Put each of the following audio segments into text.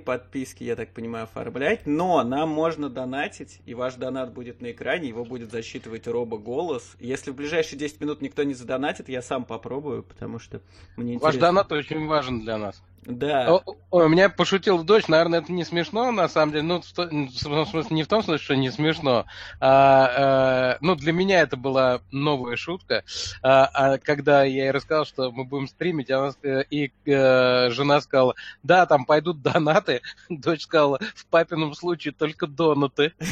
подписки, я так понимаю, оформлять, но нам можно донатить, и ваш донат будет на экране, его будет засчитывать робо-голос. Если в ближайшие 10 минут никто не задонатит, я сам попробую, потому что мне Ваш интересно. донат очень важен для нас. Да. О, ой, меня пошутил дочь, наверное, это не смешно, на самом деле. Ну, в, то- в смысле, не в том смысле, что не смешно. А, э, ну, для меня это была новая шутка. А, а когда я ей рассказал, что мы будем стримить, она, и э, жена сказала, да, там пойдут донаты. Дочь сказала, в папином случае только донаты.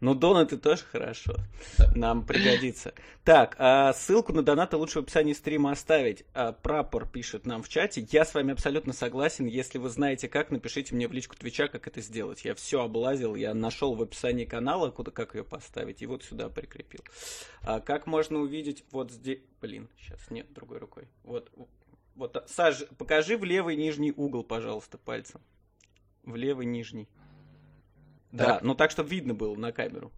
Ну, донаты тоже хорошо. Нам пригодится. Так, а ссылку на донаты лучше в описании стрима оставить. А, Прапор пишет нам в чате. Я с вами абсолютно согласен. Если вы знаете как, напишите мне в личку Твича, как это сделать. Я все облазил, я нашел в описании канала, куда как ее поставить, и вот сюда прикрепил. А как можно увидеть вот здесь... Блин, сейчас, нет, другой рукой. Вот, вот, Саш, покажи в левый нижний угол, пожалуйста, пальцем. В левый нижний. Да, Так. ну так, чтобы видно было на камеру.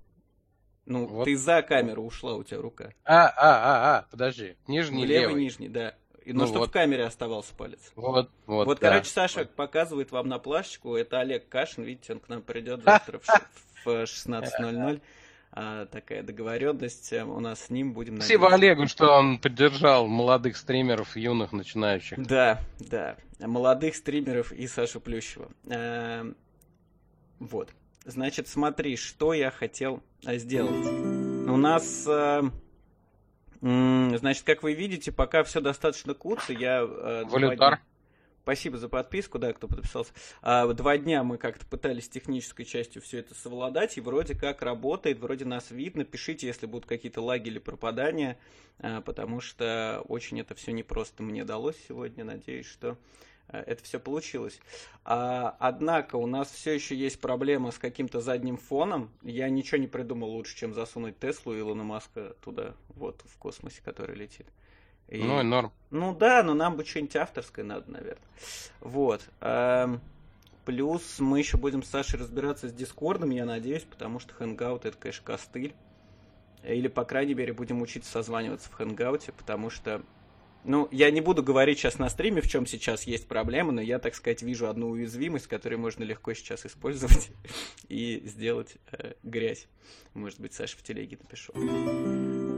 Ну, Вот. ты за камеру ушла, у тебя рука. А, а, а, а, подожди. Нижний, левый, левый. нижний, да. И, ну, Ну чтобы вот. в камере оставался палец. Вот, вот, Вот, да. короче, Саша показывает вам на плашечку. Это Олег Кашин, видите, он к нам придет завтра в ш- в 16.00. А, такая договоренность э, у нас с ним будем Спасибо надеяться. Олегу, что он поддержал молодых стримеров, юных, начинающих. Да, да. Молодых стримеров и Сашу Плющева. Эм, Вот. Значит, смотри, что я хотел э, сделать. У нас, э, значит, как вы видите, пока все достаточно куца, я... э, Валютар. дня- Спасибо за подписку, да, кто подписался. А, два дня мы как-то пытались технической частью все это совладать, и вроде как работает, вроде нас видно. Пишите, если будут какие-то лаги или пропадания, а, потому что очень это все непросто мне далось сегодня. Надеюсь, что это все получилось. А, однако у нас все еще есть проблема с каким-то задним фоном. Я ничего не придумал лучше, чем засунуть Теслу Илона Маска туда, вот, в космосе, который летит. И- Ну и норм. ну да, но нам бы что-нибудь авторское надо, наверное. Вот. эм, Плюс мы еще будем с Сашей разбираться с Дискордом, я надеюсь, потому что Hangout это, конечно, костыль. Или, по крайней мере, будем учиться созваниваться в Хангауте, потому что... Ну, я не буду говорить сейчас на стриме, в чем сейчас есть проблема, но я, так сказать, вижу одну уязвимость, которую можно легко сейчас использовать и сделать э, грязь. Может быть, Саша в телеге напишу.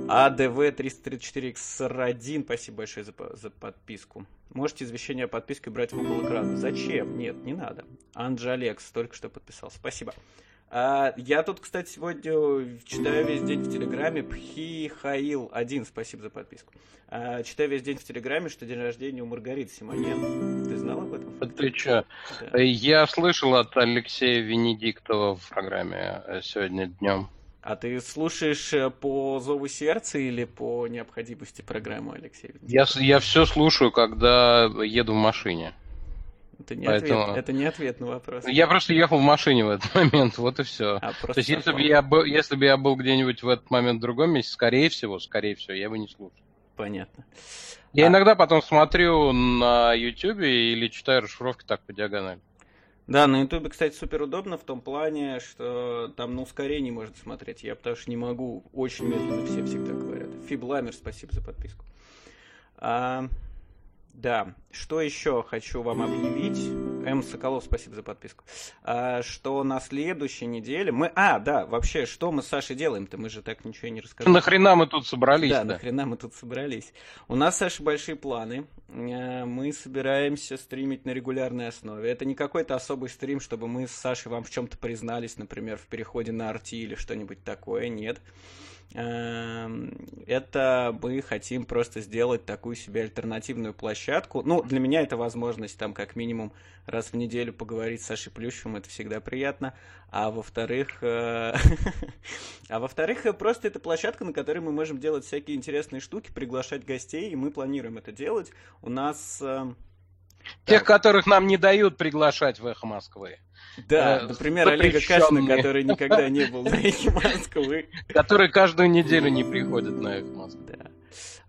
АДВ 334XR1, спасибо большое за, за подписку. Можете извещение о подписке брать в угол экрана. Зачем? Нет, не надо. Анджи Алекс только что подписал. Спасибо. А, я тут, кстати, сегодня читаю весь день в Телеграме Пхихаил 1, спасибо за подписку. А, читаю весь день в Телеграме, что день рождения у Маргариты Симоньян. Ты знал об этом? А Ты чё? Да. Я слышал от Алексея Венедиктова в программе э, сегодня днем. А ты слушаешь э, по зову сердца или по необходимости программу, Алексей? Я, я все слушаю, когда еду в машине. Это не, Поэтому- ответ, это не ответ на вопрос. Я просто ехал в машине в этот момент, вот и все. А, То есть, если бы я был, если бы я был где-нибудь в этот момент в другом месте, скорее всего, скорее всего, я бы не слушал. Понятно. Я А- иногда потом смотрю на YouTube или читаю расшифровки так по диагонали. Да, на Ютубе, кстати, супер удобно в том плане, что там на ускорении можно смотреть. Я потому что не могу, очень медленно все всегда говорят. Фибламер, спасибо за подписку. А, да, что еще хочу вам объявить? М. Соколов, спасибо за подписку. А, что на следующей неделе мы... А, да, вообще, что мы с Сашей делаем-то? Мы же так ничего и не рассказали. Нахрена мы тут собрались Да, да? нахрена мы тут собрались. У нас, Саша, большие планы. Э, Мы собираемся стримить на регулярной основе. Это не какой-то особый стрим, чтобы мы с Сашей вам в чем-то признались, например, в переходе на RT или что-нибудь такое. Нет. Эм, Это мы хотим просто сделать такую себе альтернативную площадку. Ну, для меня это возможность там как минимум раз в неделю поговорить с Сашей Плющевым, это всегда приятно. А во-вторых, э, а во-вторых, просто это площадка, на которой мы можем делать всякие интересные штуки, приглашать гостей, и мы планируем это делать. У нас... э, Тех, так, которых нам не дают приглашать в «Эхо Москвы». Да, э, например, Олега Кашина, который никогда не был на «Эхе Москвы. Которые каждую неделю не приходят на «Эхо Москвы». Да.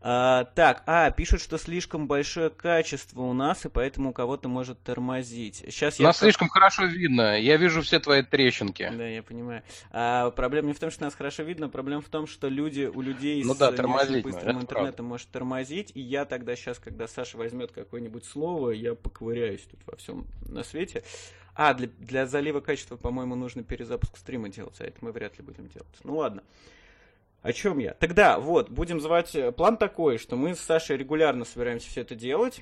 А, так, а, пишут, что слишком большое качество у нас, и поэтому у кого-то может тормозить. Сейчас я... Нас слишком хорошо видно. Я вижу все твои трещинки. Да, я понимаю. А, проблема не в том, что нас хорошо видно, проблема в том, что люди, у людей Ну с да, тормозить, ну, быстрым это интернетом может тормозить, и я тогда сейчас, когда Саша возьмет какое-нибудь слово, я поковыряюсь тут во всем на свете. А, для, для залива качества, по-моему, нужно перезапуск стрима делать, а это мы вряд ли будем делать. Ну ладно. О чем я? Тогда, вот, будем звать... Э, план такой, что мы с Сашей регулярно собираемся все это делать.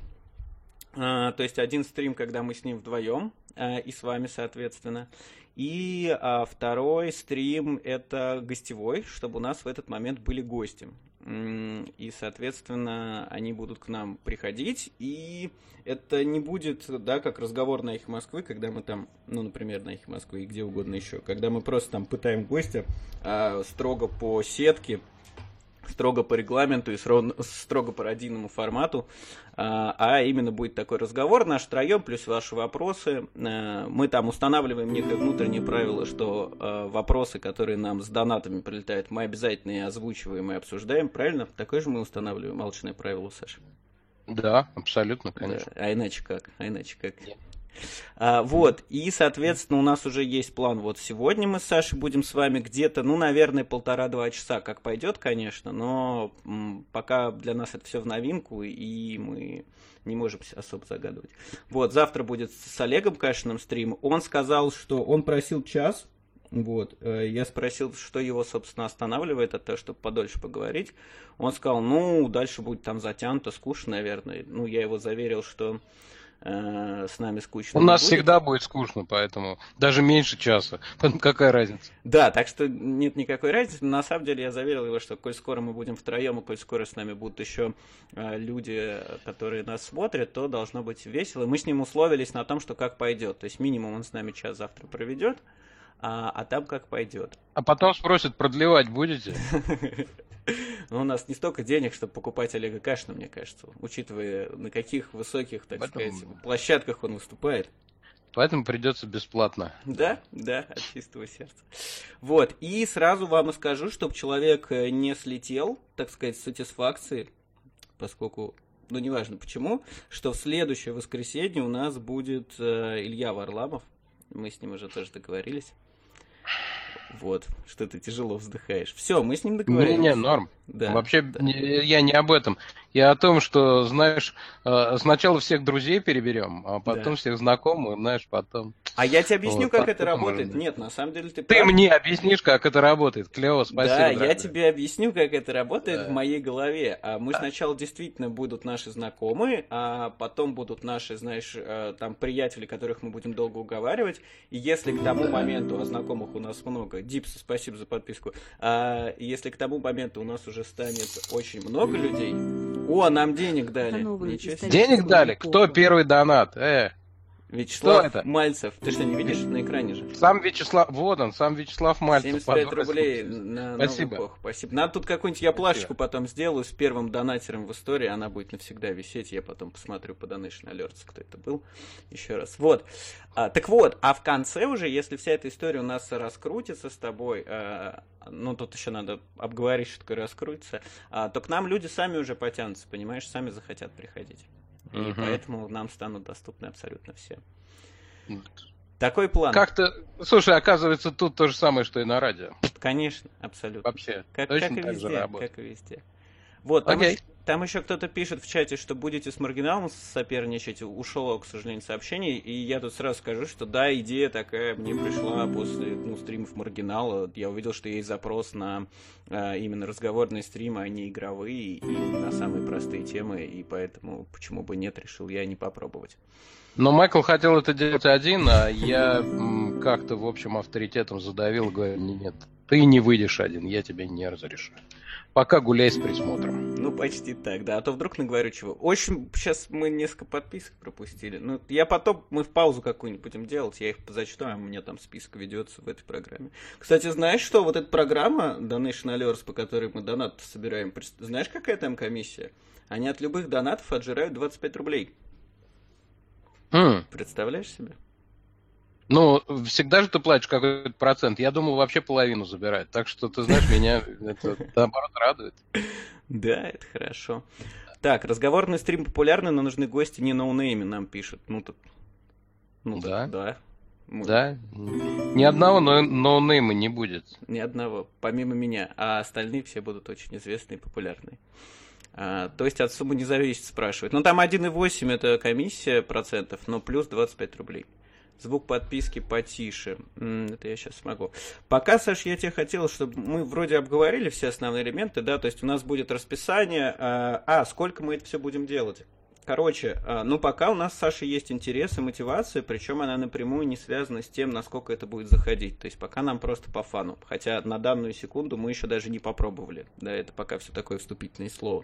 А, то есть один стрим, когда мы с ним вдвоем, а, и с вами, соответственно. И а, второй стрим это гостевой, чтобы у нас в этот момент были гости. И, соответственно, они будут к нам приходить, и это не будет, да, как разговор на их Москвы, когда мы там, ну, например, на их Москвы и где угодно еще, когда мы просто там пытаем гостя а, строго по сетке, строго по регламенту и строго по родийному формату, а, а именно будет такой разговор наш троем, плюс ваши вопросы. Э, мы там устанавливаем некое внутреннее правило, что э, вопросы, которые нам с донатами прилетают, мы обязательно и озвучиваем и обсуждаем, правильно? Такое же мы устанавливаем алчное правило, Саша? Да, абсолютно, конечно. Да. А иначе как? А иначе как? Нет. А, вот, и, соответственно, у нас уже есть план. Вот сегодня мы с Сашей будем с вами где-то, ну, наверное, полтора-два часа, как пойдет, конечно, но пока для нас это все в новинку, и мы не можем особо загадывать. Вот, завтра будет с Олегом Кашиным стрим. Он сказал, что он просил час, вот. Э, я спросил, что его, собственно, останавливает от того, чтобы подольше поговорить. Он сказал, ну, дальше будет там затянуто, скучно, наверное. Ну, я его заверил, что э, с нами скучно. У нас будет. всегда будет скучно, поэтому даже меньше часа. Какая разница? Да, так что нет никакой разницы. На самом деле я заверил его, что коль скоро мы будем втроем, и коль скоро с нами будут еще э, люди, которые нас смотрят, то должно быть весело. Мы с ним условились на том, что как пойдет. То есть минимум он с нами час завтра проведет а, а там как пойдет. А потом спросят, продлевать будете? Ну, у нас не столько денег, чтобы покупать Олега Кашина, мне кажется, учитывая, на каких высоких, так сказать, площадках он выступает. Поэтому придется бесплатно. Да, да, от чистого сердца. Вот, и сразу вам и скажу, чтобы человек э, не слетел, так сказать, с сатисфакции, поскольку, ну, неважно почему, что в следующее воскресенье у нас будет э, Илья Варламов, мы с ним уже тоже договорились. Вот, что ты тяжело вздыхаешь. Все, мы с ним договорились. Не, не, норм. Да. Вообще, да. я не об этом. Я о том, что, знаешь, э, сначала всех друзей переберем, а потом да. всех знакомых, знаешь, потом... А я тебе объясню, вот, как это работает. Можно... Нет, на самом деле ты... Ты прав. мне объяснишь, как это работает. Клево, спасибо. Да, дорогой. я тебе объясню, как это работает да. в моей голове. А мы сначала действительно будут наши знакомые, а потом будут наши, знаешь, э, там приятели, которых мы будем долго уговаривать. И если к тому моменту, а знакомых у нас много, Дипс, спасибо за подписку, а если к тому моменту у нас уже станет очень много людей, о, нам денег дали. Денег дали? Кто первый донат? Э. Вячеслав это? Мальцев. Ты что, не видишь на экране же? Сам Вячеслав, вот он, сам Вячеслав Мальцев. 75 рублей на Спасибо. Новый Спасибо. Надо тут какую-нибудь я плашечку потом сделаю с первым донатером в истории, она будет навсегда висеть, я потом посмотрю по Donation Alerts, кто это был. Еще раз. Вот. А, так вот, а в конце уже, если вся эта история у нас раскрутится с тобой, а, ну тут еще надо обговорить, что такое раскрутится, а, то к нам люди сами уже потянутся, понимаешь, сами захотят приходить. И угу. поэтому нам станут доступны абсолютно все. Такой план. Как-то, слушай, оказывается, тут то же самое, что и на радио. Конечно, абсолютно. Вообще, как, точно как и везде, как и везде. Вот, там, okay. Там еще кто-то пишет в чате, что будете с маргиналом соперничать. Ушло, к сожалению, сообщение. И я тут сразу скажу, что да, идея такая мне пришла после ну, стримов маргинала. Я увидел, что есть запрос на а, именно разговорные стримы, а не игровые, и на самые простые темы. И поэтому почему бы нет, решил я не попробовать. Но Майкл хотел это делать один, а я как-то, в общем, авторитетом задавил, говорю, нет, ты не выйдешь один, я тебе не разрешаю. Пока гуляй с присмотром. Ну, почти так, да. А то вдруг наговорю чего. Общем, сейчас мы несколько подписок пропустили. Ну, я потом, мы в паузу какую-нибудь будем делать, я их зачитаю, а у меня там список ведется в этой программе. Кстати, знаешь что, вот эта программа Donation Alerts, по которой мы донат собираем, знаешь, какая там комиссия? Они от любых донатов отжирают 25 рублей. Mm. Представляешь себе? Ну, всегда же ты платишь какой-то процент. Я думал, вообще половину забирать. Так что, ты знаешь, меня это, наоборот, радует. Да, это хорошо. Так, разговорный стрим популярный, но нужны гости не ноунейми, нам пишут. Ну, тут... Ну, да. Да. Мы... Да. Ни одного ноунейма не будет. Ни одного, помимо меня. А остальные все будут очень известные и популярные. А, то есть от суммы не зависит, спрашивает. Ну, там 1,8 это комиссия процентов, но плюс 25 рублей. Звук подписки потише. Это я сейчас смогу. Пока, Саш, я тебе хотел, чтобы мы вроде обговорили все основные элементы, да, то есть у нас будет расписание. А, а сколько мы это все будем делать? Короче, а, ну пока у нас с Сашей есть интерес и мотивация, причем она напрямую не связана с тем, насколько это будет заходить. То есть пока нам просто по фану. Хотя на данную секунду мы еще даже не попробовали. Да, это пока все такое вступительное слово.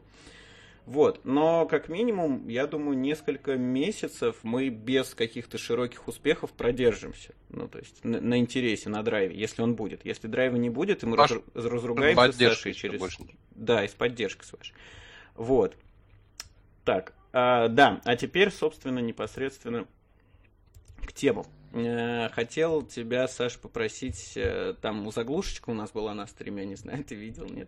Вот, но как минимум, я думаю, несколько месяцев мы без каких-то широких успехов продержимся. Ну, то есть на, на интересе, на драйве, если он будет. Если драйва не будет, и мы раз, разругаемся с Сашей через... Больше. Да, и с поддержкой с вашей. Вот. Так, а, да, а теперь, собственно, непосредственно к тему. Э, хотел тебя, Саш, попросить, э, там заглушечка у нас была на стриме, не знаю, ты видел, нет?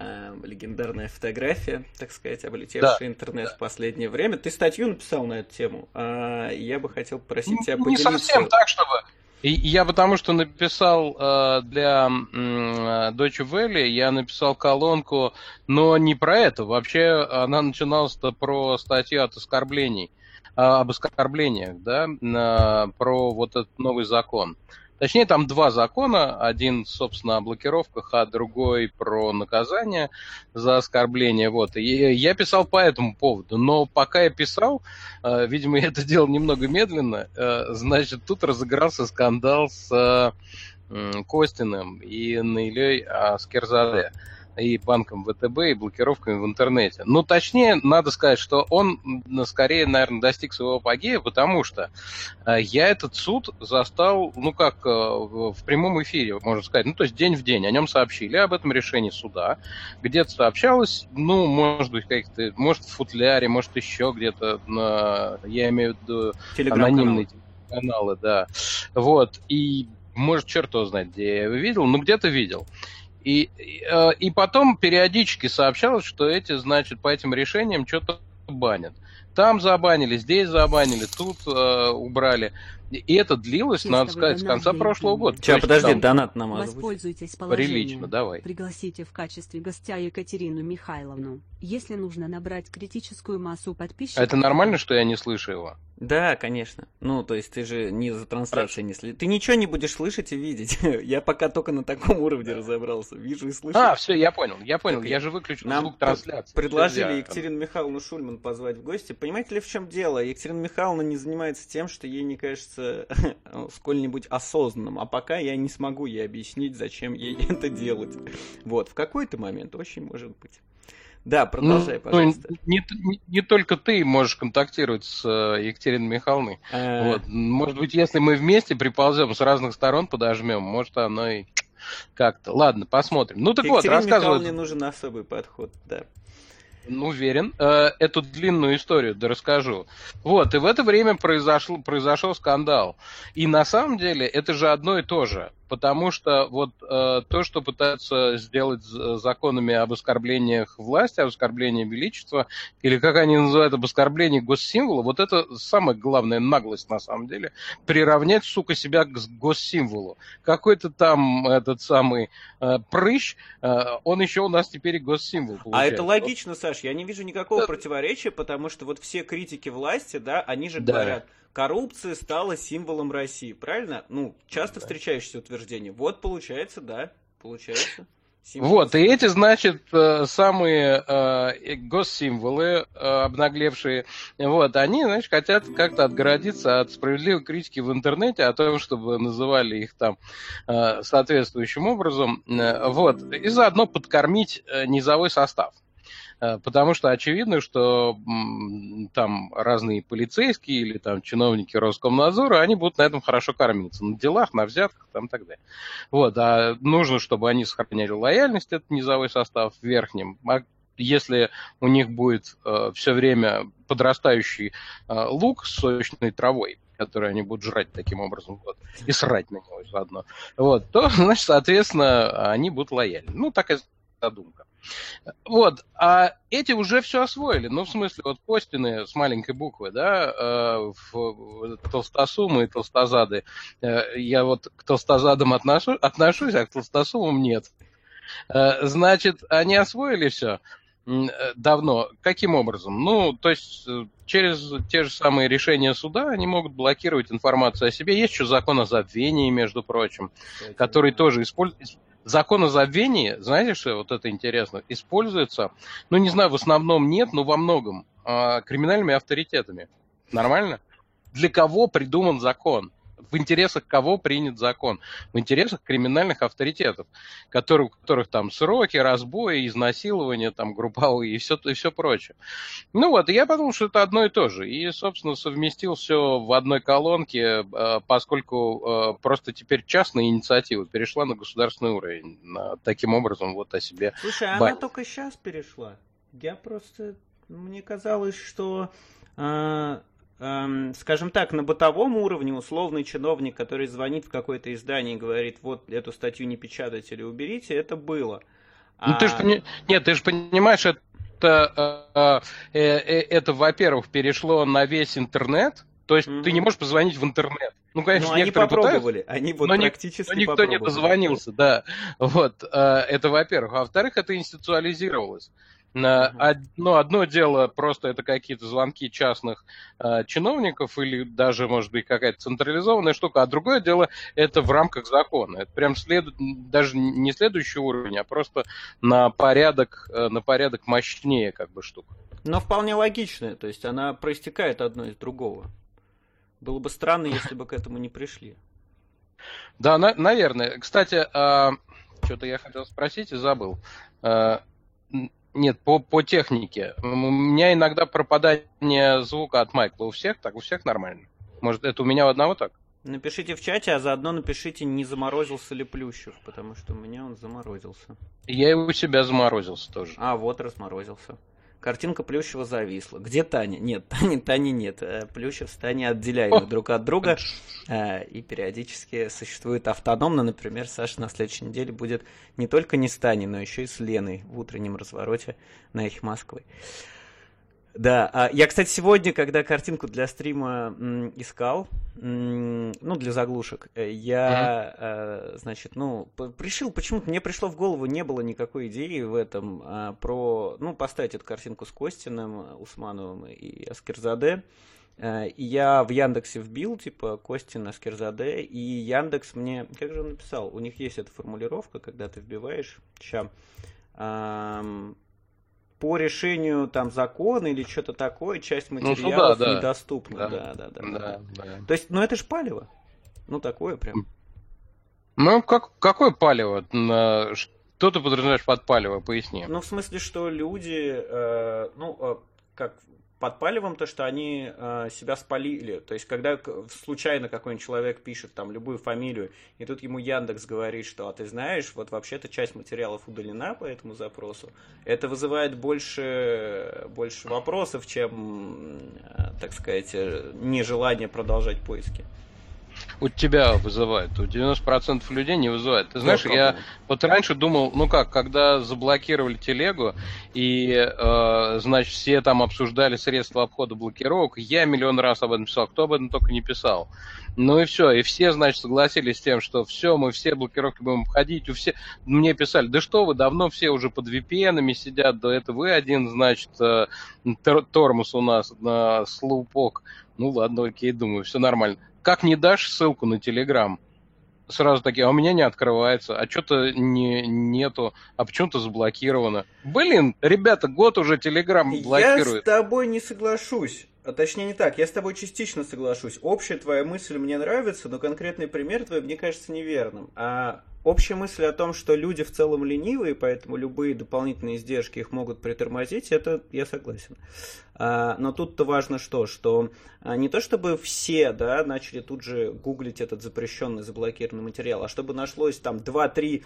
Э, легендарная фотография, так сказать, облетевшая да, интернет да. в последнее время. Ты статью написал на эту тему. А я бы хотел попросить тебя поделиться. Не совсем так, чтобы... И я потому что написал э, для э, Deutsche Welle, я написал колонку, но не про это. Вообще она начиналась-то про статью от оскорблений, э, об оскорблениях, да, э, про вот этот новый закон. Точнее, там два закона. Один, собственно, о блокировках, а другой про наказание за оскорбление. Вот. И я писал по этому поводу. Но пока я писал, э, видимо, я это делал немного медленно, э, значит, тут разыгрался скандал с Костиным и Наилей Скерзаде и банком ВТБ, и блокировками в интернете. Ну, точнее, надо сказать, что он скорее, наверное, достиг своего апогея, потому что э, я этот суд застал, ну, как э, в прямом эфире, можно сказать, ну, то есть день в день. О нем сообщили, об этом решении суда. Где-то сообщалось, ну, может быть, как-то, может, в футляре, может, еще где-то, на, я имею в виду анонимные каналы, да. Вот, и может, черт его знает, где я его видел, но где-то видел. И, э, и потом периодически сообщалось, что эти, значит, по этим решениям что-то банят. Там забанили, здесь забанили, тут э, убрали. И это длилось, Чистого надо сказать, с конца прошлого года. Сейчас, подожди, там... донат нам Воспользуйтесь положением. Прилично, давай. Пригласите в качестве гостя Екатерину Михайловну. Если нужно набрать критическую массу подписчиков... Это нормально, что я не слышу его? Да, конечно. Ну, то есть ты же не за трансляцией не следишь. Ты ничего не будешь слышать и видеть. я пока только на таком уровне разобрался. Вижу и слышу. А, все, я понял, я понял. Так я же выключил нам звук трансляции. Предложили Екатерину Михайловну Шульман позвать в гости. Понимаете ли, в чем дело? Екатерина Михайловна не занимается тем, что ей не кажется сколь-нибудь осознанным. А пока я не смогу ей объяснить, зачем ей это делать. Вот, в какой-то момент очень может быть. Да, продолжай, ну, пожалуйста. Ну, не, не, не только ты можешь контактировать с э, Екатериной Михайловной. А... Вот. Может быть, если мы вместе приползем с разных сторон, подожмем, может, оно и как-то. Ладно, посмотрим. Ну так Екатерине вот, рассказывай. Екатерине нужен особый подход, да. Уверен. Э, эту длинную историю расскажу. Вот, и в это время произошел, произошел скандал. И на самом деле это же одно и то же потому что вот э, то, что пытаются сделать законами об оскорблениях власти, об оскорблении величества, или как они называют, об оскорблении госсимвола, вот это самая главная наглость на самом деле, приравнять, сука, себя к госсимволу. Какой-то там этот самый э, прыщ, э, он еще у нас теперь и госсимвол получается. А это логично, Саш, я не вижу никакого да. противоречия, потому что вот все критики власти, да, они же да. говорят, коррупция стала символом России, правильно? Ну, часто встречающееся утверждение. Вот получается, да, получается. Символ вот, и эти, значит, э, самые э, госсимволы, э, обнаглевшие, вот, они, значит, хотят как-то отгородиться от справедливой критики в интернете о том, чтобы называли их там э, соответствующим образом, э, вот, и заодно подкормить э, низовой состав. Э, потому что очевидно, что там разные полицейские или там чиновники Роскомнадзора, они будут на этом хорошо кормиться, на делах, на взятках там так далее. Вот, а нужно, чтобы они сохраняли лояльность, этот низовой состав верхним, а если у них будет э, все время подрастающий э, лук с сочной травой, который они будут жрать таким образом, вот, и срать на него заодно, вот, то, значит, соответственно, они будут лояльны. Ну, такая задумка. Вот, а эти уже все освоили. Ну, в смысле, вот Костины с маленькой буквы, да, э, в, толстосумы и толстозады. Э, я вот к толстозадам отношу, отношусь, а к толстосумам нет. Э, значит, они освоили все. давно. Каким образом? Ну, то есть через те же самые решения суда они могут блокировать информацию о себе. Есть еще закон о забвении, между прочим, Кстати, который да. тоже используется закон о забвении, знаете, что вот это интересно, используется, ну, не знаю, в основном нет, но во многом э, криминальными авторитетами. Нормально? Для кого придуман закон? В интересах кого принят закон? В интересах криминальных авторитетов, которые, у которых там сроки, разбои, изнасилования, там, групповые и все, и все прочее. Ну вот, я подумал, что это одно и то же. И, собственно, совместил все в одной колонке, э, поскольку э, просто теперь частная инициатива перешла на государственный уровень. Таким образом, вот о себе. Слушай, а она только сейчас перешла. Я просто... Мне казалось, что эм, скажем так, на бытовом уровне условный чиновник, который звонит в какое-то издание и говорит, вот эту статью не печатать или уберите, это было. Ну, а... ты же, нет, ты же понимаешь, это, э, э, э, это, во-первых, перешло на весь интернет, то есть mm-hmm. ты не можешь позвонить в интернет. Ну, конечно, но ну, они попробовали, пытаются, они вот но практически но никто не дозвонился, да. Вот, это во-первых. А во-вторых, это институализировалось. Одно, одно дело просто это какие-то звонки частных э, чиновников или даже, может быть, какая-то централизованная штука, а другое дело это в рамках закона. Это прям следует, даже не следующий уровень, а просто на порядок, э, на порядок мощнее как бы штука. Но вполне логичная, то есть она проистекает одно из другого. Было бы странно, если бы к этому не пришли. Да, на, наверное. Кстати, э, что-то я хотел спросить и забыл. Нет, по, по технике. У меня иногда пропадание звука от Майкла. У всех так? У всех нормально? Может, это у меня у одного так? Напишите в чате, а заодно напишите, не заморозился ли Плющев, потому что у меня он заморозился. Я и у себя заморозился тоже. А, вот разморозился. Картинка Плющева зависла. Где Таня? Нет, Тани, Тани нет. Э, Плющев с Таней отделяемы друг от друга. Э, и периодически существует автономно. Например, Саша на следующей неделе будет не только не с Таней, но еще и с Леной в утреннем развороте на их Москвы. Да, а я, кстати, сегодня, когда картинку для стрима искал, ну, для заглушек, э, я, mm-hmm. э, значит, ну, пришил, почему-то мне пришло в голову, не было никакой идеи в этом а, про, ну, поставить эту картинку с Костиным, Усмановым и Аскерзаде. Э, и я в Яндексе вбил, типа, Костин, Аскерзаде, и Яндекс мне, как же он написал, у них есть эта формулировка, когда ты вбиваешь, сейчас, по решению там закона или что-то такое, часть ну, материалов ну, да, недоступна. Да. Да, да, да, да, да. То есть, ну это ж палево. Ну такое прям. Ну, как, какое палево? Что ты подразумеваешь под палево? Поясни. Ну, в смысле, что люди, э, ну, э, как под палевом то, что они э, себя спалили. То есть, когда случайно какой-нибудь человек пишет там любую фамилию, и тут ему Яндекс говорит, что, а ты знаешь, вот вообще-то часть материалов удалена по этому запросу, это вызывает больше, больше вопросов, чем, э, так сказать, э, нежелание продолжать поиски у тебя вызывает, у 90% людей не вызывает. Ты знаешь, я вот раньше думал, ну как, когда заблокировали телегу, и, э, значит, все там обсуждали средства обхода блокировок, я миллион раз об этом писал, кто об этом только не писал. Ну и все, и все, значит, согласились с тем, что все, мы все блокировки будем обходить, у все, мне писали, да что вы, давно все уже под VPN сидят, да это вы один, значит, э, тормоз у нас на слупок. Ну ладно, окей, думаю, все нормально как не дашь ссылку на Телеграм, сразу такие, а у меня не открывается, а что-то не, нету, а почему-то заблокировано. Блин, ребята, год уже Телеграм блокирует. Я с тобой не соглашусь. А точнее не так, я с тобой частично соглашусь. Общая твоя мысль мне нравится, но конкретный пример твой мне кажется неверным. А общая мысль о том, что люди в целом ленивые, поэтому любые дополнительные издержки их могут притормозить, это я согласен. А, но тут-то важно что, что а, не то чтобы все да, начали тут же гуглить этот запрещенный, заблокированный материал, а чтобы нашлось там 2-3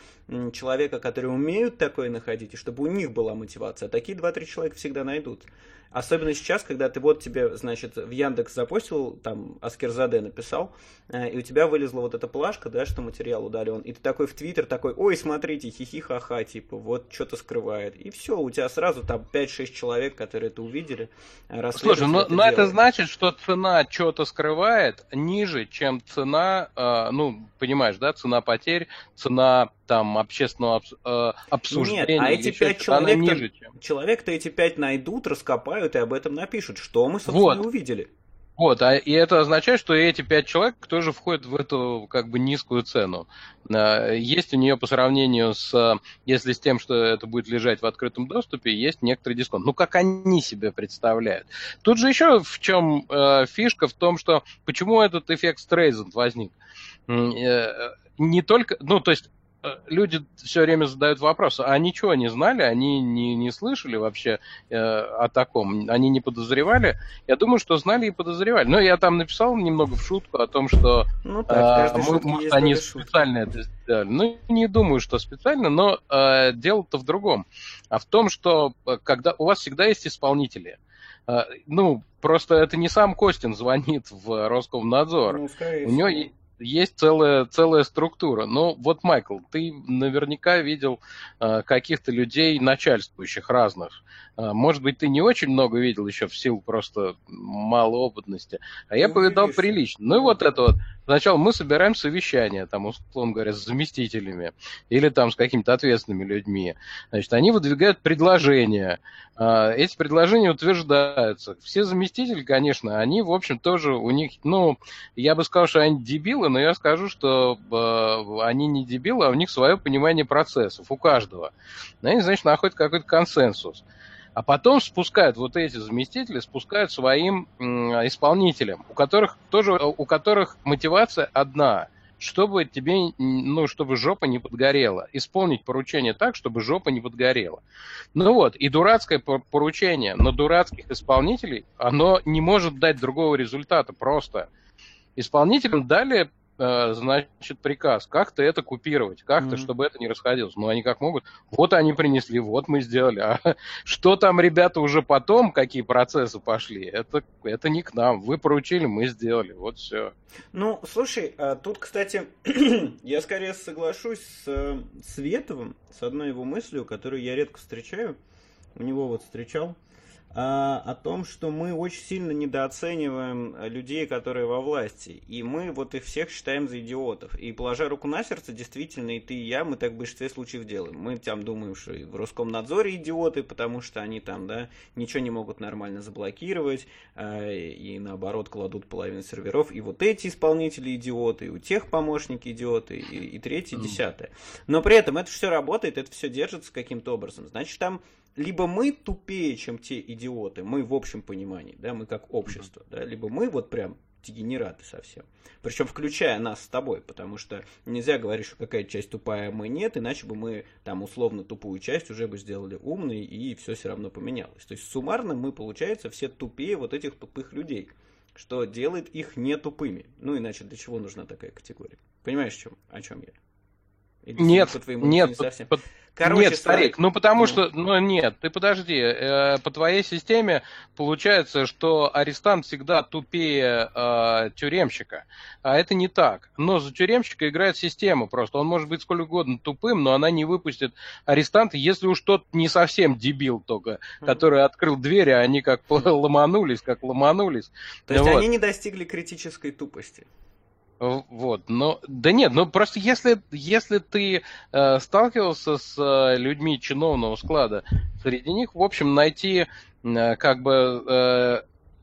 человека, которые умеют такое находить, и чтобы у них была мотивация. Такие 2-3 человека всегда найдут. Особенно сейчас, когда ты вот тебе, значит, в Яндекс запустил, там, Аскерзаде написал, э, и у тебя вылезла вот эта плашка, да, что материал удален, и ты такой в Твиттер такой, ой, смотрите, хихи-ха-ха, типа, вот что-то скрывает. И все, у тебя сразу там 5-6 человек, которые это увидели, э, Слушай, но, это, но это значит, что цена что-то скрывает ниже, чем цена, э, ну, понимаешь, да, цена потерь, цена там общественного э, обсуждения. Нет, а эти пять человек, ниже, чем... человек-то эти пять найдут, раскопают и об этом напишут. Что мы, собственно, вот. увидели. Вот, а, и это означает, что эти пять человек тоже входят в эту как бы низкую цену. А, есть у нее по сравнению с, если с тем, что это будет лежать в открытом доступе, есть некоторый дисконт. Ну, как они себе представляют. Тут же еще в чем э, фишка, в том, что почему этот эффект Стрейзенд возник. Э, не только, ну, то есть люди все время задают вопрос, а ничего не знали, они не, не слышали вообще э, о таком, они не подозревали? Я думаю, что знали и подозревали. Но я там написал немного в шутку о том, что ну, так, э, может, они специально это сделали. Ну, не думаю, что специально, но э, дело-то в другом. А в том, что э, когда у вас всегда есть исполнители. Э, ну, просто это не сам Костин звонит в Роскомнадзор. Ну, у него есть целая, целая структура. Но вот, Майкл, ты наверняка видел э, каких-то людей начальствующих разных. Э, может быть, ты не очень много видел еще в силу просто малоопытности, а я ну, повидал видишь. прилично. Ну и вот это вот. Сначала мы собираем совещание, там, условно говоря, с заместителями или там с какими-то ответственными людьми. Значит, они выдвигают предложения. Э, эти предложения утверждаются. Все заместители, конечно, они, в общем, тоже у них, ну, я бы сказал, что они дебилы, но я скажу, что э, они не дебилы, а у них свое понимание процессов, у каждого. Они, значит, находят какой-то консенсус. А потом спускают вот эти заместители, спускают своим исполнителям, у которых тоже, у которых мотивация одна – чтобы тебе, ну, чтобы жопа не подгорела. Исполнить поручение так, чтобы жопа не подгорела. Ну вот, и дурацкое поручение на дурацких исполнителей, оно не может дать другого результата просто. Исполнителям дали Э, значит, приказ, как-то это купировать, как-то, mm-hmm. чтобы это не расходилось. Ну, они как могут. Вот они принесли, вот мы сделали. А что там, ребята, уже потом, какие процессы пошли, это, это не к нам. Вы поручили, мы сделали. Вот все. Ну, слушай, а тут, кстати, я скорее соглашусь с э, Световым, с одной его мыслью, которую я редко встречаю. У него вот встречал о том, что мы очень сильно недооцениваем людей, которые во власти. И мы вот их всех считаем за идиотов. И положа руку на сердце, действительно, и ты, и я, мы так в большинстве случаев делаем. Мы там думаем, что и в Роскомнадзоре идиоты, потому что они там, да, ничего не могут нормально заблокировать, а, и наоборот кладут половину серверов. И вот эти исполнители идиоты, и у тех помощники идиоты, и, и третье, и десятое. Но при этом это все работает, это все держится каким-то образом. Значит, там либо мы тупее, чем те идиоты, мы в общем понимании, да, мы как общество, да, либо мы вот прям дегенераты совсем. Причем включая нас с тобой, потому что нельзя говорить, что какая часть тупая, а мы нет, иначе бы мы там условно тупую часть уже бы сделали умной, и все все равно поменялось. То есть суммарно мы, получается, все тупее вот этих тупых людей, что делает их не тупыми. Ну иначе для чего нужна такая категория? Понимаешь, чем, о чем я? Или нет, по твоему нет, не совсем? По, Короче, нет, старик, ну потому что, ну нет, ты подожди, э, по твоей системе получается, что арестант всегда тупее э, тюремщика, а это не так. Но за тюремщика играет система просто, он может быть сколько угодно тупым, но она не выпустит арестанта, если уж тот не совсем дебил только, который открыл двери, а они как ломанулись, как ломанулись. То есть вот. они не достигли критической тупости. Вот, но да нет, ну просто если если ты э, сталкивался с э, людьми чиновного склада, среди них, в общем, найти э, как бы э,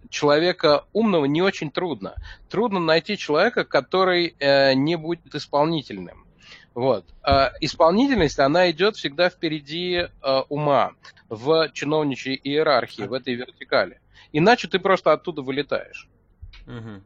человека умного не очень трудно. Трудно найти человека, который э, не будет исполнительным. Вот. Э, исполнительность, она идет всегда впереди э, ума в чиновничьей иерархии, в этой вертикали. Иначе ты просто оттуда вылетаешь. Угу.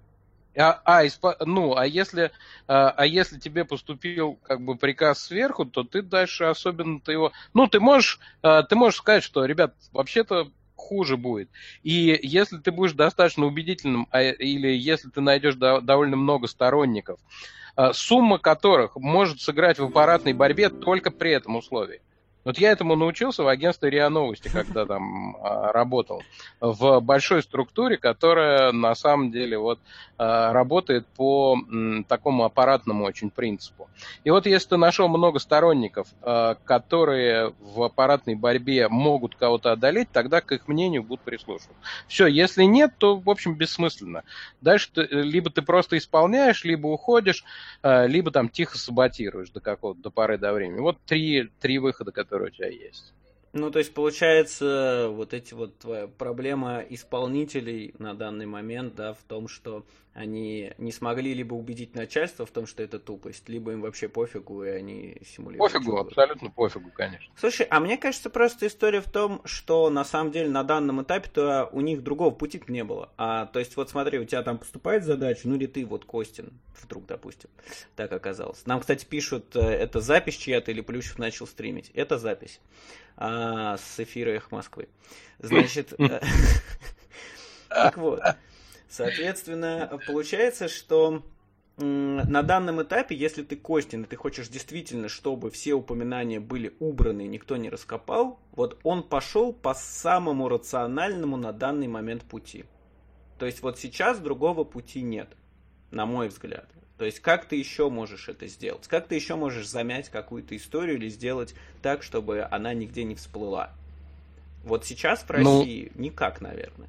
А, а, испо... ну, а если, а, а если тебе поступил как бы приказ сверху, то ты дальше особенно ты его, ну, ты можешь, а, ты можешь сказать, что, ребят, вообще-то хуже будет. И если ты будешь достаточно убедительным, а, или если ты найдешь до, довольно много сторонников, а, сумма которых может сыграть в аппаратной борьбе только при этом условии. Вот я этому научился в агентстве РИА Новости, когда там а, работал. В большой структуре, которая на самом деле вот а, работает по такому аппаратному очень принципу. И вот если ты нашел много сторонников, а, которые в аппаратной борьбе могут кого-то одолеть, тогда к их мнению будут прислушиваться. Все, если нет, то, в общем, бессмысленно. Дальше ты, либо ты просто исполняешь, либо уходишь, либо там тихо саботируешь до какого-то, до поры до времени. Вот три, три выхода, которые который у тебя есть. Ну, то есть, получается, вот эти вот твоя проблема исполнителей на данный момент, да, в том, что они не смогли либо убедить начальство в том, что это тупость, либо им вообще пофигу, и они симулируют. Пофигу, абсолютно пофигу, конечно. Слушай, а мне кажется, просто история в том, что на самом деле на данном этапе-то у них другого пути не было. А, то есть, вот смотри, у тебя там поступает задача, ну или ты, вот Костин, вдруг, допустим, так оказалось. Нам, кстати, пишут, э, это запись чья-то или Плющев начал стримить. Это запись а, с эфира «Эх Москвы». Значит, э, так вот. Соответственно, получается, что на данном этапе, если ты Костин, и ты хочешь действительно, чтобы все упоминания были убраны, никто не раскопал, вот он пошел по самому рациональному на данный момент пути. То есть вот сейчас другого пути нет, на мой взгляд. То есть как ты еще можешь это сделать? Как ты еще можешь замять какую-то историю или сделать так, чтобы она нигде не всплыла? Вот сейчас в ну, России ну, никак, наверное.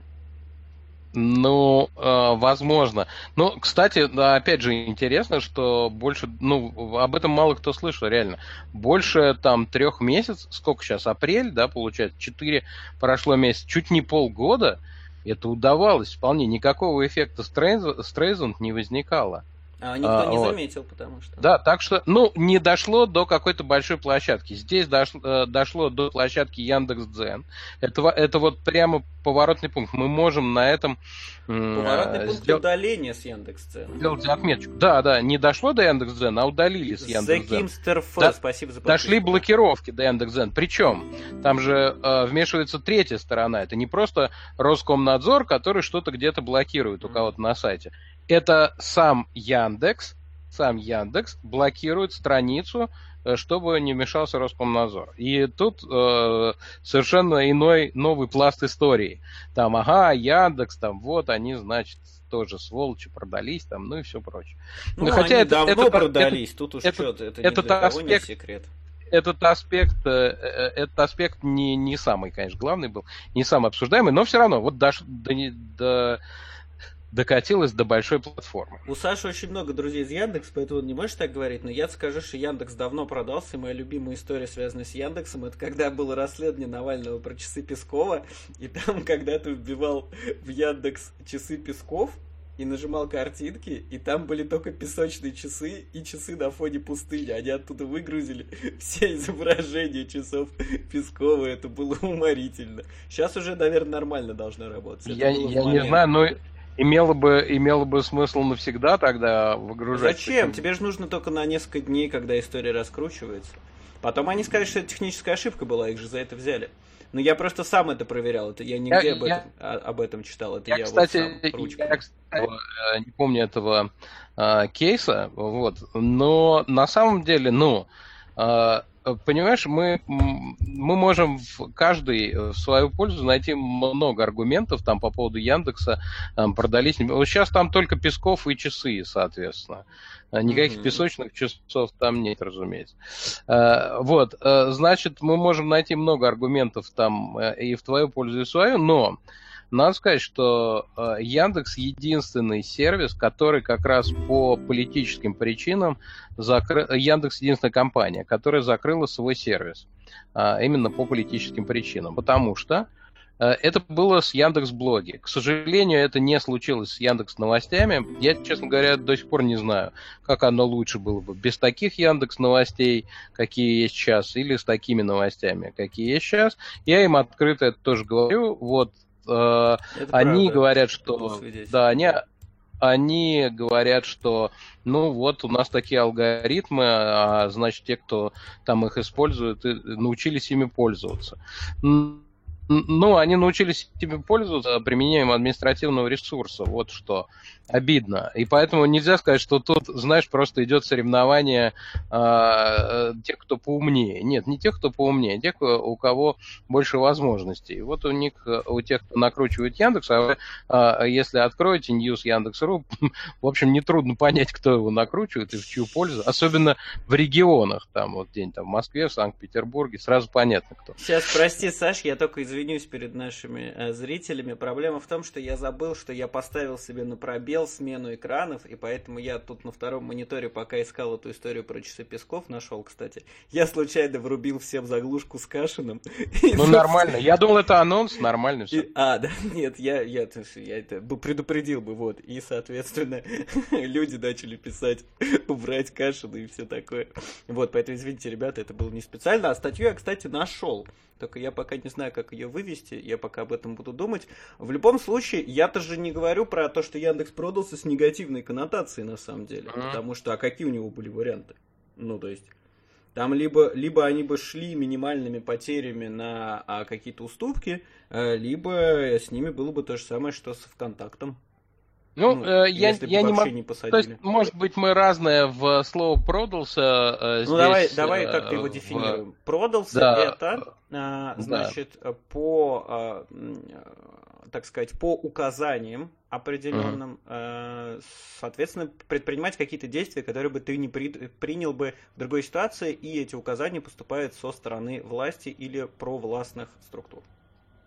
Ну, э, возможно. Но, кстати, опять же, интересно, что больше, ну, об этом мало кто слышал, реально. Больше там трех месяцев, сколько сейчас, апрель, да, получается, четыре прошло месяц, чуть не полгода, это удавалось вполне, никакого эффекта Стрейзанд не возникало. А никто а, не вот. заметил, потому что... Да, так что, ну, не дошло до какой-то большой площадки. Здесь дошло, э, дошло до площадки Яндекс.Дзен. Это, это вот прямо поворотный пункт. Мы можем на этом... Поворотный э, пункт сдел... удаления с Яндекс.Дзен. Сделать отметочку. Да, да, не дошло до Яндекс.Дзен, а удалили с Яндекс.Дзен. Да, спасибо за Дошли блокировки до Яндекс.Дзен. Причем, там же э, вмешивается третья сторона. Это не просто Роскомнадзор, который что-то где-то блокирует у кого-то на сайте это сам Яндекс, сам Яндекс блокирует страницу, э, чтобы не мешался Роскомнадзор. И тут э, совершенно иной новый пласт истории. Там, ага, Яндекс, там вот они, значит, тоже сволочи продались, там, ну и все прочее. Ну, Хотя это, давно это, продались, это, тут уж это, что это этот аспект, не секрет. Этот аспект, э, э, этот аспект не, не самый, конечно, главный был, не самый обсуждаемый, но все равно, вот до, до, до докатилась до большой платформы. У Саши очень много друзей из Яндекс, поэтому он не можешь так говорить, но я скажу, что Яндекс давно продался, и моя любимая история, связанная с Яндексом, это когда было расследование Навального про часы Пескова, и там, когда ты вбивал в Яндекс часы Песков, и нажимал картинки, и там были только песочные часы и часы на фоне пустыни. Они оттуда выгрузили все изображения часов Пескова. Это было уморительно. Сейчас уже, наверное, нормально должно работать. я я не знаю, но Имело бы, имело бы смысл навсегда тогда выгружать. Зачем? Тебе же нужно только на несколько дней, когда история раскручивается. Потом они скажут, что это техническая ошибка была, их же за это взяли. Но я просто сам это проверял, это я нигде я, об, я, этом, а, об этом читал. Это я, я кстати, вот сам ручкой. Я, кстати, не помню этого э, кейса, вот, но на самом деле, ну, э, понимаешь, мы, мы можем в каждый э, в свою пользу найти много аргументов там по поводу Яндекса, там, продались. Вот сейчас там только Песков и часы, соответственно. А никаких mm-hmm. песочных часов там нет, разумеется. Э, вот, э, значит, мы можем найти много аргументов там и в твою пользу, и в свою, но надо сказать, что э, Яндекс единственный сервис, который как раз по политическим причинам закрыл... Яндекс единственная компания, которая закрыла свой сервис. А, именно по политическим причинам. Потому что э, это было с Яндекс Блоги. К сожалению, это не случилось с Яндекс Новостями. Я, честно говоря, до сих пор не знаю, как оно лучше было бы. Без таких Яндекс Новостей, какие есть сейчас, или с такими новостями, какие есть сейчас. Я им открыто это тоже говорю. Вот Э, они правда, говорят, что да, они они говорят, что ну вот у нас такие алгоритмы, а значит те, кто там их используют, научились ими пользоваться. Ну, они научились ими пользоваться применением административного ресурса. Вот что обидно. И поэтому нельзя сказать, что тут, знаешь, просто идет соревнование э, тех, кто поумнее. Нет, не тех, кто поумнее, а тех, у кого больше возможностей. Вот у них, у тех, кто накручивает Яндекс, а э, если откроете News Яндекс.ру, в общем, нетрудно понять, кто его накручивает и в чью пользу. Особенно в регионах, там вот день там в Москве, в Санкт-Петербурге, сразу понятно кто. Сейчас, прости, Саш, я только извинюсь перед нашими э, зрителями. Проблема в том, что я забыл, что я поставил себе на пробел смотрел смену экранов, и поэтому я тут на втором мониторе, пока искал эту историю про часы Песков, нашел, кстати, я случайно врубил всем заглушку с Кашиным. Ну, нормально. Я думал, это анонс, нормально все. А, да, нет, я, я, я это предупредил бы, вот. И, соответственно, люди начали писать, убрать Кашина и все такое. Вот, поэтому, извините, ребята, это было не специально. А статью я, кстати, нашел. Только я пока не знаю, как ее вывести, я пока об этом буду думать. В любом случае, я-то же не говорю про то, что Яндекс продался с негативной коннотацией на самом деле. Mm-hmm. Потому что, а какие у него были варианты? Ну, то есть, там либо, либо они бы шли минимальными потерями на а, какие-то уступки, а, либо с ними было бы то же самое, что с ВКонтактом. Ну, ну э, я, я не могу. Не то есть, может быть, мы разное в слово продался. Э, ну, здесь, давай, давай как-то его дефинируем. В... Продался да. это, э, значит, да. по, э, так сказать, по указаниям определенным, mm-hmm. э, соответственно, предпринимать какие-то действия, которые бы ты не при, принял бы в другой ситуации, и эти указания поступают со стороны власти или провластных структур.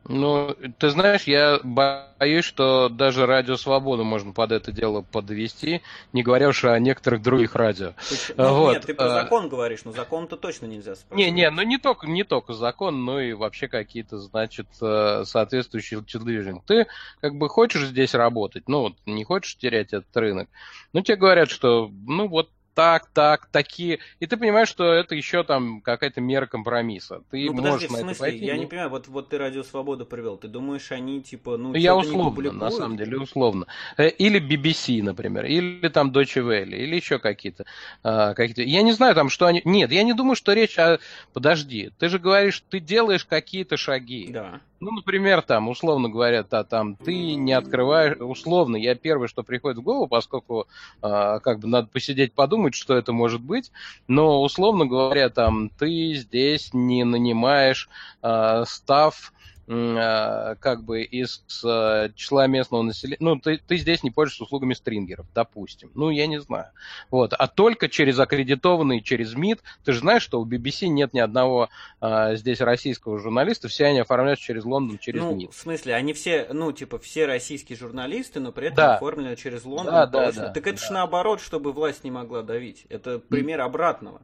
Ну, ты знаешь, я боюсь, что даже радио Свободу можно под это дело подвести, не говоря уж о некоторых других радио. Ну, вот. Нет, ты про а, закон говоришь, но закон-то точно нельзя спрашивать. Не, не, ну не только, не только закон, но и вообще какие-то, значит, э, соответствующие телевидения. Ты как бы хочешь здесь работать, ну вот не хочешь терять этот рынок, ну тебе говорят, что ну вот так, так, такие. И ты понимаешь, что это еще там какая-то мера компромисса. Ты ну, можешь подожди, в смысле? Пойти, я ну... не понимаю, вот, вот ты Радио Свободу привел. Ты думаешь, они типа, ну, Я условно, на самом деле, условно. Э, или BBC, например, или там Deutsche Welle, или еще какие-то. А, какие-то. Я не знаю там, что они... Нет, я не думаю, что речь о... Подожди, ты же говоришь, ты делаешь какие-то шаги. Да. Ну, например, там, условно говоря, та, там, ты не открываешь, условно, я первое, что приходит в голову, поскольку, э, как бы, надо посидеть, подумать, что это может быть, но, условно говоря, там, ты здесь не нанимаешь э, став как бы из э, числа местного населения, ну, ты, ты здесь не пользуешься услугами стрингеров, допустим. Ну, я не знаю. Вот. А только через аккредитованный, через МИД. Ты же знаешь, что у BBC нет ни одного а, здесь российского журналиста, все они оформляются через Лондон, через ну, МИД. в смысле, они все, ну, типа, все российские журналисты, но при этом да. оформлены через Лондон. Да, да, да, так это да. же наоборот, чтобы власть не могла давить. Это пример обратного.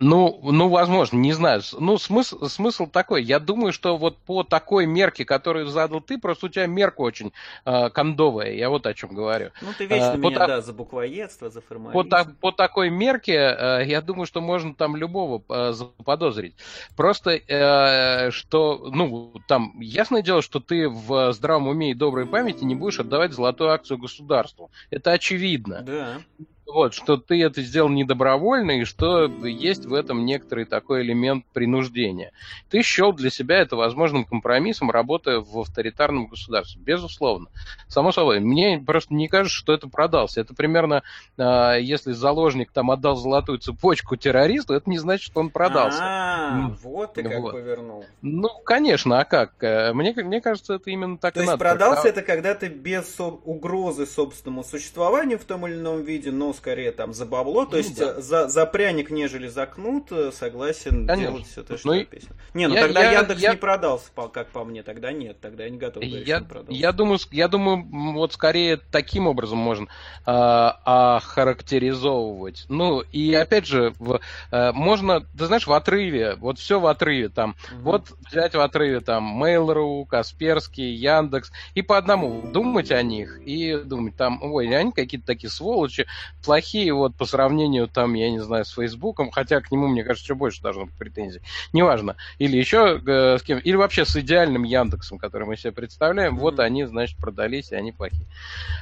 Ну, ну, возможно, не знаю. Ну, смысл, смысл такой. Я думаю, что вот по такой мерке, которую задал ты, просто у тебя мерка очень э, кондовая. Я вот о чем говорю. Ну, ты вечно а, меня, та... да, за буквоедство, за формализм. По, по такой мерке, э, я думаю, что можно там любого э, заподозрить. Просто, э, что, ну, там, ясное дело, что ты в здравом уме и доброй памяти не будешь отдавать золотую акцию государству. Это очевидно. Да. Вот, что ты это сделал не добровольно, и что есть в этом некоторый такой элемент принуждения. Ты счел для себя это возможным компромиссом, работая в авторитарном государстве. Безусловно. Само собой. Мне просто не кажется, что это продался. Это примерно, э, если заложник там отдал золотую цепочку террористу, это не значит, что он продался. А, вот ты как вот. повернул. Ну, конечно, а как? Э, мне, мне кажется, это именно так То и есть продался это когда ты без угрозы собственному существованию в том или ином виде, но скорее там за бабло, то ну, есть да. за, за пряник, нежели за кнут, э, согласен Конечно. делать все то, что ну, написано. Не, ну я, тогда я, Яндекс я... не продался, как по мне, тогда нет, тогда я не готов говорить, я, что Я думаю, я думаю, вот скорее таким образом можно э, охарактеризовывать. Ну, и опять же, в, э, можно, ты знаешь, в отрыве, вот все в отрыве, там, угу. вот взять в отрыве там Mail.ru, Касперский, Яндекс, и по одному думать о них, и думать там, ой, они какие-то такие сволочи, плохие вот по сравнению там, я не знаю, с Фейсбуком, хотя к нему, мне кажется, еще больше должно быть претензий. Неважно. Или еще э, с кем, или вообще с идеальным Яндексом, который мы себе представляем, mm-hmm. вот они, значит, продались, и они плохие.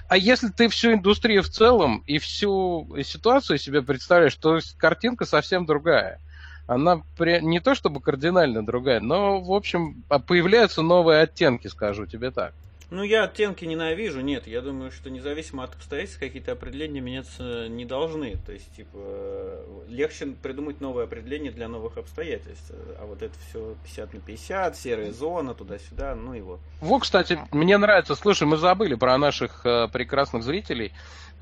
А если ты всю индустрию в целом и всю ситуацию себе представляешь, то картинка совсем другая она не то чтобы кардинально другая, но, в общем, появляются новые оттенки, скажу тебе так. Ну, я оттенки ненавижу, нет. Я думаю, что независимо от обстоятельств какие-то определения меняться не должны. То есть, типа, э, легче придумать новое определение для новых обстоятельств. А вот это все 50 на 50, серая зона, туда-сюда, ну его. Вот, кстати, мне нравится. Слушай, мы забыли про наших э, прекрасных зрителей.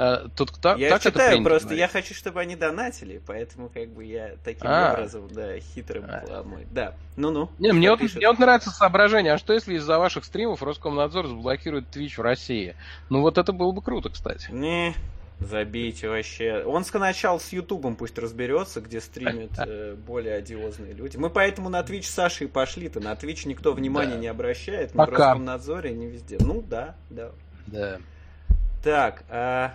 Э, тут кто, я так читаю это просто, говорить? я хочу, чтобы они донатили, поэтому как бы я таким а. образом, да, хитрым а. Да, ну-ну. Не, мне вот, мне вот нравится соображение, а что если из-за ваших стримов Роскомнадзор заблокирует Twitch в России? Ну вот это было бы круто, кстати. Не, Забейте вообще. Он сначала с Ютубом пусть разберется, где стримят э, более одиозные люди. Мы поэтому на Twitch Саши и пошли-то. На Twitch никто внимания да. не обращает. Ни Пока. Роскомнадзоре, ни везде. Ну да, да. Да. Так, а...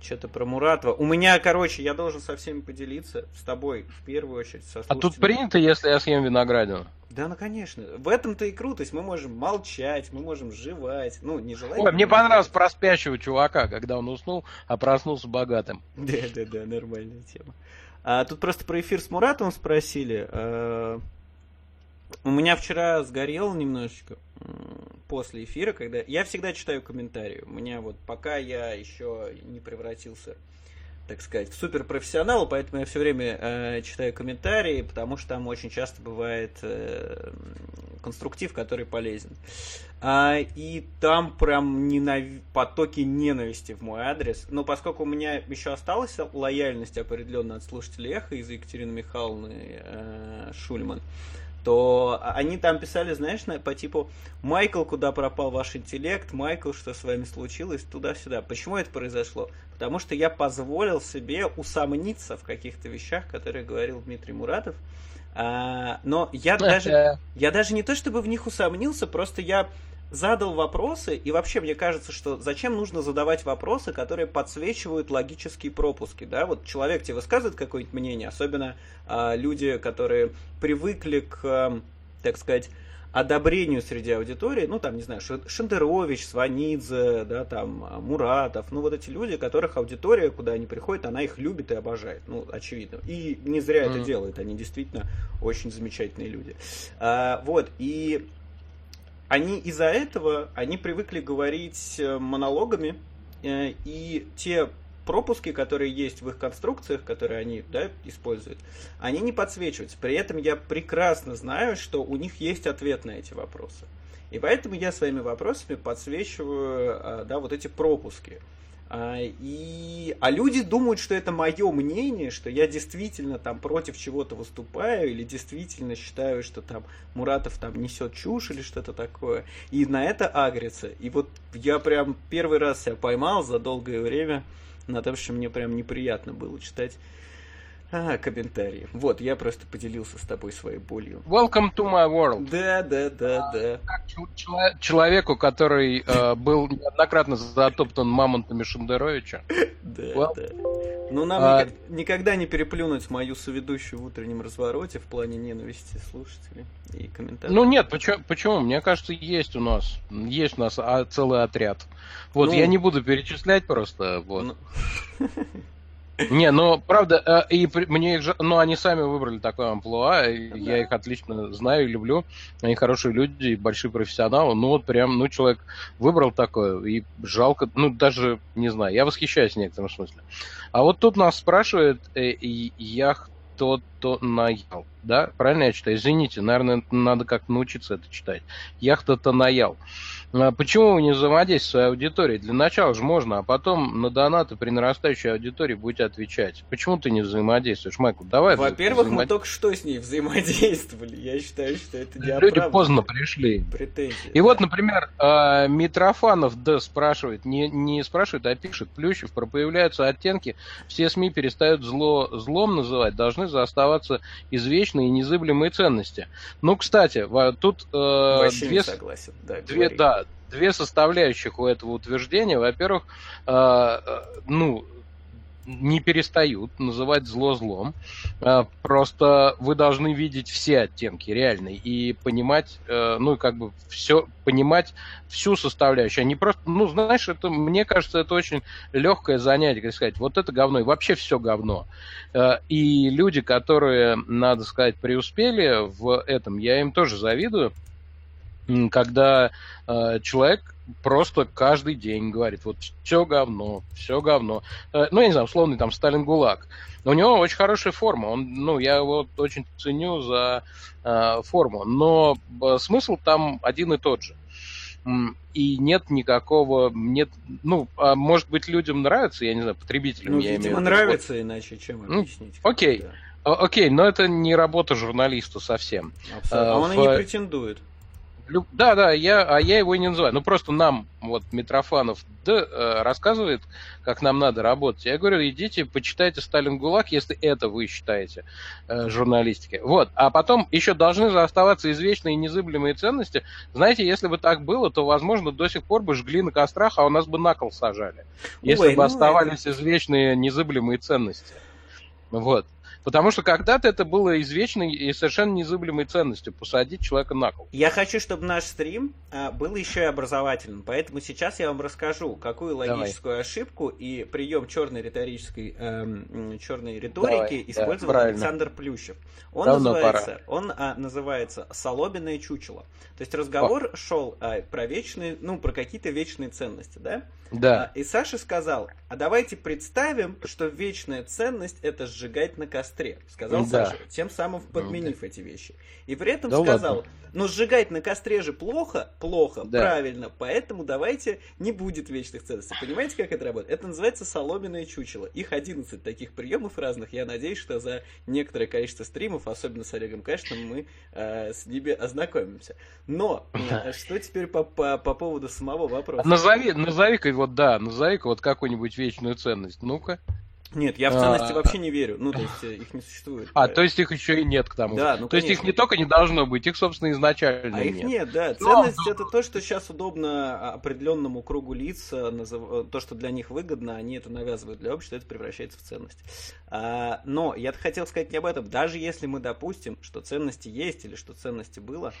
Что-то про Муратова. У меня, короче, я должен со всеми поделиться. С тобой, в первую очередь. Со а тут принято, если я съем виноградину? Да, ну конечно. В этом-то и крутость. Мы можем молчать, мы можем жевать. Ну, не желать. Ой, мне понравилось про спящего чувака, когда он уснул, а проснулся богатым. Да, да, да, нормальная тема. А, тут просто про эфир с Муратовым спросили. А, у меня вчера сгорел немножечко после эфира, когда... Я всегда читаю комментарии. У меня вот пока я еще не превратился, так сказать, в суперпрофессионала, поэтому я все время э, читаю комментарии, потому что там очень часто бывает э, конструктив, который полезен. А, и там прям ненав... потоки ненависти в мой адрес. Но поскольку у меня еще осталась лояльность определенно от слушателей Эхо из Екатерины Михайловны э, Шульман, то они там писали, знаешь, по типу «Майкл, куда пропал ваш интеллект? Майкл, что с вами случилось?» Туда-сюда. Почему это произошло? Потому что я позволил себе усомниться в каких-то вещах, которые говорил Дмитрий Муратов. А, но я даже, я даже не то чтобы в них усомнился, просто я задал вопросы, и вообще мне кажется, что зачем нужно задавать вопросы, которые подсвечивают логические пропуски, да, вот человек тебе высказывает какое-нибудь мнение, особенно э, люди, которые привыкли к, э, так сказать, одобрению среди аудитории, ну, там, не знаю, Шендерович, Сванидзе, да, там, Муратов, ну, вот эти люди, которых аудитория, куда они приходят, она их любит и обожает, ну, очевидно. И не зря mm. это делают, они действительно очень замечательные люди. А, вот, и они из-за этого, они привыкли говорить э, монологами, э, и те пропуски, которые есть в их конструкциях, которые они да, используют, они не подсвечиваются. При этом я прекрасно знаю, что у них есть ответ на эти вопросы. И поэтому я своими вопросами подсвечиваю э, да, вот эти пропуски. А, и, а люди думают, что это мое мнение, что я действительно там против чего-то выступаю, или действительно считаю, что там Муратов там несет чушь или что-то такое. И на это агрится. И вот я прям первый раз себя поймал за долгое время на том, что мне прям неприятно было читать а, комментарии. Вот, я просто поделился с тобой своей болью. Welcome to my world. Да, да, да, а, да. человеку, который э, был неоднократно затоптан мамонтами Шендеровича. Да, well. да. Ну, нам а... никогда не переплюнуть мою соведущую в утреннем развороте в плане ненависти слушателей и комментариев. Ну нет, почему? почему? Мне кажется, есть у нас, есть у нас а, целый отряд. Вот, ну... я не буду перечислять просто, вот. Ну... Не, ну, правда, э, и мне их, ну, они сами выбрали такое амплуа, я их отлично знаю и люблю, они хорошие люди и большие профессионалы, ну, вот прям, ну, человек выбрал такое, и жалко, ну, даже, не знаю, я восхищаюсь в некотором смысле. А вот тут нас спрашивает, э, я кто-то наял, да, правильно я читаю? Извините, наверное, надо как-то научиться это читать. Яхта-то наял. А почему вы не взаимодействуете с своей аудиторией? Для начала же можно, а потом на донаты при нарастающей аудитории будете отвечать. Почему ты не взаимодействуешь, Майкл? Давай. Во-первых, взаимод... мы только что с ней взаимодействовали. Я считаю, что это не Люди поздно пришли. Претензии. И да. вот, например, а, Митрофанов Д спрашивает, не, не спрашивает, а пишет, Плющев, про появляются оттенки, все СМИ перестают зло злом называть, должны оставаться извечные и незыблемые ценности. Ну, кстати, тут э, Вообще две, не согласен. Да, две, да, две составляющих у этого утверждения. Во-первых, э, э, ну, не перестают называть зло злом. Э, просто вы должны видеть все оттенки реальные и понимать, ну, как бы все, понимать всю составляющую. Они просто, ну, знаешь, это, мне кажется, это очень легкое занятие, как сказать, вот это говно, и вообще все говно. И люди, которые, надо сказать, преуспели в этом, я им тоже завидую, когда э, человек просто каждый день говорит, вот все говно, все говно. Э, ну, я не знаю, условный там Сталин ГУЛАГ. У него очень хорошая форма, он, ну, я его очень ценю за э, форму, но э, смысл там один и тот же. И нет никакого, нет, ну, а может быть, людям нравится, я не знаю, потребителям ну, я видимо, имею в виду. нравится, вот. иначе чем ну, объяснить? Ну, окей, да. окей, но это не работа журналиста совсем. Абсолютно. А он в... и не претендует. Да, да, я, а я его и не называю. Ну, просто нам, вот, Митрофанов да, э, рассказывает, как нам надо работать. Я говорю, идите, почитайте Сталин ГУЛАГ, если это вы считаете э, журналистикой. Вот. А потом еще должны оставаться извечные и незыблемые ценности. Знаете, если бы так было, то, возможно, до сих пор бы жгли на кострах, а у нас бы на кол сажали. Если Ой, бы ну оставались это... извечные незыблемые ценности. Вот. Потому что когда-то это было извечной и совершенно незыблемой ценностью посадить человека на кол. Я хочу, чтобы наш стрим а, был еще и образовательным, поэтому сейчас я вам расскажу, какую логическую Давай. ошибку и прием черной риторической эм, черной риторики Давай, использовал да, Александр Плющев. Он Давно называется, пора. он а, называется "Соломенное чучело". То есть разговор О. шел а, про вечные, ну про какие-то вечные ценности, да? Да. А, и Саша сказал: "А давайте представим, что вечная ценность это сжигать на костре сказал да. Саша, тем самым подменив да. эти вещи. И при этом да сказал, ладно. но сжигать на костре же плохо, плохо, да. правильно, поэтому давайте не будет вечных ценностей. Понимаете, как это работает? Это называется соломенное чучело. Их 11 таких приемов разных. Я надеюсь, что за некоторое количество стримов, особенно с Олегом Кашиным, мы э, с ними ознакомимся. Но э, что теперь по, по, по поводу самого вопроса? Назови, назови-ка вот, да, назови-ка вот какую-нибудь вечную ценность. Ну-ка. Нет, я в ценности а, вообще не верю. Ну, то есть э, их не существует. А, то есть их еще и нет к тому. Да, ну, то есть их не только не должно быть, их, собственно, изначально а их нет. да. Ценность но... это то, что сейчас удобно определенному кругу лиц, э, то, что для них выгодно, они это навязывают для общества, это превращается в ценность. А, но я хотел сказать не об этом. Даже если мы допустим, что ценности есть или что ценности было,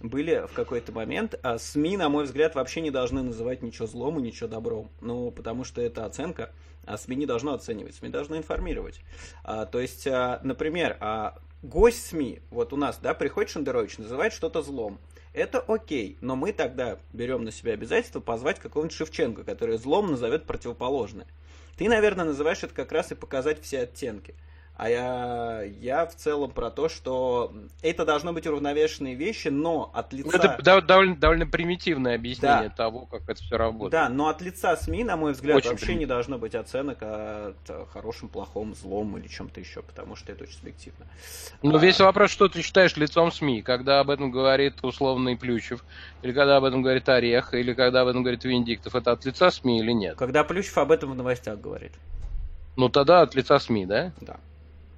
были в какой-то момент. А СМИ, на мой взгляд, вообще не должны называть ничего злом и ничего добром. Ну, потому что это оценка, а СМИ не должно оценивать, СМИ должны информировать. А, то есть, а, например, а, гость СМИ, вот у нас, да, приходит Шендерович, называет что-то злом. Это окей, но мы тогда берем на себя обязательство позвать какого-нибудь Шевченко, который злом назовет противоположное. Ты, наверное, называешь это как раз и показать все оттенки. А я, я в целом про то, что это должно быть уравновешенные вещи, но от лица... Ну, это довольно, довольно примитивное объяснение да. того, как это все работает. Да, но от лица СМИ, на мой взгляд, очень вообще не должно быть оценок о хорошем, плохом, злом или чем-то еще, потому что это очень субъективно. Ну, а... весь вопрос, что ты считаешь лицом СМИ, когда об этом говорит условный Плющев, или когда об этом говорит Орех, или когда об этом говорит Виндиктов, это от лица СМИ или нет? Когда Плющев об этом в новостях говорит. Ну, тогда от лица СМИ, да? Да.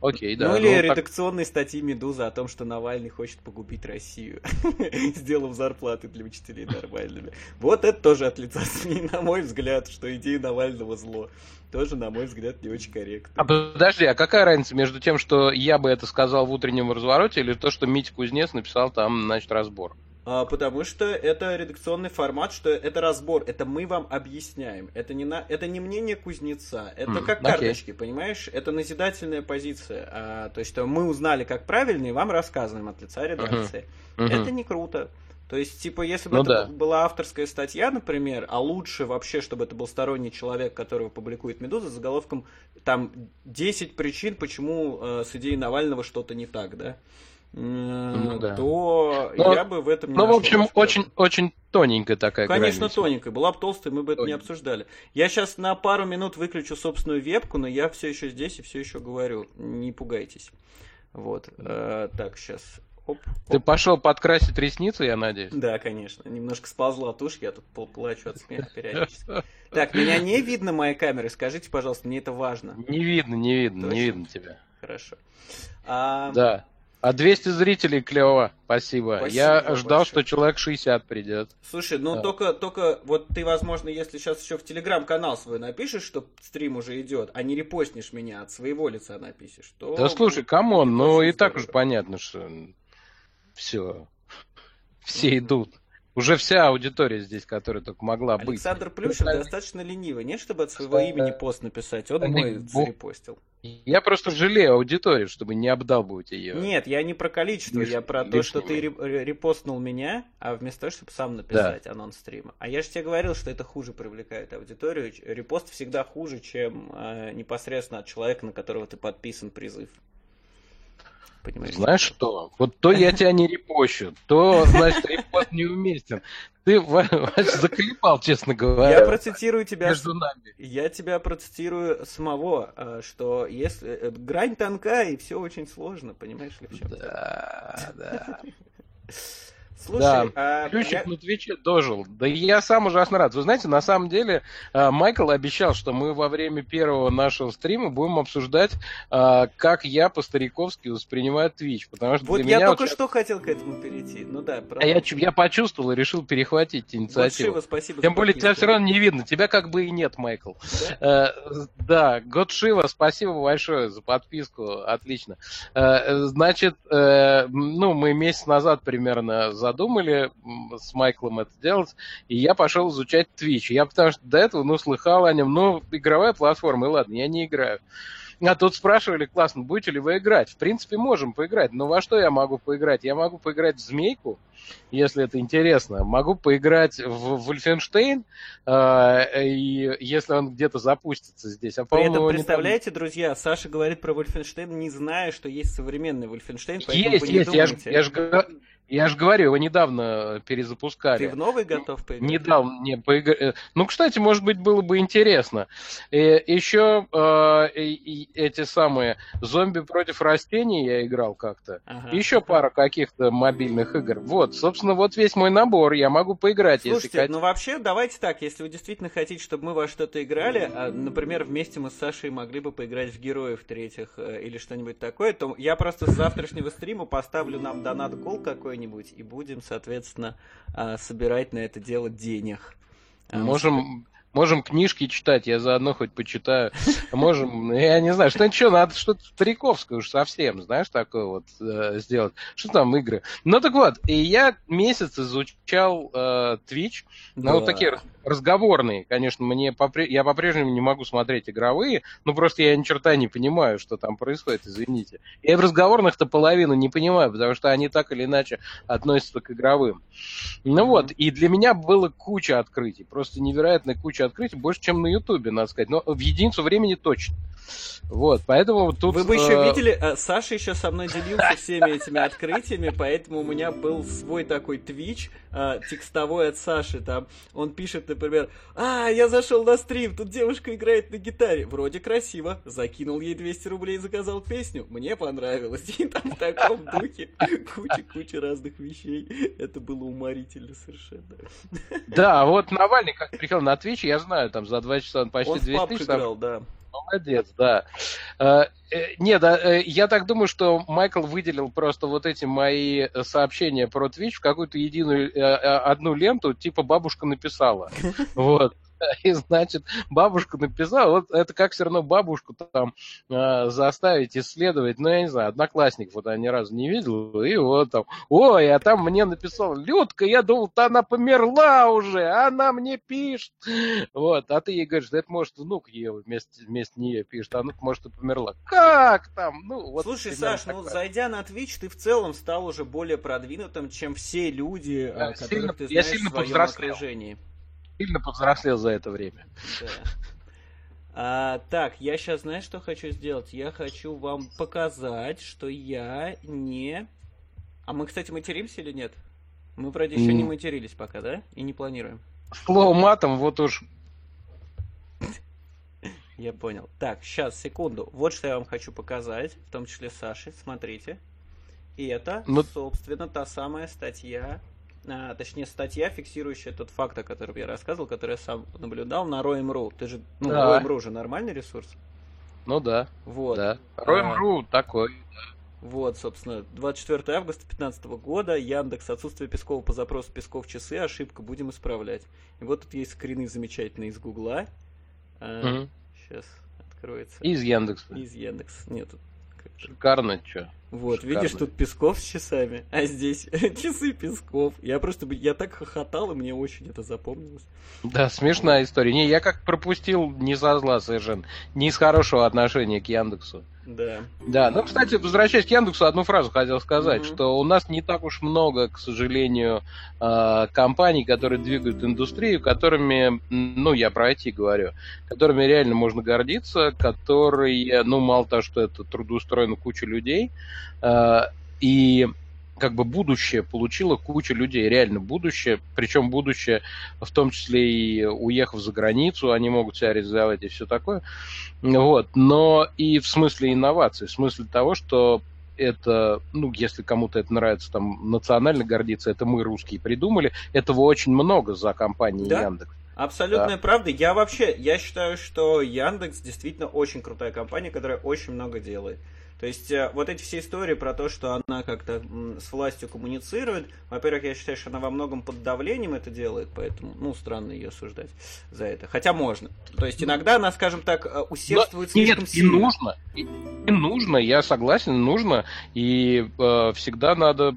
Окей, да. Ну или ну, редакционные так... статьи Медузы о том, что Навальный хочет погубить Россию, сделав зарплаты для учителей нормальными. Вот это тоже от лица СМИ, на мой взгляд, что идея Навального зло. Тоже, на мой взгляд, не очень корректно. А подожди, а какая разница между тем, что я бы это сказал в утреннем развороте, или то, что Митя Кузнец написал там, значит, разбор? А, потому что это редакционный формат, что это разбор, это мы вам объясняем. Это не, на, это не мнение кузнеца, это mm, как карточки, okay. понимаешь? Это назидательная позиция. А, то есть что мы узнали, как правильно, и вам рассказываем от лица редакции. Uh-huh. Uh-huh. Это не круто. То есть, типа, если бы ну, это да. была авторская статья, например, а лучше вообще, чтобы это был сторонний человек, которого публикует Медуза, с заголовком там 10 причин, почему э, с идеей Навального что-то не так, да? Ну, да. то но, я бы в этом не Ну, в общем, очень, очень тоненькая такая Конечно, граница. тоненькая. Была бы толстая, мы бы это не обсуждали. Я сейчас на пару минут выключу собственную вебку, но я все еще здесь и все еще говорю. Не пугайтесь. Вот. Э, так, сейчас. Оп, оп. Ты пошел подкрасить ресницы, я надеюсь? Да, конечно. Немножко сползла тушь, я тут плачу от смеха периодически. Так, меня не видно моей камеры, скажите, пожалуйста, мне это важно. Не видно, не видно, Точно. не видно тебя. Хорошо. А... Да. А 200 зрителей клево, спасибо. спасибо Я большое. ждал, что человек 60 придет. Слушай, ну да. только, только вот ты, возможно, если сейчас еще в телеграм-канал свой напишешь, что стрим уже идет, а не репостнешь меня от своего лица напишешь, то... Да слушай, come on, ну и так уж понятно, что все, все идут. Уже вся аудитория здесь, которая только могла Александр быть. Александр Плющев достаточно ленивый, нет, чтобы от своего имени пост написать, он мой зарепостил. Я просто жалею аудиторию, чтобы не обдалбывать ее. Нет, я не про количество, Лиш- я про то, что ты репостнул меня, а вместо того, чтобы сам написать анонс стрима. А я же тебе говорил, что это хуже привлекает аудиторию. Репост всегда хуже, чем э, непосредственно от человека, на которого ты подписан призыв. Понимаешь? Знаешь что? Вот то я тебя не репощу, то, значит, репост неуместен. Ты, заколебал, честно говоря. Я процитирую тебя. Между нами. Я тебя процитирую самого, э, что если э, грань тонка и все очень сложно, понимаешь ли в чем? Да, да. Слушай, Да, а, Ключик я- на Твиче дожил. Да я сам ужасно рад. Вы знаете, на самом деле, э, Майкл обещал, что мы во время первого нашего стрима будем обсуждать, э, как я по-стариковски воспринимаю Twitch. Потому что вот для я меня только вот щас- что хотел к этому перейти. Ну да, А я, я почувствовал и решил перехватить Вот, инициативу. Шива, спасибо Тем за более тебя все равно не видно. Тебя как бы и нет, Майкл. Да? Э, Да, Год Шива, спасибо большое за подписку, отлично. Э, Значит, э, ну, мы месяц назад примерно задумали с Майклом это делать, и я пошел изучать Twitch. Я потому что до этого, ну, слыхал о нем, ну, игровая платформа, и ладно, я не играю. А тут спрашивали, классно, будете ли вы играть? В принципе, можем поиграть. Но во что я могу поиграть? Я могу поиграть в Змейку, если это интересно. Могу поиграть в Вольфенштейн, э, и если он где-то запустится здесь. А, При этом, его не представляете, друзья, Саша говорит про Вольфенштейн, не зная, что есть современный поэтому Есть, вы не есть, я же думайте. я ж я ж говорю, его недавно перезапускали. Ты в новый готов поиграть? Не дал мне поиграть. Ну, кстати, может быть, было бы интересно. И еще э, и эти самые зомби против растений я играл как-то. Ага. Еще пара каких-то мобильных игр. Вот, собственно, вот весь мой набор. Я могу поиграть, если Слушайте, хотите. ну вообще, давайте так, если вы действительно хотите, чтобы мы во что-то играли, а, например, вместе мы с Сашей могли бы поиграть в героев третьих э, или что-нибудь такое, то я просто с завтрашнего стрима поставлю нам донат гол какой-нибудь и будем, соответственно, а, собирать на это дело денег. Можем, можем книжки читать, я заодно хоть почитаю. Можем, я не знаю, что ничего, надо что-то стариковское уж совсем, знаешь, такое вот э, сделать. Что там игры? Ну так вот, и я месяц изучал э, Twitch, ну вот Да. такие раз- разговорные, конечно, мне попре- я по-прежнему не могу смотреть игровые, ну просто я ни черта не понимаю, что там происходит, извините. Я в разговорных-то половину не понимаю, потому что они так или иначе относятся к игровым. Ну вот, и для меня было куча открытий, просто невероятная куча открытий, больше, чем на Ютубе, надо сказать, но в единицу времени точно. Вот, поэтому тут... Вы бы еще э, видели, э, Саша еще со мной делился всеми этими открытиями, поэтому у меня был свой такой твич э, текстовой от Саши. Там он пишет, например, а, я зашел на стрим, тут девушка играет на гитаре, вроде красиво, закинул ей 200 рублей, заказал песню, мне понравилось. И там в таком духе куча-куча разных вещей. Это было уморительно совершенно. Да, вот Навальный как приехал на Twitch, я знаю, там за два часа он почти Он в 200 паб тысяч там играл, да. Молодец, да. Э, э, Нет, э, я так думаю, что Майкл выделил просто вот эти мои сообщения про Twitch в какую-то единую одну ленту, типа бабушка написала. Вот. И значит, бабушка написала, вот это как все равно бабушку там э, заставить исследовать, ну, я не знаю, одноклассник вот я ни разу не видел, и вот там, ой, а там мне написала, Людка, я думал, то она померла уже, а она мне пишет. Вот, а ты ей говоришь, да это может внук ее вместе, вместе нее пишет, а ну может и померла. Как там? Ну, вот Слушай, Саш, ну такое. зайдя на Twitch, ты в целом стал уже более продвинутым, чем все люди, Да, э, которых сильно- ты я знаешь сильно в своем окружении. Сильно повзрослел за это время. Да. А, так, я сейчас, знаешь, что хочу сделать? Я хочу вам показать, что я не... А мы, кстати, материмся или нет? Мы вроде еще не М. матерились пока, да? И не планируем. Слово матом, вот уж Я понял. Так, сейчас, секунду. Вот что я вам хочу показать, в том числе Саше. Смотрите. И это, Ну- собственно, та самая статья, а, точнее, статья, фиксирующая тот факт, о котором я рассказывал, который я сам наблюдал на Roam.ru. Ты же, ну, Да. Roam.ru же нормальный ресурс. Ну да, Вот. да. Роем.ру такой. Вот, собственно, 24 августа 2015 года, Яндекс, отсутствие Пескова по запросу Песков часы, ошибка, будем исправлять. И вот тут есть скрины замечательные из Гугла. Мгм. Сейчас откроется. Из Яндекса. Из Яндекс. Нет, тут Шикарно, что. Вот, Шикарно. видишь, тут Песков с часами, а здесь часы Песков. Я просто, я так хохотал, и мне очень это запомнилось. Да, смешная история. Не, я как пропустил не со зла совершенно, не из хорошего отношения к Яндексу. Да. Да, ну, кстати, возвращаясь к Яндексу, одну фразу хотел сказать, Мгм. что у нас не так уж много, к сожалению, э, компаний, которые двигают индустрию, которыми, ну, я про IT говорю, которыми реально можно гордиться, которые, ну, мало того, что это трудоустроена куча людей, э, и как бы будущее получила куча людей, реально будущее, причем будущее в том числе и уехав за границу, они могут себя реализовать и все такое. Вот. Но и в смысле инноваций, в смысле того, что это, ну, если кому-то это нравится, там, национально гордиться, это мы, русские, придумали. Этого очень много за компанией Да? Яндекс. Абсолютная правда. Я вообще, я считаю, что Яндекс действительно очень крутая компания, которая очень много делает. То есть э, вот эти все истории про то, что она как-то с властью коммуницирует, во-первых, я считаю, что она во многом под давлением это делает, поэтому, ну, странно ее осуждать за это. Хотя можно. То есть иногда она, скажем так, э, усердствует Но- слишком Нет, и сильно. нужно. И, и нужно, я согласен, нужно. И э, всегда надо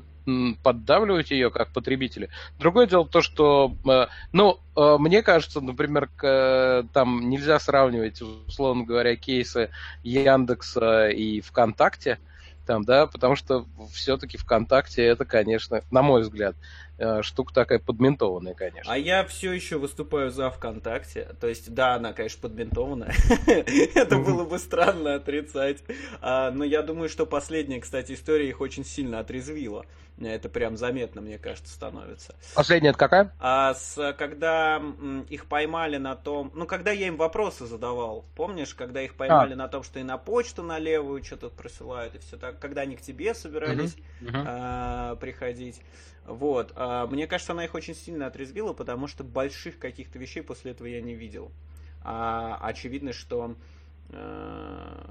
поддавливать ее как потребители. Другое дело то, что, э, ну, э, мне кажется, например, э, там нельзя сравнивать, условно говоря, кейсы Яндекса и ВКонтакте, там, да, потому что все-таки ВКонтакте это, конечно, на мой взгляд, штука такая подментованная, конечно. А я все еще выступаю за ВКонтакте. То есть, да, она, конечно, подментованная. Это было бы странно отрицать. А, Но я думаю, что последняя, кстати, история их очень сильно отрезвила. Это прям заметно, мне кажется, становится. Последняя это какая? А с, когда их поймали на том... Ну, когда я им вопросы задавал, помнишь, когда их поймали на том, что и на почту на левую что-то присылают, и все так, когда они к тебе собирались Мгм. а, приходить. Вот. А, мне кажется, она их очень сильно отрезвила, потому что больших каких-то вещей после этого я не видел. А, очевидно, что э,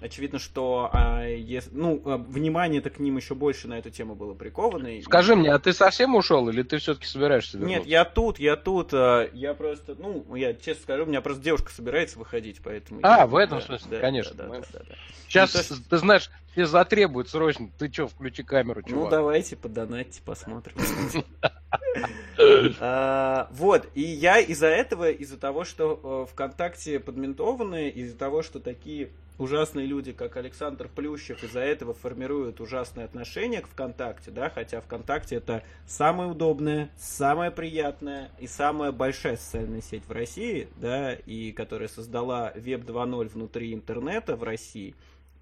очевидно, что а, ес- ну, а, внимание-то к ним еще больше на эту тему было приковано. и- Скажи мне, а ты совсем ушел или ты все-таки собираешься вернуться? Нет, я тут, я тут, а, я просто, ну, я честно скажу, у меня просто девушка собирается выходить, поэтому... А, я- в этом да, смысле, да, конечно. да, да, Мы- да, да. Сейчас, Ну, то ты знаешь, все затребуют срочно. Ты что, включи камеру, Ну, чувак. давайте, подонатьте, посмотрим. А, Вот, и я из-за этого, из-за того, что э, ВКонтакте подментованы, из-за того, что такие ужасные люди, как Александр Плющев, из-за этого формируют ужасные отношения к ВКонтакте, да, хотя ВКонтакте это самая удобная, самая приятная и самая большая социальная сеть в России, да, и которая создала Web 2.0 внутри интернета в России,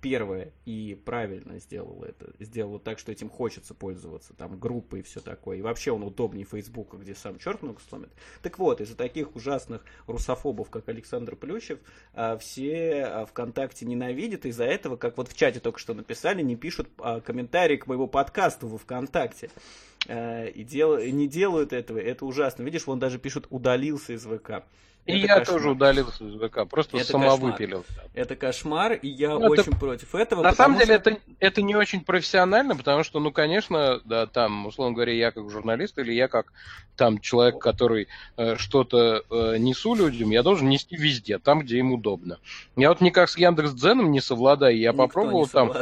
первое и правильно сделала это, сделала так, что этим хочется пользоваться, там группы и все такое. И вообще он удобнее Фейсбука, где сам черт много сломит. Так вот, из-за таких ужасных русофобов, как Александр Плющев, а, все а, ВКонтакте ненавидят. Из-за этого, как вот в чате только что написали, не пишут а, комментарии к моему подкасту во ВКонтакте. И дел... не делают этого. Это ужасно. Видишь, вон даже пишут удалился из ВК. И Это я кошмар. тоже удалился из ВК, просто Это самовыпилил. Это кошмар, и я Ну, это- очень против этого. На самом деле что- это, это не очень профессионально, потому что, ну, конечно, да, там, условно говоря, я как журналист или я как там человек, который э, что-то э, несу людям, я должен нести везде, там, где им удобно. Я вот никак с Яндекс.Дзеном не совладаю, я Никто попробовал там,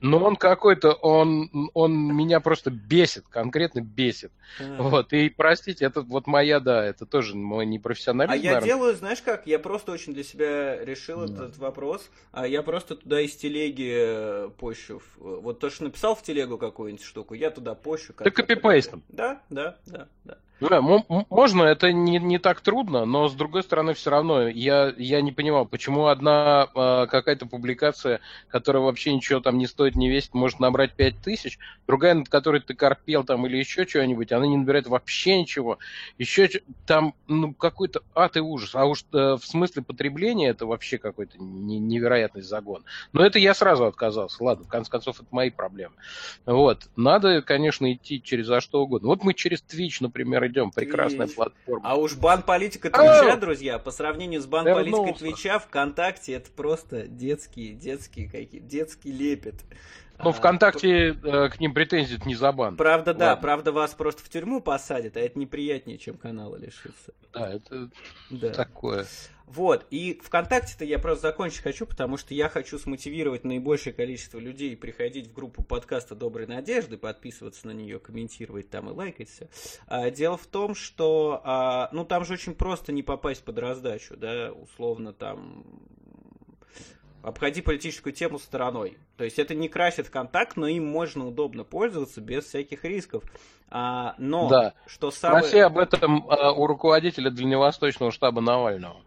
но он какой-то, он, он меня просто бесит, конкретно бесит. Вот, и простите, это вот моя, да, это тоже мой непрофессионализм, А я наверное. делаю, знаешь как, я просто очень для себя решил Да. этот вопрос. А я просто туда из телеги э, пощу. в- Вот то, что написал в телегу какую-нибудь штуку, я туда пощу. Ты копипейстом. Да, да, да, да. Да, м- м- можно, это не, не так трудно, но с другой стороны, все равно я, я не понимал, почему одна э, какая-то публикация, которая вообще ничего там не стоит, не весит, может набрать 5000, другая, над которой ты корпел там или еще что-нибудь, она не набирает вообще ничего. Еще там ну, какой-то ад и ужас. А уж э, в смысле потребления это вообще какой-то не- невероятный загон. Но это я сразу отказался. Ладно, в конце концов, это мои проблемы. Вот. Надо, конечно, идти через за что угодно. Вот мы через Twitch, например, идем. Прекрасная Twitch. платформа. А уж бан-политика Твича, Ау! друзья, по сравнению с бан-политикой Вернулся. Твича ВКонтакте, это просто детские, детские какие, детский лепет. Ну, ВКонтакте э, к ним претензий не за бан. Правда, да, Ладно. правда вас просто в тюрьму посадят, а это неприятнее, чем канала лишиться. Да, это Да. такое. Вот, и ВКонтакте-то я просто закончить хочу, потому что я хочу смотивировать наибольшее количество людей приходить в группу подкаста «Доброй надежды», подписываться на нее, комментировать там и лайкать все. А, дело в том, что, а, ну, там же очень просто не попасть под раздачу, да, условно там обходи политическую тему стороной. То есть это не красит контакт, но им можно удобно пользоваться без всяких рисков. А, но Да. что самое... Спроси об этом э, у руководителя Дальневосточного штаба Навального.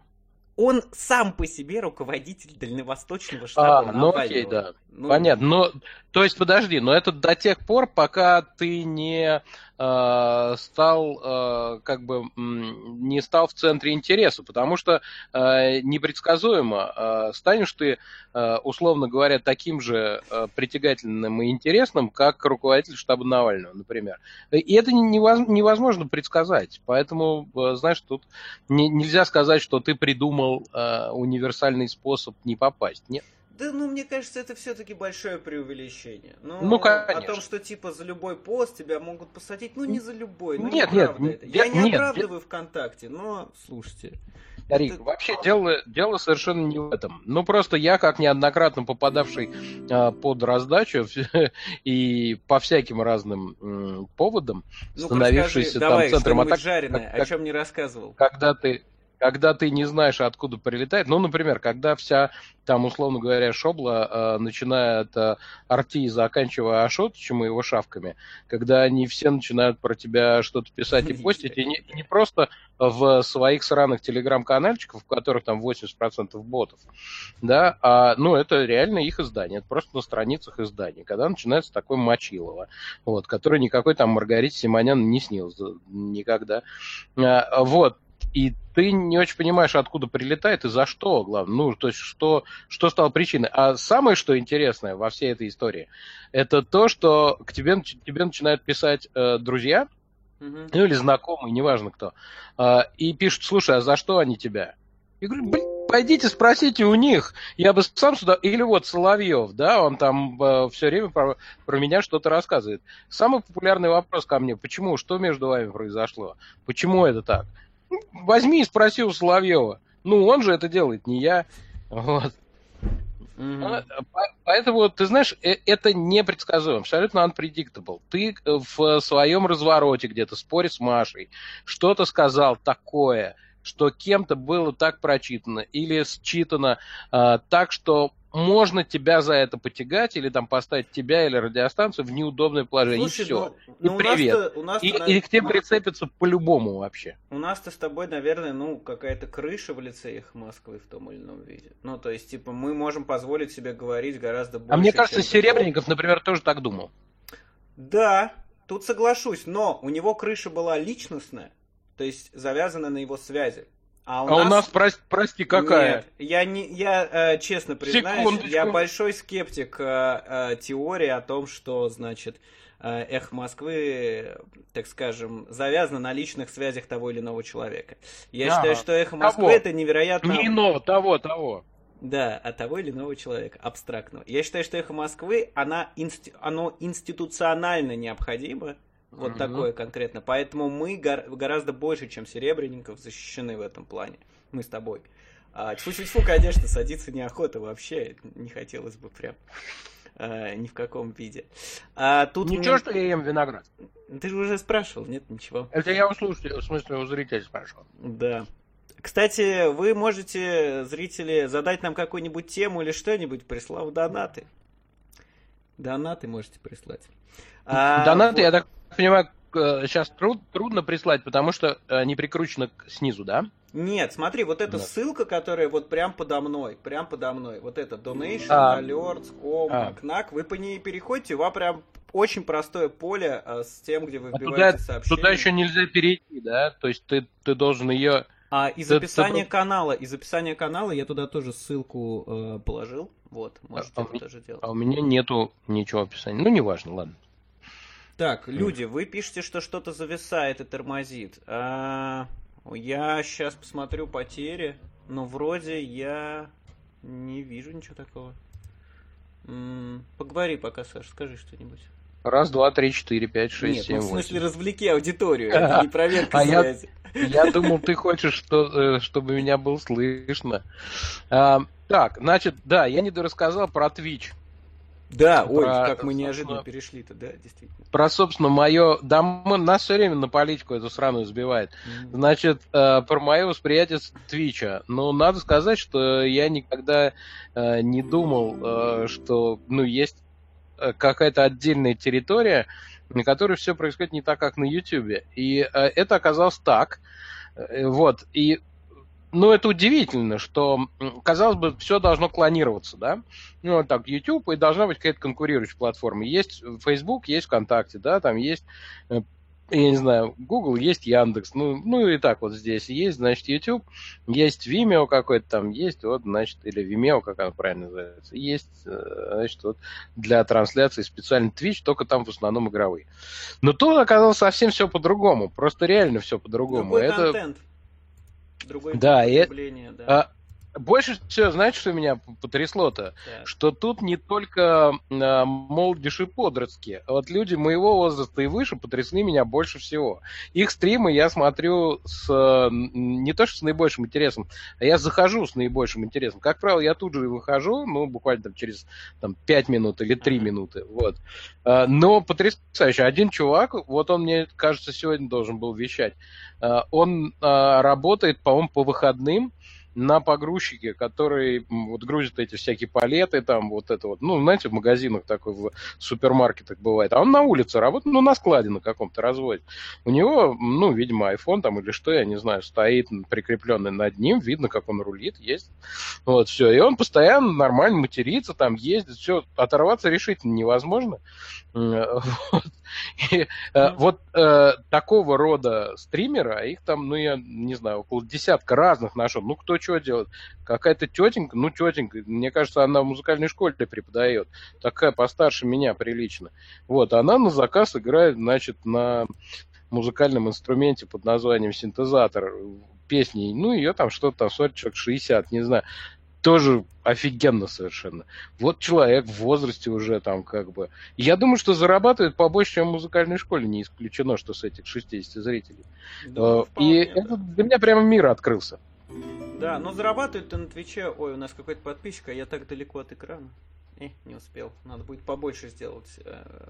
Он сам по себе руководитель дальневосточного штаба А, ну Навального. окей, да. Ну, Понятно. Но, то есть, подожди, но это до тех пор, пока ты не э, стал, э, как бы, не стал в центре интереса, потому что э, непредсказуемо э, станешь ты, э, условно говоря, таким же э, притягательным и интересным, как руководитель штаба Навального, например. И это не- невоз- невозможно предсказать. Поэтому, э, знаешь, тут не- нельзя сказать, что ты придумал э, универсальный способ не попасть. Нет. Да, ну, мне кажется, это все-таки большое преувеличение. Ну, Ну, О конечно. том, что, типа, за любой пост тебя могут посадить, ну, не за любой. Ну, Нет, нет, я- Я не нет, оправдываю ВКонтакте, но, слушайте. Рик, Это- вообще дело, дело совершенно не в этом. Ну, просто я, как неоднократно попадавший а, под раздачу и по всяким разным м, поводам, Ну-ка, становившийся расскажи, там давай, центром атаки, жареное, как- о чем не рассказывал. когда ты когда ты не знаешь, откуда прилетает, ну, например, когда вся, там, условно говоря, шобла, э, начиная от э, Арти и заканчивая Ашотычем и его шавками, когда они все начинают про тебя что-то писать и постить, и не, и не просто в своих сраных телеграм-канальчиках, в которых там 80% ботов, да, а, ну, это реально их издание, это просто на страницах издания, когда начинается такой Мочилово, вот, который никакой там Маргарите Симонян не снился никогда. А, Вот, и ты не очень понимаешь, откуда прилетает и за что, главное. Ну, то есть, что, что стало причиной. А самое, что интересное во всей этой истории, это то, что к тебе, тебе начинают писать э, друзья, Мгм. ну или знакомые, неважно кто, а, и пишут, слушай, а за что они тебя? Я говорю, блин, пойдите спросите у них. Я бы сам сюда... Или вот Соловьев, да, он там все время про, про меня что-то рассказывает. Самый популярный вопрос ко мне, почему, что между вами произошло? Почему это так? Возьми и спроси у Соловьева. Ну, он же это делает, не я. Вот. По- Поэтому, ты знаешь, э- это непредсказуемо, абсолютно unpredictable. Ты э, в своем развороте где-то, споре с Машей, что-то сказал такое, что кем-то было так прочитано или считано а, так, что можно тебя за это потягать или там поставить тебя или радиостанцию в неудобное положение. Слушай, и все. ну, И ну, привет. У нас-то, у нас-то, И, на- и к тебе прицепятся по-любому вообще. У нас-то с тобой, наверное, ну, какая-то крыша в лице их Москвы в том или ином виде. Ну, то есть, типа, мы можем позволить себе говорить гораздо больше. А мне кажется, Серебренников, например, тоже так думал. Да, тут соглашусь, но у него крыша была личностная, то есть завязана на его связи. А у А нас... у нас, прос- прости, какая? Нет, я не, я э, честно признаюсь, Секундочку. я большой скептик э, э, теории о том, что, значит, э, Эх Москвы, так скажем, завязано на личных связях того или иного человека. Я Ага. считаю, что Эхо Москвы Того. это невероятно... Не иного, того, того. Да, от того или иного человека, абстрактного. Я считаю, что эхо Москвы, она инсти- оно институционально необходимо, вот Мгм. такое конкретно. Поэтому мы гор- гораздо больше, чем Серебренников, защищены в этом плане. Мы с тобой. А, тьфу-тьфу, конечно, садиться неохота вообще, не хотелось бы прям. а, ни в каком виде. А, тут Ничего, мне- что я ем виноград. Ты же уже спрашивал, нет, ничего. Это я у слушателя, в смысле у зрителя спрашивал. Да. Кстати, вы можете, зрители, задать нам какую-нибудь тему или что-нибудь, прислав донаты. Донаты можете прислать. А, Донаты, вот. я так понимаю, сейчас трудно прислать, потому что они прикручены к- снизу, да? Нет, смотри, вот эта Да. ссылка, которая вот прям подо мной, прям подо мной, вот это Donation, А. Alerts, Com, А. Knack, вы по ней переходите, у вас прям очень простое поле а, с тем, где вы А туда, вбиваете сообщения. туда еще нельзя перейти, да? То есть ты, ты должен ее... А из Ты- описания ты- канала, из описания канала я туда тоже ссылку э, положил. Вот, можете А, это а, тоже делать. А у меня нету ничего описания. Ну, неважно, ладно. Так, люди, вы пишете, что что-то зависает и тормозит. А, я сейчас посмотрю потери, но вроде я не вижу ничего такого. М, Поговори пока, Саш, скажи что-нибудь. Раз, два, три, четыре, пять, шесть, Нет, семь, ну в смысле восемь. развлеки аудиторию, не проверка А я- связи. Я думал, ты хочешь, что, э, чтобы меня было слышно. А, так, значит, да, я не дорассказал про Twitch. Да, ой, Про- как мы неожиданно перешли-то, да, действительно. Про, собственно, мое... Да, мы- нас все время на политику эту сраную сбивает. Мгм. Значит, э, про мое восприятие с Твича. Ну, надо сказать, что я никогда э, не думал, э, что, ну, есть э, какая-то отдельная территория, на которой все происходит не так, как на Ютубе. И э, это оказалось так. Э, Вот. И ну, это удивительно, что, казалось бы, все должно клонироваться, да? Ну, вот так, YouTube, и должна быть какая-то конкурирующая платформа. Есть Facebook, есть ВКонтакте, да, там есть, э, я не знаю, Google, есть Яндекс, ну, ну и так вот здесь есть, значит, YouTube, есть Vimeo какой-то там, есть вот, значит, или Vimeo, как оно правильно называется, есть, э, значит, вот для трансляции специальный Twitch, только там в основном игровые. Но тут оказалось совсем все по-другому, просто реально все по-другому. Другой Это... контент. Другой Да, и- да. А, больше всего, знаете, что меня потрясло-то? Так. Что тут не только а, молодежь и подростки, а вот люди моего возраста и выше потрясли меня больше всего. Их стримы я смотрю с не то что с наибольшим интересом, а я захожу с наибольшим интересом. Как правило, я тут же и выхожу, ну, буквально там через там, 5 минут или 3 Ага. минуты. Вот. А, Но потрясающе. Один чувак, вот он мне, кажется, сегодня должен был вещать, а, он а, работает, по-моему, по выходным, на погрузчике, который вот грузит эти всякие палеты, там вот это вот, ну, знаете, в магазинах такой, в супермаркетах бывает. А он на улице работает, ну, на складе на каком-то разводит. У него, ну, видимо, iPhone там или что, я не знаю, стоит прикрепленный над ним, видно, как он рулит, есть. Вот, все. И он постоянно нормально матерится, там ездит, все, оторваться решительно невозможно. Вот. И, э, вот э, такого рода стримера, а их там, ну, я не знаю, около десятка разных нашел. Ну, кто что делает? Какая-то тетенька, ну, тетенька, мне кажется, она в музыкальной школе преподает. Такая постарше меня прилично. Вот, она на заказ играет, значит, на музыкальном инструменте под названием синтезатор песни. Ну, ее там что-то там, человек 60, не знаю. Тоже офигенно совершенно. Вот человек в возрасте уже там как бы. Я думаю, что зарабатывает побольше, чем в музыкальной школе. Не исключено, что с этих 60 зрителей. Да, Э, И вполне, это да. для меня прямо мир открылся. Да, но зарабатывают-то на Твиче. Ой, у нас какой-то подписчик, а я так далеко от экрана. Э, не успел. Надо будет побольше сделать. э,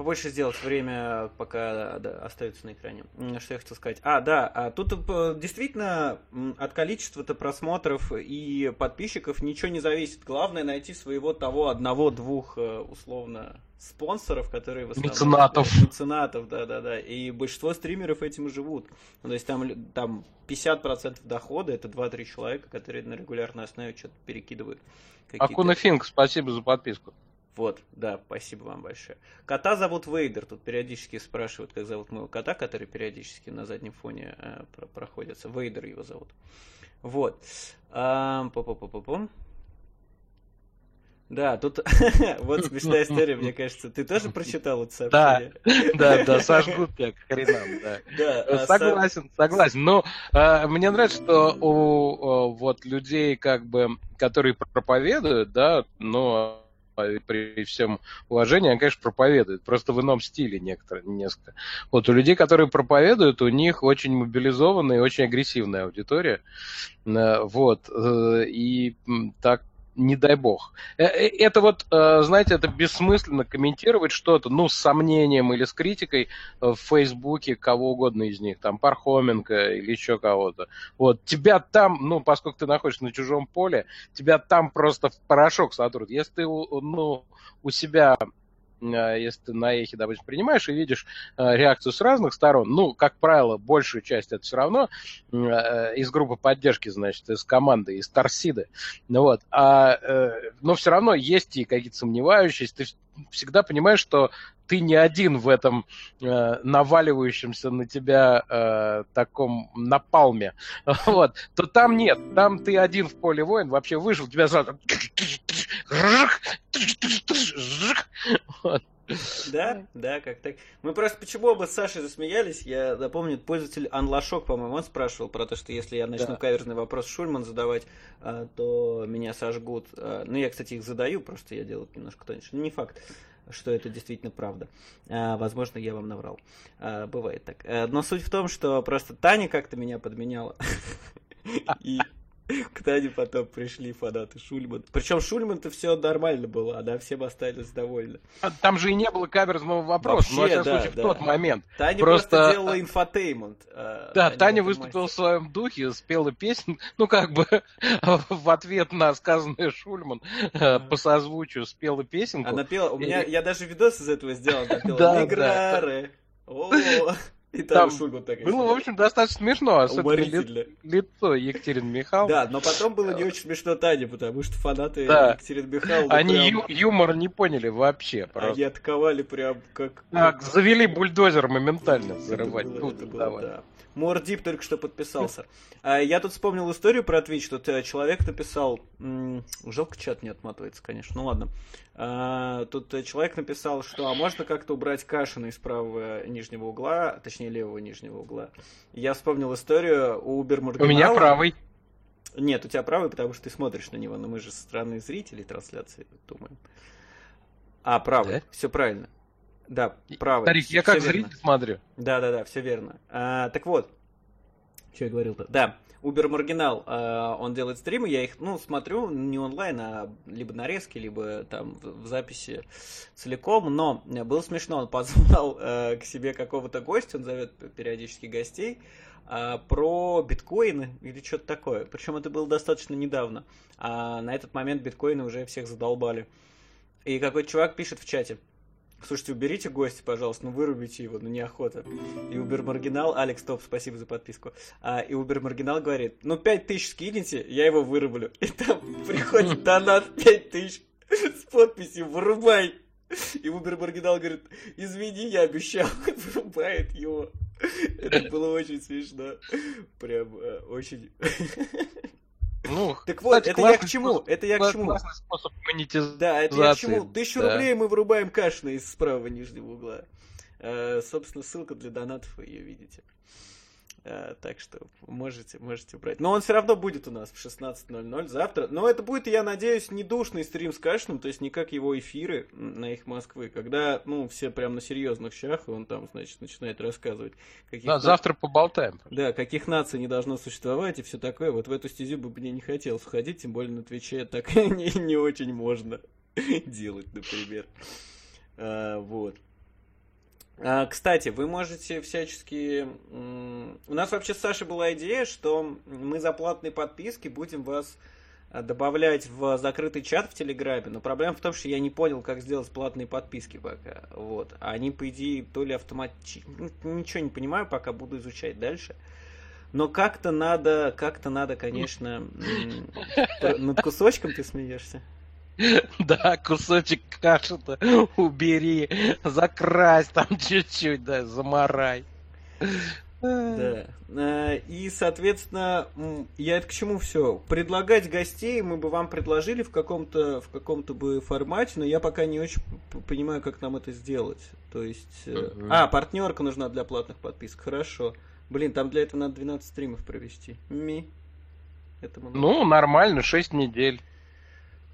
Побольше сделать время, пока да, остается на экране. Что я хотел сказать? А, да, а тут э, действительно от количества-то просмотров и подписчиков ничего не зависит. Главное найти своего того одного-двух э, условно спонсоров, которые в основном... Меценатов. Меценатов, да-да-да. И большинство стримеров этим и живут. Ну, то есть там, там 50% дохода это 2-3 человека, которые на регулярной основе что-то перекидывают. Акуна Финк, спасибо за подписку. Вот, да, спасибо вам большое. Кота зовут Вейдер. Тут периодически спрашивают, как зовут моего кота, который периодически на заднем фоне э, про- проходится. Вейдер его зовут. Вот. Ам, пу-пу-пу-пу-пум. Да, тут вот смешная история, мне кажется. Ты тоже прочитал это сообщение? Да, да, сожгут тебя к хренам, да. Да. а Согласен, согласен. Но э, мне нравится, что у э, вот людей, как бы, которые проповедуют, да, но при всем уважении, они, конечно, проповедуют, просто в ином стиле некоторые, несколько. Вот у людей, которые проповедуют, у них очень мобилизованная и очень агрессивная аудитория. Э, Вот. э, И так не дай бог. Э, э, Это вот, э, знаете, это бессмысленно комментировать что-то, ну, с сомнением или с критикой в Фейсбуке кого угодно из них, там, Пархоменко или еще кого-то. Вот, тебя там, ну, поскольку ты находишься на чужом поле, тебя там просто в порошок сотрут. Если ты, ну, у себя если ты на эхе, допустим, принимаешь и видишь э, реакцию с разных сторон, ну, как правило, большую часть это все равно э, из группы поддержки, значит, из команды, из Торсиды, ну вот, а, э, но все равно есть и какие-то сомневающиеся, ты всегда понимаешь, что ты не один в этом э, наваливающемся на тебя э, таком напалме, вот, то там нет, там ты один в поле воин, вообще вышел, тебя сразу вот. Да, да, как так. Мы просто почему оба с Сашей засмеялись, я напомню, пользователь Анлашок, по-моему, он спрашивал про то, что если я начну Да. каверзный вопрос Шульман задавать, а, то меня сожгут. А, Ну, я, кстати, их задаю, просто я делаю немножко тоньше. Ну, Не факт, что это действительно правда. А, Возможно, я вам наврал. А, Бывает так. А, Но суть в том, что просто Таня как-то меня подменяла. И к Тане потом пришли фанаты Шульман. Причем Шульман-то все нормально было, она всем остались довольны. Там же и не было каверзного вопроса, но, во Вообще, всяком да, случае, да. в тот момент. Таня Просто- просто, делала infotainment. э, Да, Таня в этом выступила в своем духе, спела песню, ну, как бы в ответ на сказанное Шульман э, по созвучию спела песенку. Она пела, у меня, я даже видос из этого сделал, она пела. О, И Там там Шульман такая. Было, в общем, достаточно смешно, особенно ли- лицо Екатерины Михайловны. Да, но потом было не очень смешно Таня, потому что фанаты Да. Екатерины Михайловны Они прям- ю- юмор не поняли вообще. Просто. они атаковали прям как... Так, завели бульдозер моментально Это взрывать. было- Тут это было, да. Мордип только что подписался. А, Я тут вспомнил историю про Twitch. Тут э, человек написал... Жалко, чат не отматывается, конечно. Ну ладно. А, Тут э, человек написал, что а можно как-то убрать Кашина из правого нижнего угла, точнее левого нижнего угла. Я вспомнил историю у Убер У меня правый. Нет, у тебя правый, потому что ты смотришь на него, но мы же со стороны зрителей трансляции думаем. А, правый, Да? все правильно. Да, правый. Старик, я как верно. зритель смотрю. Да, да, да, все верно. А, так вот, что я говорил-то? Да, Uber Marginal, а, он делает стримы, я их, ну, смотрю не онлайн, а либо нарезки, либо там в, записи целиком, но было смешно, он позвал э, к себе какого-то гостя, он зовет периодически гостей, а, про биткоины или что-то такое. Причем это было достаточно недавно. А на этот момент биткоины уже всех задолбали. И какой-то чувак пишет в чате. Слушайте, уберите гостя, пожалуйста, ну вырубите его, ну неохота. И Убер Маргинал, Алекс, топ, спасибо за подписку. А, и Убер Маргинал говорит, ну 5000 скинете, я его вырублю. И там приходит донат 5000 с подписью «Вырубай». И Убер Маргинал говорит, извини, я обещал, вырубает его. Это было очень смешно. Прям э, очень... Ну, Так вот, это я к чему? Это я к чему? Классный способ монетизации. Да, это я к чему? Тысячу рублей мы вырубаем Кашина из правого нижнего угла. Э, собственно, ссылка для донатов, вы ее видите. Э, так что можете, можете брать. Но он все равно будет у нас в 16.00 завтра. Но это будет, я надеюсь, не душный стрим с Кашином, то есть не как его эфиры на их Москвы, когда, ну, все прям на серьезных щах, и он там, значит, начинает рассказывать. Каких Да, завтра поболтаем. да, каких наций не должно существовать и все такое. Вот в эту стезю бы мне не хотелось входить, тем более на Твиче так не, не очень можно делать, например. А, вот. А, кстати, вы можете всячески... У нас вообще с Сашей была идея, что мы за платные подписки будем вас а, добавлять в закрытый чат в Телеграме, но проблема в том, что я не понял, как сделать платные подписки пока. Вот. А Они, по идее, то ли автоматически... Ничего не понимаю, пока буду изучать дальше. Но как-то надо, как-то надо, конечно... Над кусочком ты смеешься? Да, кусочек каши-то убери, закрась там чуть-чуть, да, замарай. Да. Э, И, соответственно, я это к чему все? Предлагать гостей мы бы вам предложили в каком-то в каком-то бы формате, но я пока не очень понимаю, как нам это сделать. То есть... э. А, партнерка нужна для платных подписок. Хорошо. Блин, там для этого надо 12 стримов провести. Ми. Это много. Ну, нормально, 6 недель.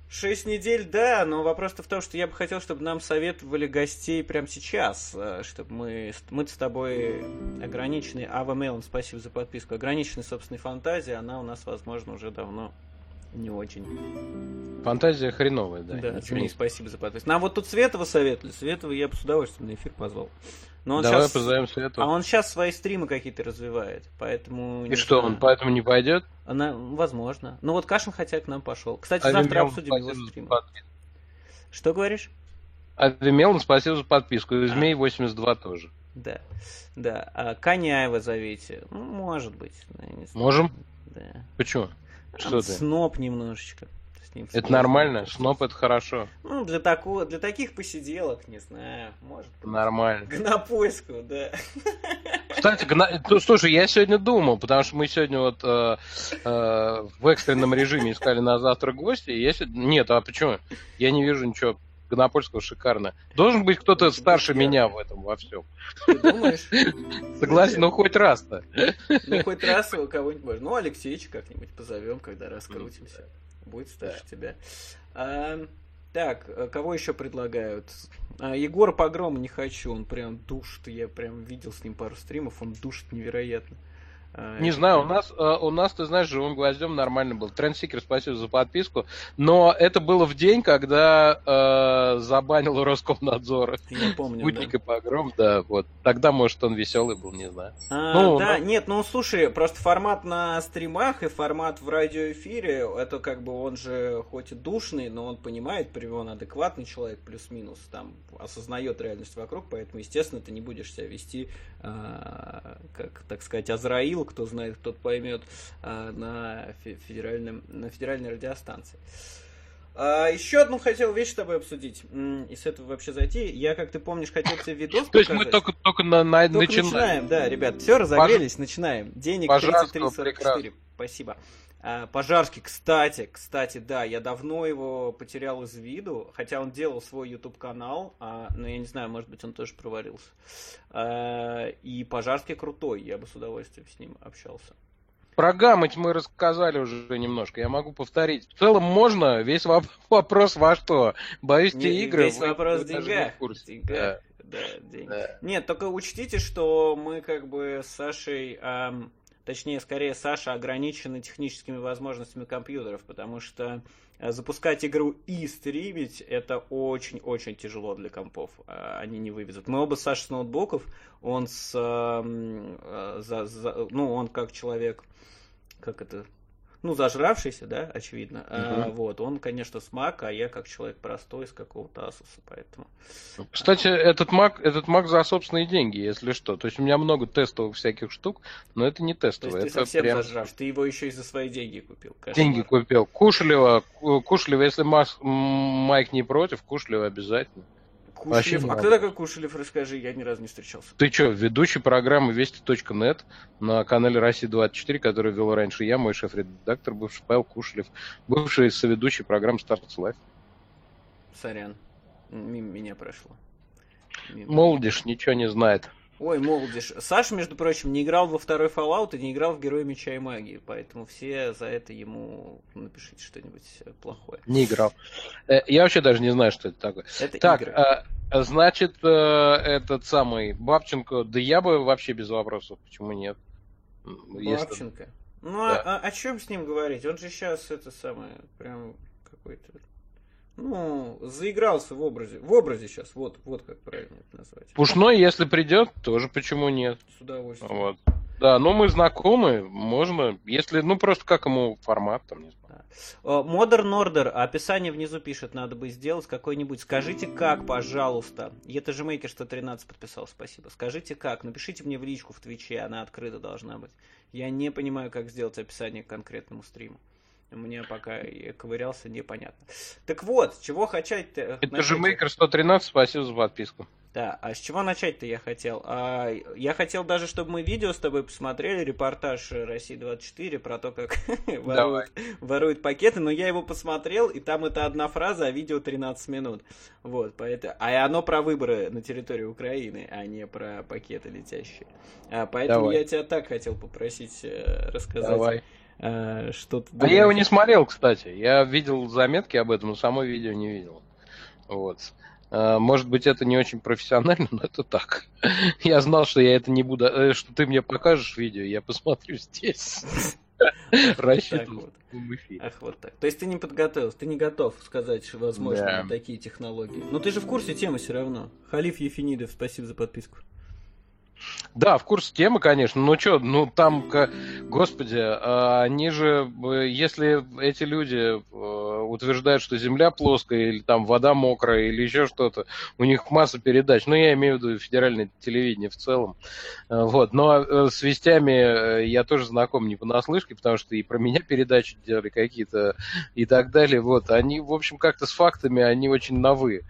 Шесть недель, да, но вопрос-то в том, что я бы хотел, чтобы нам советовали гостей прямо сейчас, э, чтобы мы, мы с тобой ограничены, Ава Мелон, спасибо за подписку, ограничены собственной фантазией, она у нас, возможно, уже давно не очень. Фантазия хреновая, да. Да, не- спасибо за подписку. Нам вот тут Светова советовали, Светова я бы с удовольствием на эфир позвал. Но он Давай щас- позовем Свету. А он сейчас свои стримы какие-то развивает, поэтому... И что, знаю. он поэтому не пойдет? Она, возможно. Ну вот Кашин хотя к нам пошел. Кстати, А завтра обсудим его подписку. Что говоришь? А спасибо за подписку. И. Змей 82 тоже. Да, да. А Коняева зовите. Ну, может быть. да, я не знаю. Можем? Да. Почему? Что ты? Сноп немножечко. Ним Это нормально? Сноп это хорошо. Ну, для, такого, для таких посиделок, не знаю, может быть. Нормально. Гнопойского, да. Кстати, гна- слушай, я сегодня думал, потому что мы сегодня вот э, э, в экстренном режиме искали на завтра гостя, и я сегодня... Нет, а почему? Я не вижу ничего Гонопольского шикарно. Должен быть кто-то старше меня в этом во всем. Ты думаешь? Согласен, ну хоть раз-то. Ну хоть раз у кого-нибудь можно. Ну, Алексеевич как-нибудь позовем, когда раскрутимся. Будет старше тебя. А, так, э, кого еще предлагают? А, Егор Погром не хочу, он прям душит. Я прям видел с ним пару стримов, он душит невероятно. А, Не знаю, у нас, э, у нас, ты знаешь, живым гвоздем нормально был. Трендсикер, спасибо за подписку. Но это было в день, когда э, забанил Роскомнадзор. Я помню, Спутник да. и погром, да. Вот. Тогда, может, он веселый был, не знаю. А, ну, да, но... нет, ну слушай, просто формат на стримах и формат в радиоэфире, это как бы он же хоть и душный, но он понимает, он адекватный человек, плюс-минус, там, осознает реальность вокруг, поэтому, естественно, ты не будешь себя вести, э, как, так сказать, Азраил, кто знает, тот поймет, а, на, федеральном, на федеральной радиостанции. А, еще одну хотел вещь с тобой обсудить. И с этого вообще зайти. Я, как ты помнишь, хотел тебе видос То есть мы только, только на, на, только начинаем. начинаем. Да, ребят, все, разогрелись, Пож... начинаем. Денег 33,44. Спасибо. А, Пожарский, кстати, кстати, да, я давно его потерял из виду, хотя он делал свой YouTube канал, а, но я не знаю, может быть, он тоже провалился. А, и Пожарский крутой, я бы с удовольствием с ним общался. Про гаммать мы рассказали уже немножко, я могу повторить. В целом можно, весь вопрос во что? Боюсь, те игры... Весь вопрос в деньгах. деньгах. Да. Да, деньги. Да. Нет, только учтите, что мы как бы с Сашей... Эм, точнее, скорее, Саша ограничена техническими возможностями компьютеров, потому что э, запускать игру и стримить это очень-очень тяжело для компов. Э, они не вывезут. Мы оба с Сашей с ноутбуков, он с... Э, за, за, ну, он как человек... Как это ну, зажравшийся, да, очевидно. Угу. А, вот, он, конечно, с Mac, а я как человек простой с какого-то Asus, поэтому... Кстати, этот Mac, этот Mac за собственные деньги, если что. То есть у меня много тестовых всяких штук, но это не тестовые. То есть ты совсем прям... зажрав, ты его еще и за свои деньги купил. Кошмар. Деньги купил. Кушалева, Кушалева, если Майк не против, Кушалева обязательно. Кушелев. а кто такой Кушелев, расскажи, я ни разу не встречался. Ты что, ведущий программы Вести.нет на канале Россия-24, который вел раньше я, мой шеф-редактор, бывший Павел Кушелев, бывший соведущий программы Starts Life. Сорян, мимо меня прошло. Мимо. Молодежь ничего не знает. Ой, молодежь. Саша, между прочим, не играл во второй Fallout и не играл в Героя Меча и Магии, поэтому все за это ему напишите что-нибудь плохое. Не играл. Э, я вообще даже не знаю, что это такое. Это так, игры. А, значит, э, этот самый Бабченко, да я бы вообще без вопросов, почему нет? Бабченко? Если... Ну, а, да. а, о, о чем с ним говорить? Он же сейчас это самое, прям какой-то ну, заигрался в образе. В образе сейчас, вот, вот как правильно это назвать. Пушной, если придет, тоже почему нет. С удовольствием. Вот. Да, но мы знакомы, можно, если, ну, просто как ему формат, там, не знаю. Modern Order, описание внизу пишет, надо бы сделать какой-нибудь. Скажите как, пожалуйста. Это же Мейкер 113 подписал, спасибо. Скажите как, напишите мне в личку в Твиче, она открыта должна быть. Я не понимаю, как сделать описание к конкретному стриму. Мне пока я ковырялся, непонятно. Так вот, чего хотеть-то? Это же Maker 113, спасибо за подписку. Да, а с чего начать-то я хотел? А, я хотел даже, чтобы мы видео с тобой посмотрели, репортаж России-24 про то, как воруют, воруют пакеты, но я его посмотрел, и там это одна фраза, а видео 13 минут. Вот, поэтому... А оно про выборы на территории Украины, а не про пакеты летящие. А, поэтому Давай. я тебя так хотел попросить э, рассказать. Давай э, что-то... А я его не смотрел, кстати. Я видел заметки об этом, но само видео не видел. Вот. Э, может быть, это не очень профессионально, но это так. Я знал, что я это не буду... Э, что ты мне покажешь видео, я посмотрю здесь. Рассчитывал Ах, вот так. То есть ты не подготовился, ты не готов сказать, возможно, такие технологии. Но ты же в курсе темы все равно. Халиф Ефинидов, спасибо за подписку. Да, в курсе темы, конечно. Ну что, ну там, господи, а, они же, э, если эти люди э, утверждают, что Земля плоская, или там вода мокрая, или еще что-то, у них масса передач. Ну, я имею в виду федеральное телевидение в целом. Э, вот. Но с вестями я тоже знаком не понаслышке, потому что и про меня передачи делали какие-то и так далее. Вот. Они, в общем, как-то с фактами, они очень новые.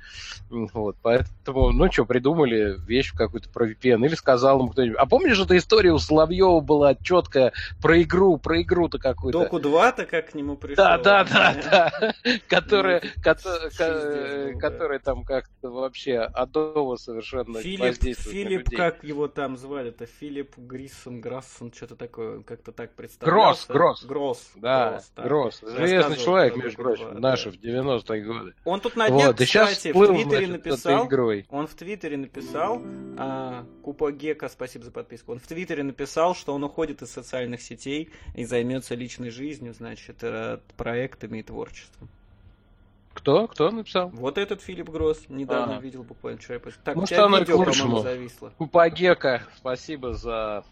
Вот. Поэтому, ну что, придумали вещь какую-то про VPN. Или сказали, рассказал ему кто-нибудь. А помнишь, эта история у Соловьева была четкая про игру, про игру-то какую-то? Доку 2-то как к нему пришел? Да, да, да, да. Которая, которая там как-то вообще адово совершенно Филипп, Филипп, как его там звали-то? Филипп Гриссон, Грассон, что-то такое, как-то так представлялся. Гросс, Гросс. Гросс. Да, Гросс. Железный человек, между прочим, наши в 90-е годы. Он тут на днях, кстати, в Твиттере написал, он в Твиттере написал, а, Купа Гека, спасибо за подписку, он в Твиттере написал, что он уходит из социальных сетей и займется личной жизнью, значит, э, проектами и творчеством. Кто? Кто написал? Вот этот Филипп Гросс. Недавно а. видел буквально вчера. Так, ну, что оно видео, к лучшему. зависло. Купагека, спасибо за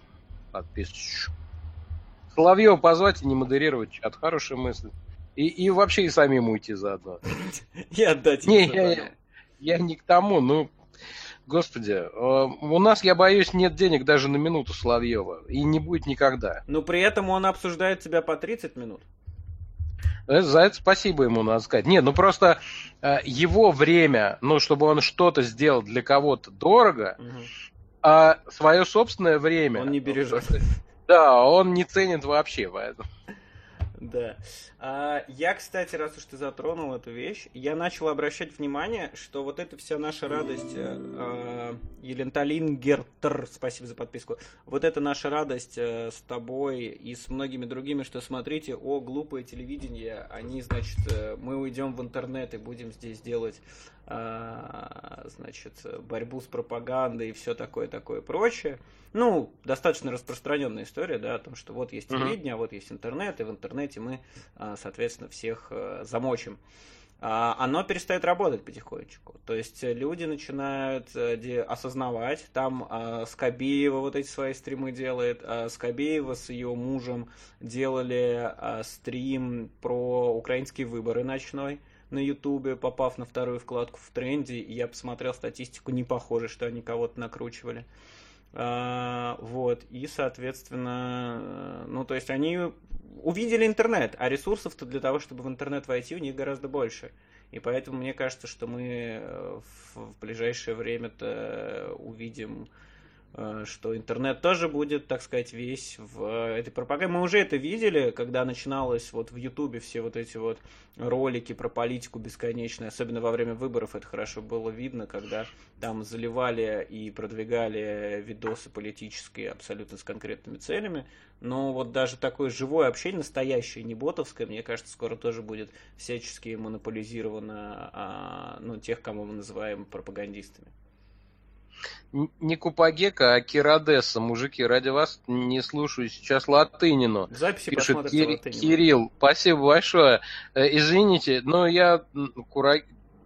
подписку. Соловьева позвать и не модерировать чат. Хорошая мысль. И, и вообще и самим уйти заодно. И отдать Не, я, я, я не к тому, ну, господи, э, у нас, я боюсь, нет денег даже на минуту Соловьева. И не будет никогда. Но при этом он обсуждает тебя по 30 минут. Э, за это спасибо ему надо сказать. Нет, ну просто э, его время, ну, чтобы он что-то сделал для кого-то дорого, угу. а свое собственное время... Он не бережет. Да, он не ценит вообще, поэтому... Да. А, я, кстати, раз уж ты затронул эту вещь, я начал обращать внимание, что вот эта вся наша радость, э, а, Еленталингертер, спасибо за подписку, вот эта наша радость э, с тобой и с многими другими, что смотрите, о, глупое телевидение, они, значит, э, мы уйдем в интернет и будем здесь делать значит, борьбу с пропагандой и все такое, такое прочее. Ну, достаточно распространенная история, да, о том, что вот есть телевидение, а вот есть интернет, и в интернете мы, а, соответственно, всех э, замочим. А, оно перестает работать потихонечку. То есть люди начинают э, осознавать, там Скобеева вот эти свои стримы делает, Скобеева с ее мужем делали стрим про украинские выборы ночной, на Ютубе, попав на вторую вкладку в тренде, я посмотрел статистику, не похоже, что они кого-то накручивали. А, вот, и, соответственно, ну, то есть они увидели интернет, а ресурсов-то для того, чтобы в интернет войти, у них гораздо больше. И поэтому мне кажется, что мы э, в ближайшее время-то увидим что интернет тоже будет, так сказать, весь в этой пропаганде. Мы уже это видели, когда начиналось вот в Ютубе все вот эти вот ролики про политику бесконечные, особенно во время выборов это хорошо было видно, когда там заливали и продвигали видосы политические абсолютно с конкретными целями. Но вот даже такое живое общение, настоящее, не ботовское, мне кажется, скоро тоже будет всячески монополизировано а, ну, тех, кого мы называем пропагандистами не Купагека, а Кирадеса. Мужики, ради вас не слушаю сейчас Латынину. Записи Пишет Кир... Кирилл. Спасибо большое. Э, извините, но я Кура...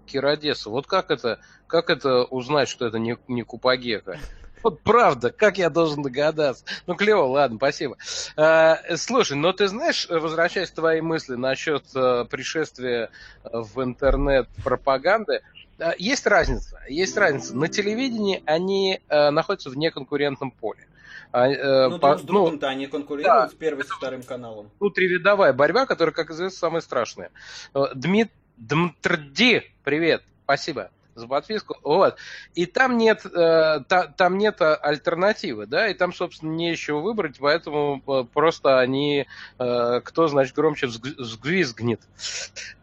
Кирадеса. Вот как это, как это узнать, что это не, не Купагека? Вот правда, как я должен догадаться? Ну, клево, ладно, спасибо. Э, слушай, но ты знаешь, возвращаясь к твоей мысли насчет э, пришествия в интернет пропаганды, Э, есть разница. Есть разница. На телевидении они э, находятся в неконкурентном поле. А, э, ну, по, друг с другом-то ну, они конкурируют да, с первым и вторым каналом. Внутривидовая борьба, которая, как известно, самая страшная. Э, Дмит... Дмитрди, привет, спасибо за подписку. Вот. И там нет, э, та, там нет альтернативы, да, и там, собственно, нечего выбрать, поэтому э, просто они, э, кто, значит, громче взгвизгнет.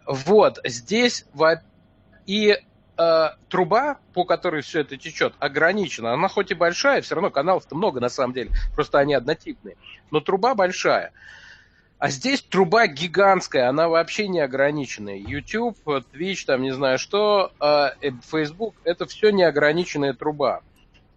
Вот. Здесь и э, труба, по которой все это течет, ограничена. Она хоть и большая, все равно каналов-то много на самом деле, просто они однотипные. Но труба большая. А здесь труба гигантская, она вообще не ограниченная. YouTube, Twitch, там не знаю что, э, Facebook, это все неограниченная труба.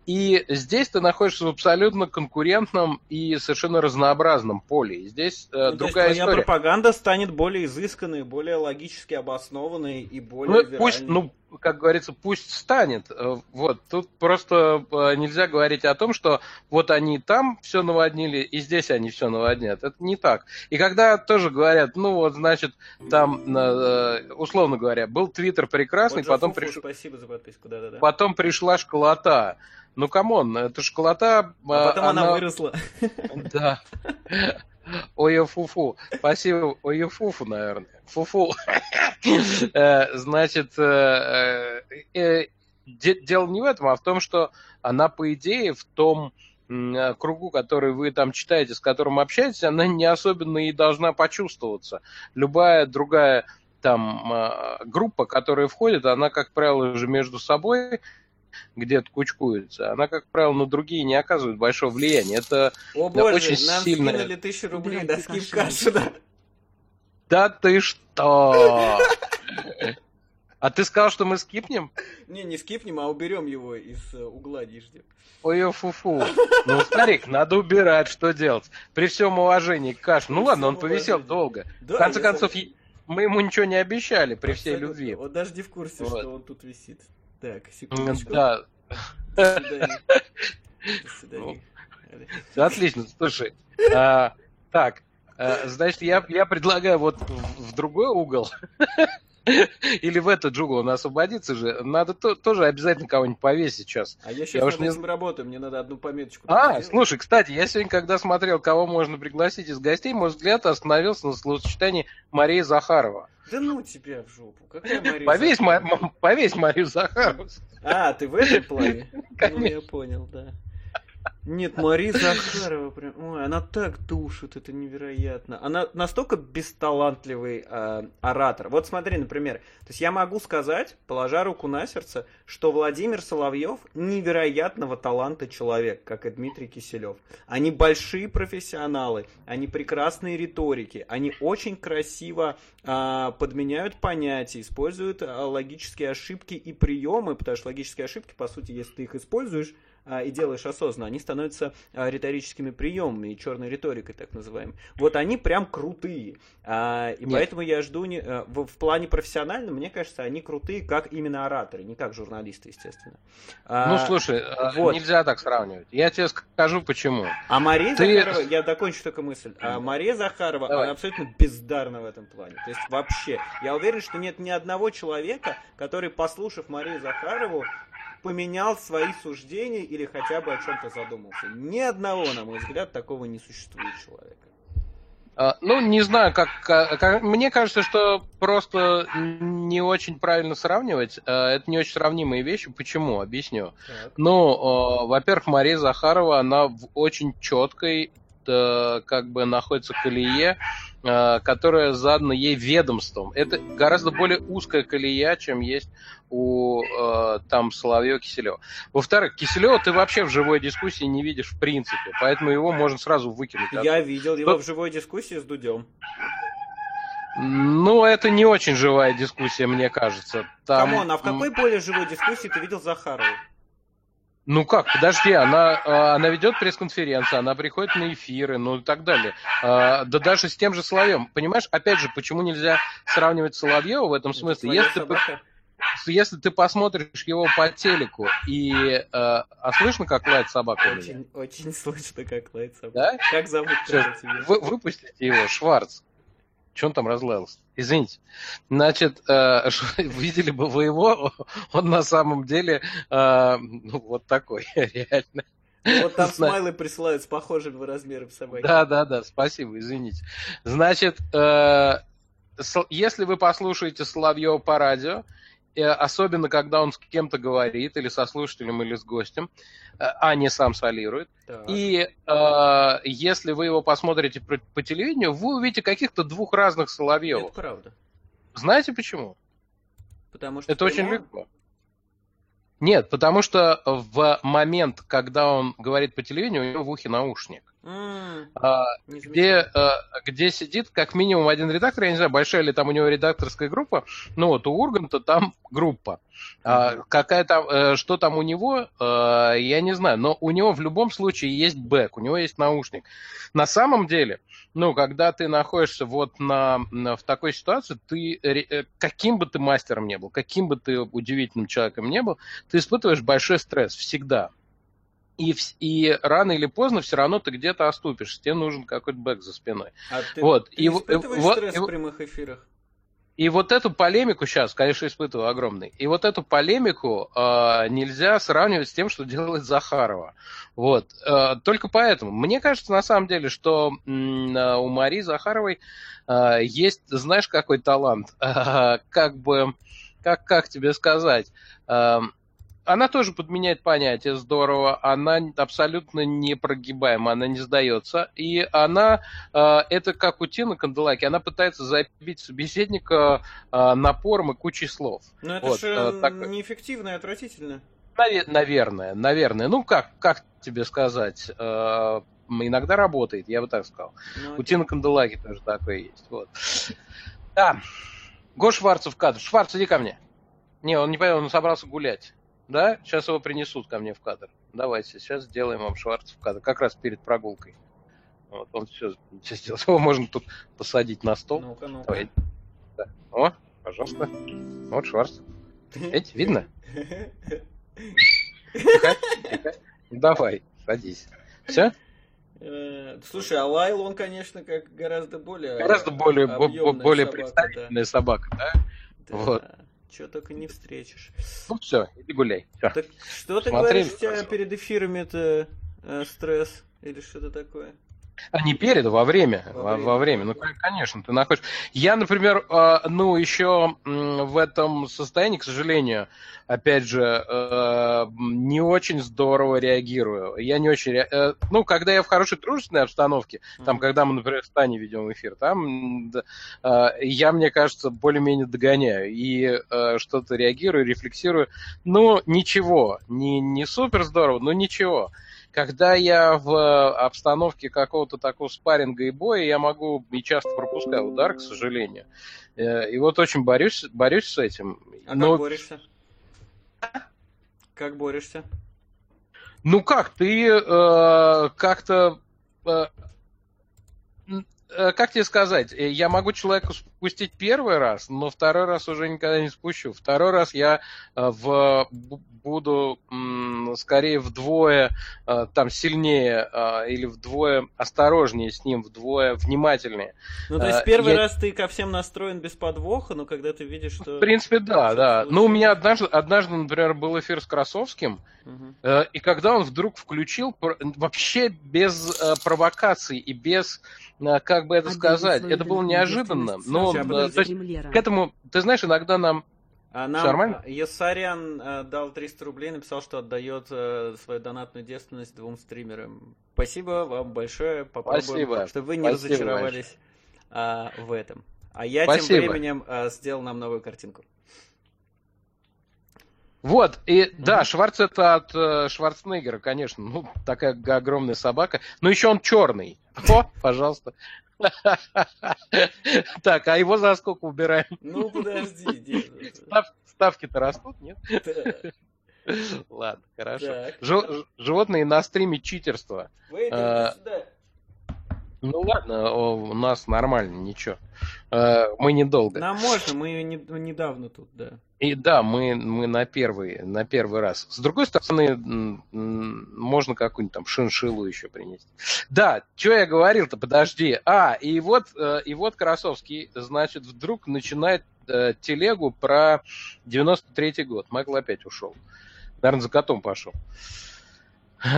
И здесь ты находишься в абсолютно конкурентном и совершенно разнообразном поле. И здесь э, ну, другая есть, история. пропаганда станет более изысканной, более логически обоснованной и более ну, виральной. Пусть, ну, как говорится, пусть станет. Э, вот. Тут просто э, нельзя говорить о том, что вот они там все наводнили, и здесь они все наводнят. Это не так. И когда тоже говорят, ну вот, значит, там, э, условно говоря, был Твиттер прекрасный, вот потом, приш... спасибо за подписку, да, да, да. потом пришла школота. Ну, come on, это школота... А потом она, она выросла. Да. Ой, фуфу. Спасибо. Ой, фуфу, наверное. Фуфу. Э, значит, э, э, де- дело не в этом, а в том, что она, по идее, в том кругу, который вы там читаете, с которым общаетесь, она не особенно и должна почувствоваться. Любая другая там группа, которая входит, она, как правило, уже между собой где-то кучкуется, она, как правило, на другие не оказывает большого влияния. Это О Да, боже, очень нам сильно- скинули тысячу рублей, да скинь кашу. да. да ты что? А ты сказал, что мы скипнем? Не, не скипнем, а уберем его из э, угла нижнего. Ой, фу-фу. Ну, старик, надо убирать, что делать? При всем уважении к Каш. Ну ладно, он повисел долго. Да, В конце концов, мы ему ничего не обещали при всей любви. Он даже не в курсе, что он тут висит. Так, секундочку. Да, До свидания. До свидания. отлично. Слушай, а, так, а, значит, я, я предлагаю вот в, в другой угол. Или в этот же угол, он освободится же. Надо то- тоже обязательно кого-нибудь повесить сейчас. А я сейчас Я над не этим работаю, мне надо одну пометочку. А, сделать. слушай, кстати, я сегодня, когда смотрел, кого можно пригласить из гостей, мой взгляд остановился на словосочетании Марии Захарова. Да ну тебя в жопу. Какая Мария Повесь, Ма- Захарова? м- повесь Марию Захарову. А, ты в этом плане? Ну, я понял, да. Нет, Мария Захарова прям... Ой, она так душит, это невероятно. Она настолько бесталантливый э, оратор. Вот смотри, например, то есть я могу сказать, положа руку на сердце, что Владимир Соловьев невероятного таланта человек, как и Дмитрий Киселев. Они большие профессионалы, они прекрасные риторики, они очень красиво а, подменяют понятия, используют а, логические ошибки и приемы, потому что логические ошибки, по сути, если ты их используешь и делаешь осознанно, они становятся а, риторическими приемами и черной риторикой, так называемой. Вот они прям крутые. А, и Нет. поэтому я жду не, а, в, в плане профессиональном, мне кажется, они крутые, как именно ораторы, не как журналисты, естественно. А, Ну, слушай, а, вот. нельзя так сравнивать. Я тебе скажу, почему. А Мария Ты- Захарова, я докончу только мысль. А Мария Захарова, Давай. она абсолютно бездарна в этом плане. То есть вообще, я уверен, что нет ни одного человека, который, послушав Марию Захарову, поменял свои суждения или хотя бы о чем-то задумался. Ни одного, на мой взгляд, такого не существует человека. А, Ну, не знаю, как, как- Мне кажется, что просто не очень правильно сравнивать. А, Это не очень сравнимые вещи. Почему? Объясню. Так. Ну, во-первых, Мария Захарова, она в очень четкой, э, как бы находится колее, э, которая задана ей ведомством. Это гораздо более узкая колея, чем есть у э, там Соловьева Киселева. Во-вторых, Киселева ты вообще в живой дискуссии не видишь в принципе, поэтому его можно сразу выкинуть. Я видел его Тут- в живой дискуссии с Дудем. Ну, это не очень живая дискуссия, мне кажется. Там, Come on, а в какой более живой дискуссии ты видел Захарову? Ну как, подожди, она, э, она ведет пресс-конференции, она приходит на эфиры, ну и так далее. А, Да даже с тем же Соловьем. Понимаешь, опять же, почему нельзя сравнивать Соловьева в этом смысле? Если ты, если ты посмотришь его по телеку и... э, А слышно, как лает собака? Очень, очень слышно, как лает собака. Да? Как зовут тебя? Вы, выпустите его, Шварц. Че он там разлаялся? Извините. Значит, э, видели бы вы его, он на самом деле э, ну, вот такой, реально. Вот там смайлы присылают с похожими размерами собаки. Да, да, да, спасибо, извините. Значит, э, если вы послушаете Соловьева по радио, особенно когда он с кем-то говорит, или со слушателем, или с гостем, э, а не сам солирует, Так. и э, если вы его посмотрите по, по телевидению, вы увидите каких-то двух разных Это Соловьевых. правда. Знаете почему? Потому что Это очень прямой- легко. Нет, потому что в момент, когда он говорит по телевидению, у него в ухе наушник. А, где, э, где сидит как минимум один редактор, я не знаю, большая ли там у него редакторская группа, ну вот у Урганта там группа. А, какая там, э, что там у него, э, я не знаю, но у него в любом случае есть бэк, у него есть наушник. На самом деле, ну, когда ты находишься вот на, на- в такой ситуации, ты, каким бы ты мастером не был, каким бы ты удивительным человеком не был, ты испытываешь большой стресс всегда. И, вс- и рано или поздно все равно ты где-то оступишься, тебе нужен какой-то бэк за спиной. А ты, вот, ты и в- испытываешь вот- стресс и в прямых эфирах? И вот эту полемику сейчас, конечно, испытываю огромный. И вот эту полемику э, нельзя сравнивать с тем, что делает Захарова. Вот. Э, только поэтому. Мне кажется, на самом деле, что э, у Марии Захаровой э, есть, знаешь, какой талант? Э, как бы, как, как тебе сказать? Э, она тоже подменяет понятие здорово, она абсолютно не прогибаема, она не сдается, и она, э, это как у Тины Канделаки, она пытается забить собеседника э, напором и кучей слов. Но это вот, же э, так... неэффективно и отвратительно. Наверное, наверное. Ну, как, как тебе сказать, э, иногда работает, я бы так сказал. Ну, у Тины Канделаки тоже такое есть. Вот. Да. Гош Шварцев кадр. Шварц, иди ко мне. Не, он не понял, он собрался гулять. Да? Сейчас его принесут ко мне в кадр. Давайте, сейчас сделаем вам Шварц в кадр. Как раз перед прогулкой. Вот, он все, все сделал. Его можно тут посадить на стол. Ну-ка, ну-ка. Давай. Да. О, пожалуйста. Вот Шварц. Эти, видно? Тихо, тихо. Давай, садись. Все? Э, слушай, а Лайл, он, конечно, как гораздо более... Гораздо более, более собака, представительная да. собака, да? да. Вот. Чего только не встретишь. Ну все, иди гуляй. Все. Так что ты Смотри, говоришь, у тебя перед эфирами это э, стресс или что-то такое? А не перед, а во время. Во, во время. Во время. Ну, конечно, ты находишь. Я, например, э, ну, еще в этом состоянии, к сожалению, опять же, э, не очень здорово реагирую. Я не очень... Ре... Ну, когда я в хорошей дружественной обстановке, mm-hmm. там, когда мы, например, в Тане ведем эфир, там я, мне кажется, более-менее догоняю и что-то реагирую, рефлексирую. Ну, ничего. Не, не супер здорово, но ничего. Когда я в э, обстановке какого-то такого спарринга и боя, я могу и часто пропускаю удар, к сожалению. Э, и вот очень борюсь, борюсь с этим. А Но... как борешься? Как борешься? Ну как, ты э, как-то э, Э, как тебе сказать, э, я могу человеку спустить первый раз, но второй раз уже никогда не спущу. Второй раз я э, в, буду скорее вдвое там сильнее или вдвое осторожнее с ним, вдвое внимательнее. Ну, то есть первый я... раз ты ко всем настроен без подвоха, но когда ты видишь, что... В принципе, да, да. Ну, у меня однажды, однажды, например, был эфир с Красовским, угу. и когда он вдруг включил, вообще без провокаций и без как бы это сказать, это было неожиданно, но то есть, к этому, ты знаешь, иногда нам а нам нормально? Ясарян э, дал 300 рублей, написал, что отдает э, свою донатную девственность двум стримерам. Спасибо вам большое. Попробуем, Спасибо. чтобы вы не Спасибо разочаровались э, в этом. А я Спасибо. тем временем э, сделал нам новую картинку. Вот, и mm-hmm. да, Шварц это от э, Шварценеггера, конечно. Ну, такая огромная собака. Но еще он черный. О, пожалуйста. Так, а его за сколько убираем? Ну, подожди. Ставки-то растут, нет? Ладно, хорошо. Животные на стриме читерства. А, ну ладно, у нас нормально, ничего. А, мы недолго. Нам можно, мы недавно тут, да. И да, мы, мы на первый, на первый раз. С другой стороны, можно какую-нибудь там шиншилу еще принести. Да, что я говорил-то, подожди. А, и вот, э, и вот Красовский, значит, вдруг начинает э, телегу про 93-й год. Майкл опять ушел. Наверное, за котом пошел.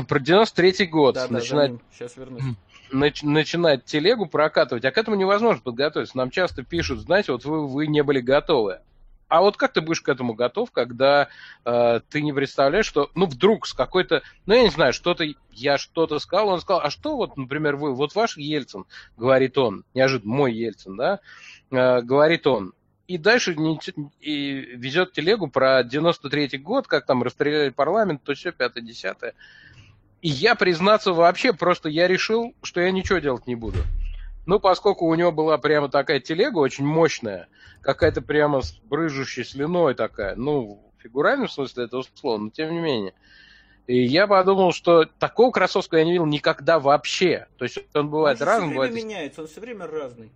Про 93-й год. Да, начинает... да, Сейчас вернусь начинает телегу прокатывать, а к этому невозможно подготовиться. Нам часто пишут, знаете, вот вы, вы не были готовы. А вот как ты будешь к этому готов, когда э, ты не представляешь, что, ну, вдруг с какой-то, ну, я не знаю, что-то, я что-то сказал, он сказал, а что вот, например, вы, вот ваш Ельцин, говорит он, неожиданно мой Ельцин, да, э, говорит он, и дальше не, и везет телегу про 93-й год, как там расстреляли парламент, то все, пятое, десятое. И я, признаться, вообще просто я решил, что я ничего делать не буду. Ну, поскольку у него была прямо такая телега очень мощная, какая-то прямо с брыжущей слюной такая, ну, в фигуральном смысле это условно, но тем не менее. И я подумал, что такого Красовского я не видел никогда вообще. То есть он бывает он разным. Он все время бывает... меняется, он все время разный.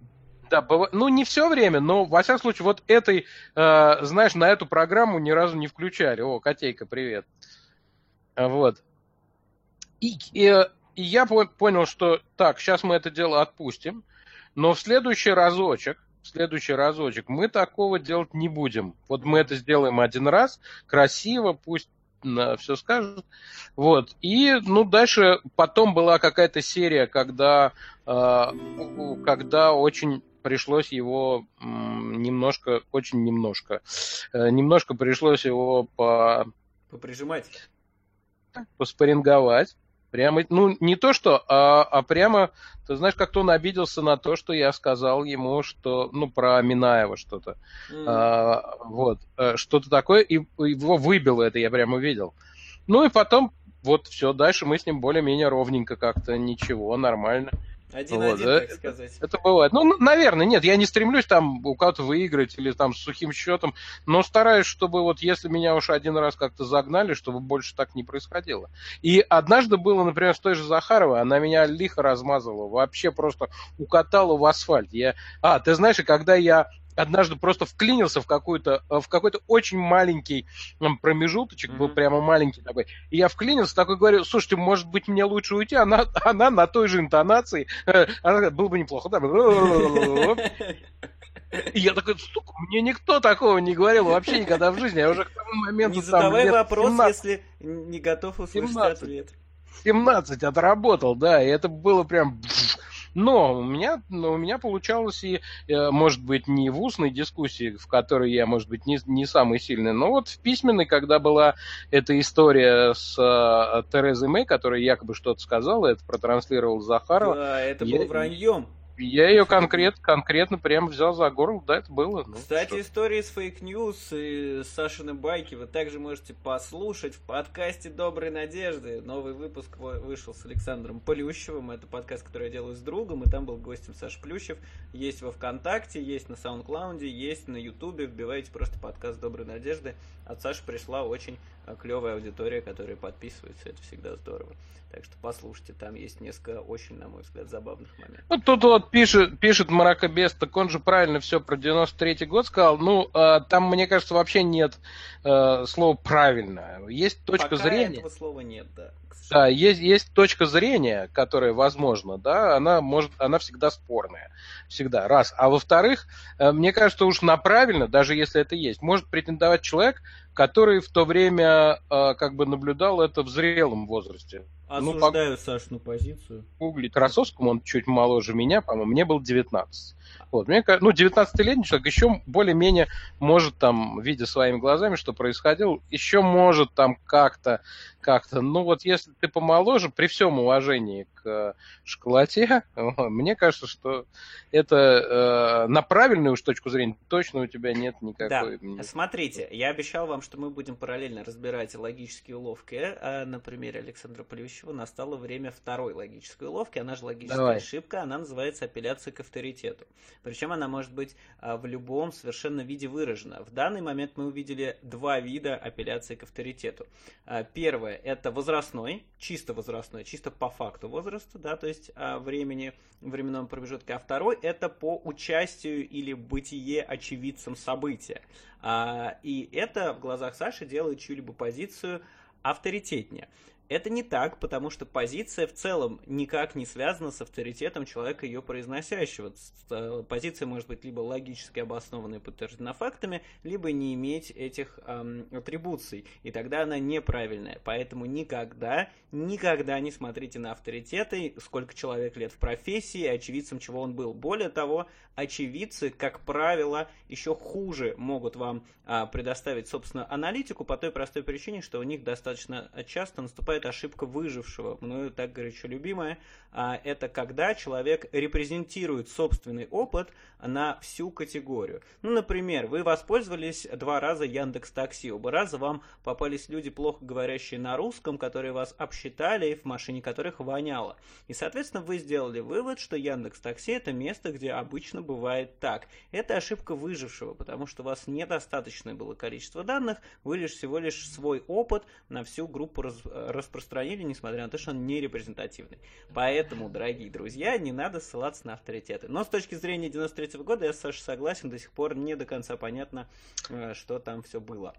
Да, быв... ну не все время, но во всяком случае вот этой, э, знаешь, на эту программу ни разу не включали. О, Котейка, привет. Вот. И, и и я понял, что так, сейчас мы это дело отпустим, но в следующий разочек, в следующий разочек мы такого делать не будем. Вот мы это сделаем один раз, красиво, пусть все скажут. Вот. И, ну, дальше потом была какая-то серия, когда, э, когда очень пришлось его немножко, очень немножко, э, немножко пришлось его по Поприжимать. Поспоринговать. Прямо, ну, не то что, а, а прямо, ты знаешь, как-то он обиделся на то, что я сказал ему, что, ну, про Минаева что-то. Mm. А, вот, э, что-то такое, и его выбило это, я прямо увидел. Ну, и потом, вот, все, дальше мы с ним более-менее ровненько как-то, ничего, нормально. Один-один, вот, так сказать. Это бывает. Ну, наверное, нет, я не стремлюсь там у кого-то выиграть или там с сухим счетом, но стараюсь, чтобы вот если меня уж один раз как-то загнали, чтобы больше так не происходило. И однажды было, например, с той же Захаровой, она меня лихо размазывала, вообще просто укатала в асфальт. Я... А, ты знаешь, когда я однажды просто вклинился в какой-то э, в какой-то очень маленький промежуточек, mm-hmm. был прямо маленький такой. И я вклинился, такой говорю, слушайте, может быть, мне лучше уйти? Она, она на той же интонации. Э, она было бы неплохо, да? И я такой, сука, мне никто такого не говорил вообще никогда в жизни. Я уже к тому моменту... Не задавай там, вопрос, 17, если не готов услышать 17, ответ. 17 отработал, да, и это было прям... Но у меня, но у меня получалось и, э, может быть, не в устной дискуссии, в которой я, может быть, не, не самый сильный, но вот в письменной, когда была эта история с э, Терезой Мэй, которая якобы что-то сказала, это протранслировал Захарова. Да, это я... было враньем. Я ее конкрет, конкретно прям взял за горло, да, это было. Ну, Кстати, что? истории с fake news и Сашины байки вы также можете послушать в подкасте «Доброй надежды». Новый выпуск вышел с Александром Плющевым. Это подкаст, который я делаю с другом, и там был гостем Саш Плющев. Есть во Вконтакте, есть на SoundCloud е, есть на Ютубе. Вбивайте просто подкаст «Доброй надежды». От Саши пришла очень клевая аудитория, которая подписывается. Это всегда здорово. Так что послушайте, там есть несколько очень, на мой взгляд, забавных моментов. Ну, тут вот пишет, пишет Маракобес, так он же правильно все про 93-й год сказал. Ну, э, там, мне кажется, вообще нет э, слова «правильно». Есть точка Пока зрения. этого слова нет, да. Да, есть, есть точка зрения, которая возможна, да, она может, она всегда спорная. Всегда, раз. А во-вторых, э, мне кажется, уж на правильно, даже если это есть, может претендовать человек, который в то время э, как бы наблюдал это в зрелом возрасте. Осуждаю ну, по... Сашину позицию. Гуглить Красовскому, он чуть моложе меня, по-моему, мне был 19. Вот, мне ну, 19-летний человек еще более-менее может там, видя своими глазами, что происходило, еще может там как-то, как-то, ну вот если ты помоложе, при всем уважении к э, школоте, мне кажется, что это э, на правильную уж точку зрения точно у тебя нет никакой... Да, смотрите, я обещал вам, что мы будем параллельно разбирать логические уловки. А на примере Александра Плющева настало время второй логической уловки, она же логическая Давай. ошибка, она называется апелляция к авторитету. Причем она может быть а, в любом совершенно виде выражена. В данный момент мы увидели два вида апелляции к авторитету. А, первое – это возрастной, чисто возрастной, чисто по факту возраста, да, то есть а, времени, временном промежутке. А второй – это по участию или бытие очевидцем события. И это в глазах Саши делает чью-либо позицию авторитетнее. Это не так, потому что позиция в целом никак не связана с авторитетом человека, ее произносящего. Э, позиция может быть либо логически обоснованной и подтверждена фактами, либо не иметь этих эм, атрибуций, и тогда она неправильная. Поэтому никогда, никогда не смотрите на авторитеты, сколько человек лет в профессии, очевидцем чего он был. Более того, очевидцы, как правило, еще хуже могут вам а, предоставить, собственно, аналитику по той простой причине, что у них достаточно часто наступает наступает ошибка выжившего, мною так горячо любимая, а, это когда человек репрезентирует собственный опыт на всю категорию. Ну, например, вы воспользовались два раза Яндекс Такси, оба раза вам попались люди, плохо говорящие на русском, которые вас обсчитали, в машине которых воняло. И, соответственно, вы сделали вывод, что Яндекс Такси это место, где обычно бывает так. Это ошибка выжившего, потому что у вас недостаточное было количество данных, вы лишь всего лишь свой опыт на всю группу раз, распространили, несмотря на то, что он не репрезентативный. Поэтому, дорогие друзья, не надо ссылаться на авторитеты. Но с точки зрения 93 -го года я с Сашей согласен, до сих пор не до конца понятно, э, что там все было.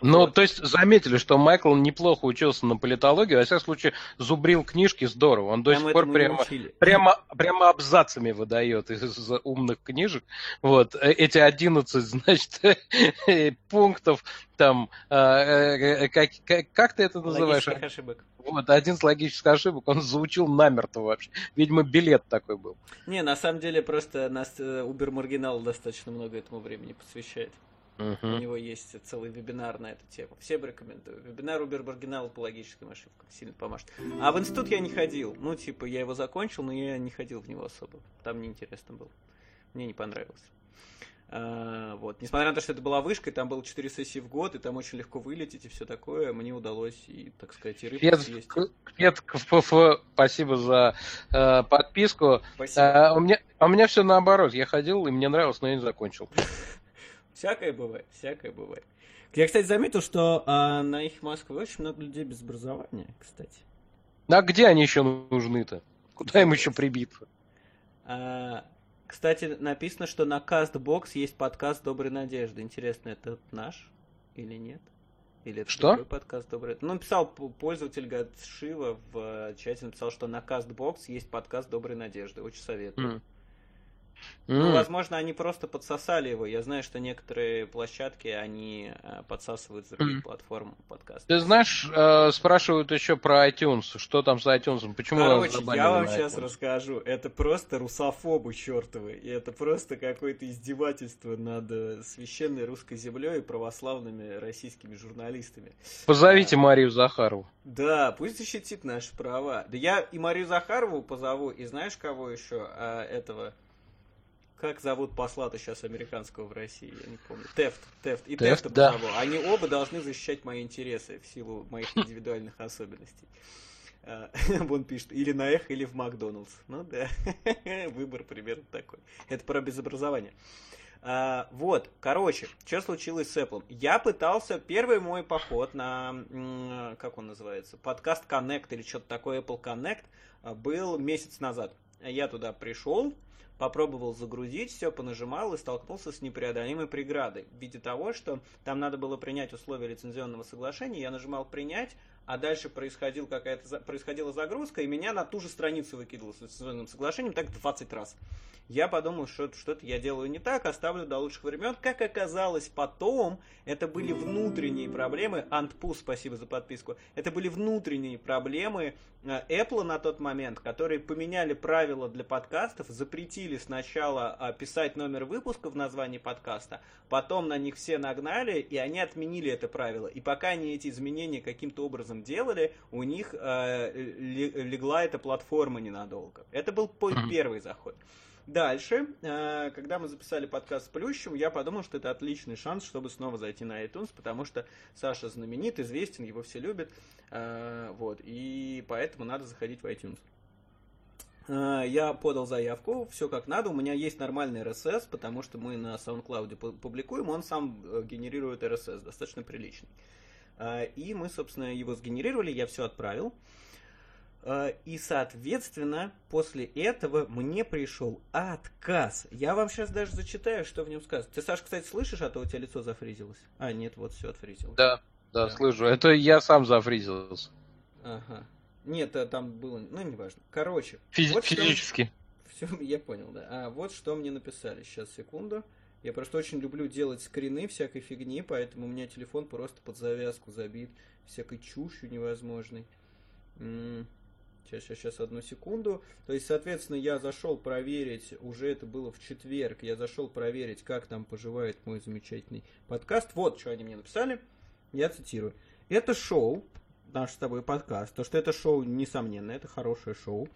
Ну, вот. то есть заметили, что Майкл неплохо учился на политологии, во всяком случае зубрил книжки здорово. Он до прямо сих пор прямо, прямо, прямо абзацами выдает из умных книжек. Вот, э, эти 11, значит, пунктов там, э, э, как, как, как ты это называешь? Логических ошибок. Вот, один из логических ошибок, он заучил намертво вообще. Видимо, билет такой был. Не, на самом деле, просто нас Убер Маргинал достаточно много этому времени посвящает. У него есть целый вебинар на эту тему. Всем рекомендую. Вебинар у Бербергенала по логическим ошибкам сильно поможет. А в институт я не ходил. Ну, типа, я его закончил, но я не ходил в него особо. Там неинтересно было. Мне не понравилось. А, вот. Несмотря на то, что это была вышка, и там было 4 сессии в год, и там очень легко вылететь и все такое, мне удалось и, так сказать, и рыбу съесть. Кпет, КФФ, спасибо за э, подписку. Спасибо. А, у, меня, а у меня все наоборот. Я ходил, и мне нравилось, но я не закончил. Всякое бывает, всякое бывает. Я, кстати, заметил, что а, на их Москве очень много людей без образования, кстати. А где они еще нужны-то? Куда им еще прибиться? А, кстати, написано, что на CastBox есть подкаст Доброй Надежды. Интересно, это наш или нет? Или это что? другой подкаст Доброй Ну, написал пользователь Гадшива в э, чате, написал, что на CastBox есть подкаст Доброй Надежды. Очень советую. Mm. Ну, возможно, они просто подсосали его. Я знаю, что некоторые площадки, они э, подсасывают с других mm. платформ подкаст. Ты знаешь, э, спрашивают еще про iTunes. Что там с iTunes? Почему Короче, я вам сейчас расскажу. Это просто русофобы чертовы. И это просто какое-то издевательство над э, священной русской землей и православными российскими журналистами. Позовите а, Марию Захарову. Да, пусть защитит наши права. Да я и Марию Захарову позову, и знаешь кого еще? А, этого как зовут посла-то сейчас американского в России, я не помню. Тефт, Тефт. И Тефт, Тефта да. Они оба должны защищать мои интересы в силу моих индивидуальных особенностей. А, Вон пишет, или на Эх, или в Макдоналдс. Ну да, выбор примерно такой. Это про безобразование. А, вот, короче, что случилось с Apple? Я пытался, первый мой поход на, как он называется, подкаст Connect или что-то такое, Apple Connect, а, был месяц назад. Я туда пришел, попробовал загрузить все, понажимал и столкнулся с непреодолимой преградой в виде того, что там надо было принять условия лицензионного соглашения, я нажимал «принять», а дальше происходил какая-то, происходила загрузка, и меня на ту же страницу выкидывало с лицензионным соглашением так 20 раз. Я подумал, что что-то я делаю не так, оставлю до лучших времен. Как оказалось потом, это были внутренние проблемы. Антпу, спасибо за подписку. Это были внутренние проблемы э, Apple на тот момент, которые поменяли правила для подкастов, запретили сначала э, писать номер выпуска в названии подкаста, потом на них все нагнали, и они отменили это правило. И пока они эти изменения каким-то образом делали, у них э, легла эта платформа ненадолго. Это был первый заход. Дальше, э, когда мы записали подкаст с Плющем, я подумал, что это отличный шанс, чтобы снова зайти на iTunes, потому что Саша знаменит, известен, его все любят, э, вот, и поэтому надо заходить в iTunes. Э, я подал заявку, все как надо, у меня есть нормальный RSS, потому что мы на SoundCloud публикуем, он сам генерирует RSS, достаточно приличный. И мы, собственно, его сгенерировали, я все отправил. Э, и, соответственно, после этого мне пришел отказ. Я вам сейчас даже зачитаю, что в нем сказано. Ты, Саш, кстати, слышишь, а то у тебя лицо зафризилось? А, нет, вот все отфризилось. Да, да, да. слышу. Это я сам зафризился. Ага. Нет, э, там было... Ну, неважно. Короче. Физи- вот физически. Что... Все, я понял, да. А вот что мне написали. Сейчас, секунду. Я просто очень люблю делать скрины всякой фигни, поэтому у меня телефон просто под завязку забит всякой чушью невозможной. М- Сейчас, сейчас, сейчас, одну секунду. То есть, соответственно, я зашел проверить, уже это было в четверг, я зашел проверить, как там поживает мой замечательный подкаст. Вот, что они мне написали. Я цитирую. Это шоу, наш с тобой подкаст, то что это шоу, несомненно, это хорошее шоу.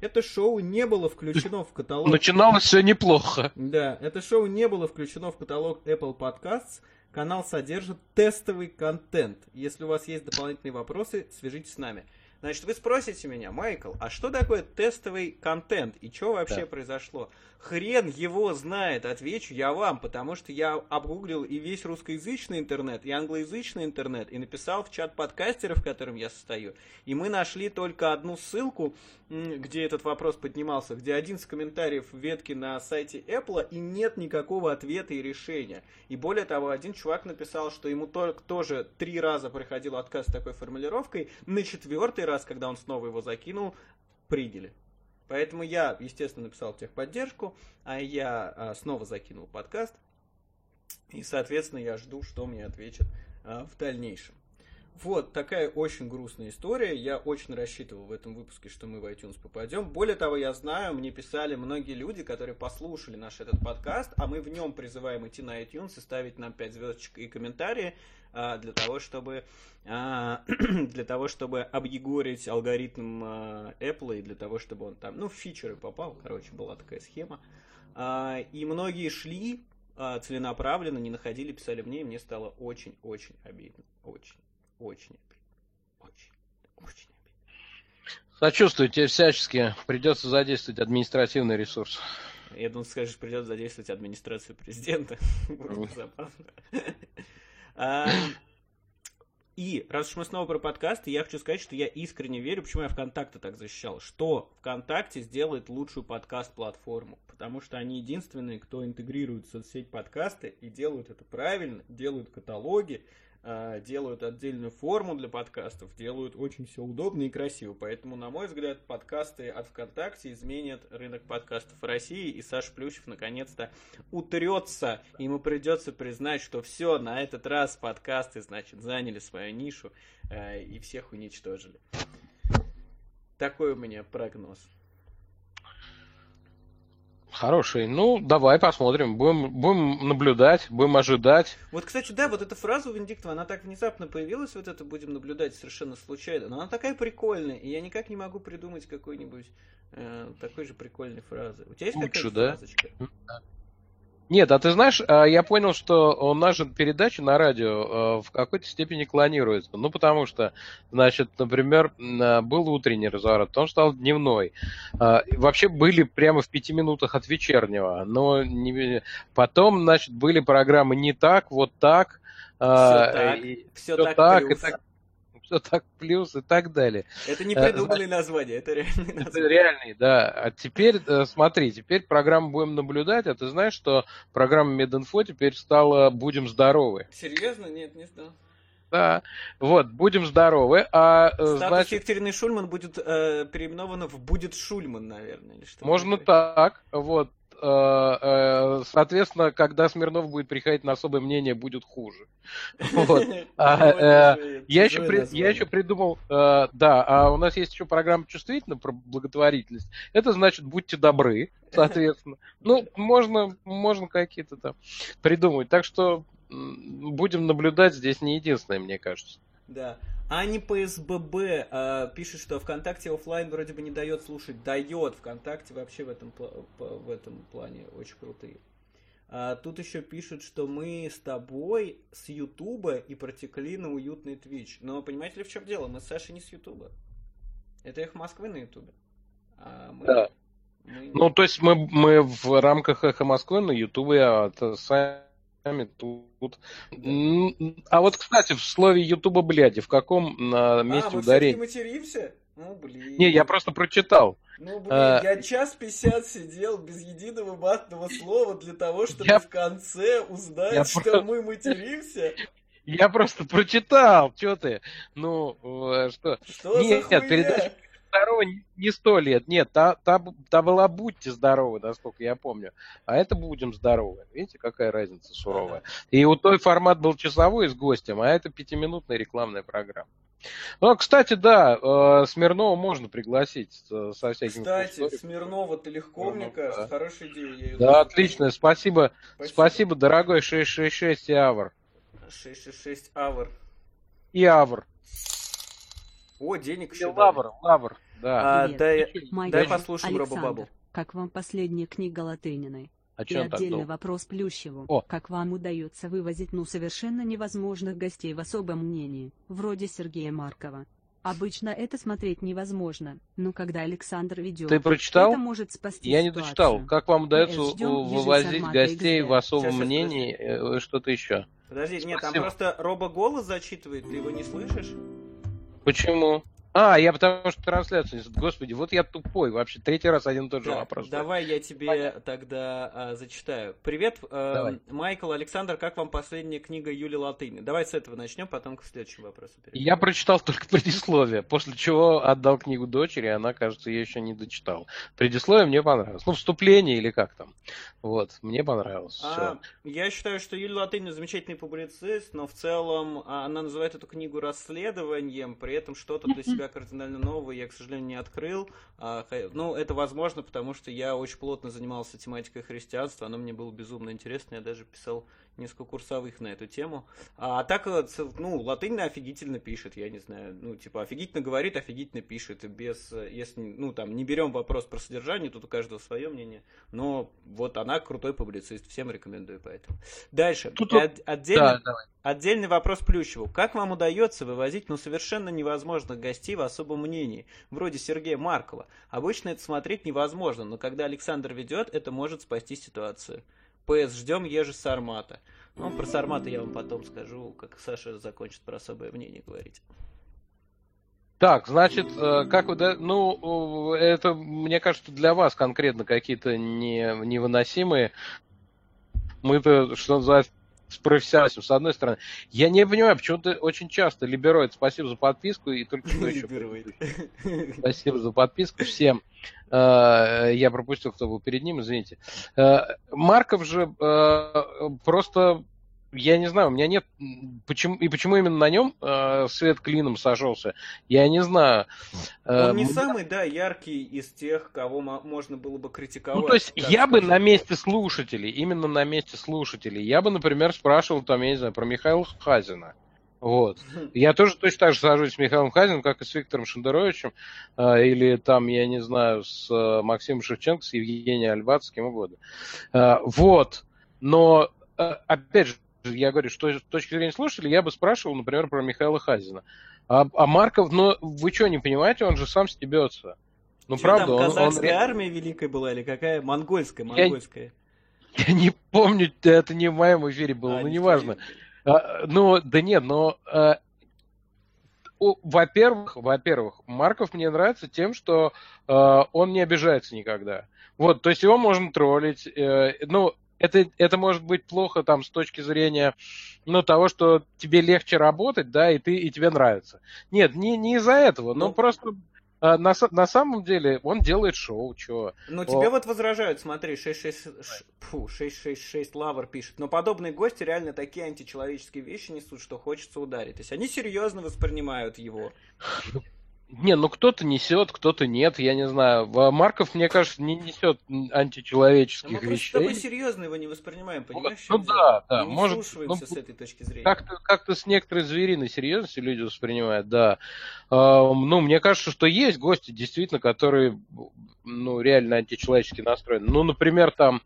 Это шоу не было включено в каталог... Начиналось все неплохо. Да, это шоу не было включено в каталог Apple Podcasts. Канал содержит тестовый контент. Если у вас есть дополнительные вопросы, свяжитесь с нами. Значит, вы спросите меня, Майкл, а что такое тестовый контент и что вообще да. произошло? Хрен его знает, отвечу я вам, потому что я обгуглил и весь русскоязычный интернет, и англоязычный интернет, и написал в чат подкастеров, в котором я состою. И мы нашли только одну ссылку, где этот вопрос поднимался, где один из комментариев в ветке на сайте Apple, и нет никакого ответа и решения. И более того, один чувак написал, что ему только тоже три раза приходил отказ с такой формулировкой, на четвертый раз, когда он снова его закинул, приняли. Поэтому я, естественно, написал техподдержку, а я а, снова закинул подкаст. И, соответственно, я жду, что мне ответят а, в дальнейшем. Вот такая очень грустная история. Я очень рассчитывал в этом выпуске, что мы в iTunes попадем. Более того, я знаю, мне писали многие люди, которые послушали наш этот подкаст, а мы в нем призываем идти на iTunes и ставить нам 5 звездочек и комментарии а, для того, чтобы а, для того, чтобы объегорить алгоритм а, Apple и для того, чтобы он там, ну, в фичеры попал. Короче, была такая схема. И многие шли целенаправленно, не находили, писали мне, и мне стало очень-очень обидно. Очень. Очень обидно. Очень, очень обидно. Сочувствую тебе всячески. Придется задействовать административный ресурс. Я думаю, скажешь, придется задействовать администрацию президента. Будет забавно. И раз уж мы снова про подкасты, я хочу сказать, что я искренне верю, почему я ВКонтакте так защищал, что ВКонтакте сделает лучшую подкаст-платформу, потому что они единственные, кто интегрирует в соцсеть подкасты и делают это правильно, делают каталоги, делают отдельную форму для подкастов, делают очень все удобно и красиво. Поэтому, на мой взгляд, подкасты от ВКонтакте изменят рынок подкастов России, и Саш Плющев наконец-то утрется, и ему придется признать, что все, на этот раз подкасты, значит, заняли свою нишу э, и всех уничтожили. Такой у меня прогноз. Хороший. Ну, давай посмотрим. Будем, будем наблюдать, будем ожидать. Вот, кстати, да, вот эта фраза у Виндиктова, она так внезапно появилась, вот это будем наблюдать совершенно случайно. Но она такая прикольная, и я никак не могу придумать какой-нибудь э, такой же прикольной фразы. У тебя есть какая-то да? фразочка? Нет, а ты знаешь, а, я понял, что наша передача на радио а, в какой-то степени клонируется. Ну, потому что, значит, например, а, был утренний разворот, потом стал дневной. Вообще были прямо в пяти минутах от вечернего. Но не... потом, значит, были программы не так, вот так. Все так, и, все, все так, так, и так все так плюс и так далее. Это не придуманные названия, это реальные Это названия. реальный, да. А теперь, э, смотри, теперь программу будем наблюдать, а ты знаешь, что программа Мединфо теперь стала «Будем здоровы». Серьезно? Нет, не знал. Да, вот, «Будем здоровы», а, э, Статус значит, Екатерины Шульман будет э, переименован в «Будет Шульман», наверное. Или что можно так, вот, э, э, соответственно, когда Смирнов будет приходить на особое мнение, будет хуже. Вот. А, э, Я еще, при- я еще придумал, э, да, а у нас есть еще программа чувствительно про благотворительность. Это значит будьте добры, соответственно. Ну, можно, можно какие-то там придумать. Так что будем наблюдать здесь не единственное, мне кажется. Да. Ани по СББ э, пишет, что ВКонтакте оффлайн вроде бы не дает слушать. Дает. ВКонтакте вообще в этом, в этом плане очень крутые. А, тут еще пишут, что мы с тобой с Ютуба и протекли на уютный Твич. Но понимаете ли, в чем дело? Мы с Сашей не с Ютуба. Это их Москвы на Ютубе. А мы, Да. мы- Ну, то есть мы, мы в рамках «Эхо Москвы» на Ютубе, а то сами тут. М, А вот, кстати, в слове Ютуба, бляди, в каком а, а, месте мы ударение? все-таки материмся? Ну, блин. Не, я просто прочитал. Ну, блин, А, я час пятьдесят сидел без единого матного слова для того, чтобы Я- в конце узнать, Я что просто- мы материмся. Я просто прочитал, что ты? Ну, э, что? Что Нет, за хуйня? передача Здорово не- сто лет. Нет, та, та, та была «Будьте здоровы», насколько я помню. А это «Будем здоровы». Видите, какая разница суровая. И у той формат был часовой с гостем, а это пятиминутная рекламная программа. Ну, а, кстати, да, э, Смирнова можно пригласить со всякими... Кстати, историями. Смирнова ты легко, мне Ну, кажется. да. Хорошая идея. я Да, даже- отлично, спасибо. Спасибо, дорогой 666 и Авр. 666 авр. И Авр. О, денег И еще. Лавр, Лавр, да. А, Привет. дай, Май дай послушаем Александр, Робобабу. Как вам последняя книга Латыниной? А И отдельный вопрос Плющеву. О. Как вам удается вывозить ну совершенно невозможных гостей в особом мнении, вроде Сергея Маркова? Обычно это смотреть невозможно, но когда Александр ведет, Ты прочитал? это может спасти Я не ситуацию. дочитал. Как вам удается Мы ждем у- ниже вывозить гостей XD. в особом щас, мнении? э, Что-то еще? Подожди, нет, там Спасибо. просто Робо голос зачитывает, ты его не слышишь? Почему? А, я потому что трансляцию Господи, вот я тупой. Вообще, третий раз один и тот же Да, вопрос. давай я тебе тогда а, зачитаю. Привет, э, Давай. Майкл, Александр, как вам последняя книга Юли Латыни? Давай с этого начнем, потом к следующему вопросу перейдем. Я прочитал только предисловие, после чего отдал книгу дочери, и она, кажется, я еще не дочитал. Предисловие мне понравилось. Ну, вступление или как там. Вот, мне понравилось. А, Всё. я считаю, что Юлия Латынина замечательный публицист, но в целом а, она называет эту книгу расследованием, при этом что-то для себя кардинально новое я, к сожалению, не открыл. А, ну, это возможно, потому что я очень плотно занимался тематикой христианства, оно мне было безумно интересно, я даже писал несколько курсовых на эту тему. А, так, э, ну, латынь офигительно пишет, я не знаю, ну, типа, офигительно говорит, офигительно пишет, без, э, если, ну, там, не берем вопрос про содержание, тут у каждого свое мнение, но вот она крутой публицист, всем рекомендую поэтому. Дальше. Тут- От- отдельно- Да, давай. Отдельный вопрос Плющеву. Как вам удается вывозить, ну, совершенно невозможных гостей в особом мнении, вроде Сергея Маркова? Обычно это смотреть невозможно, но когда Александр ведет, это может спасти ситуацию. ПС, ждем Ежи Сармата. Ну, про Сармата я вам потом скажу, как Саша закончит про особое мнение говорить. Так, значит, э, как вы, ну, это, мне кажется, для вас конкретно какие-то не, невыносимые. Мы-то, что называется, с профессионализмом, с одной стороны. Я не понимаю, почему-то очень часто либероид, спасибо за подписку, и только что еще. Спасибо за подписку всем. Э, Я пропустил, кто был перед ним, извините. Э, Марков же э, просто, я не знаю, у меня нет... Почему, и почему именно на нем э, свет клином сошелся, я не знаю. Он не м, самый, да, яркий из тех, кого мо- можно было бы критиковать. Ну, то есть я бы скажем. на месте слушателей, именно на месте слушателей, я бы, например, спрашивал там, я не знаю, про Михаила Хазина. Вот. Я тоже точно так же сажусь с Михаилом Хазиным, как и с Виктором Шендеровичем, э, или там, я не знаю, с э, Максимом Шевченко, с Евгением Альбац, с кем угодно. Э, Вот. Но, э, опять же, я говорю, что с точки зрения слушателей, я бы спрашивал, например, про Михаила Хазина. А, а Марков, ну, вы что, не понимаете, он же сам стебется. Ну, Чё правда, там, он- он, казахская ре- армия великая была или какая? Монгольская, Я- монгольская. Я не помню, это не в моем эфире было, А, ну не неважно. твоем. А, Ну, да нет, но о, во-первых, во-первых, Марков мне нравится тем, что э, он не обижается никогда. Вот, то есть его можно троллить. э, ну, это, это может быть плохо там с точки зрения ну, того, что тебе легче работать, да, и, ты, и тебе нравится. Нет, не, не из-за этого, но Ну, просто э, на, на самом деле он делает шоу, чего. Ну, О. тебе вот возражают, смотри, 666, ш- фу, 666 Лавр пишет, но подобные гости реально такие античеловеческие вещи несут, что хочется ударить. То есть они серьезно воспринимают его. Не, ну кто-то несет, кто-то нет, я не знаю. Марков, мне кажется, не несет мы античеловеческих просто с вещей. тобой серьезно его не воспринимаем, понимаешь? в ну дело? да, да, Мы не может, ну, с этой точки зрения. Как-то, как-то с некоторой звериной серьезностью люди воспринимают, да. Ну, мне кажется, что есть гости, действительно, которые, ну, реально античеловечески настроены. Ну, например, там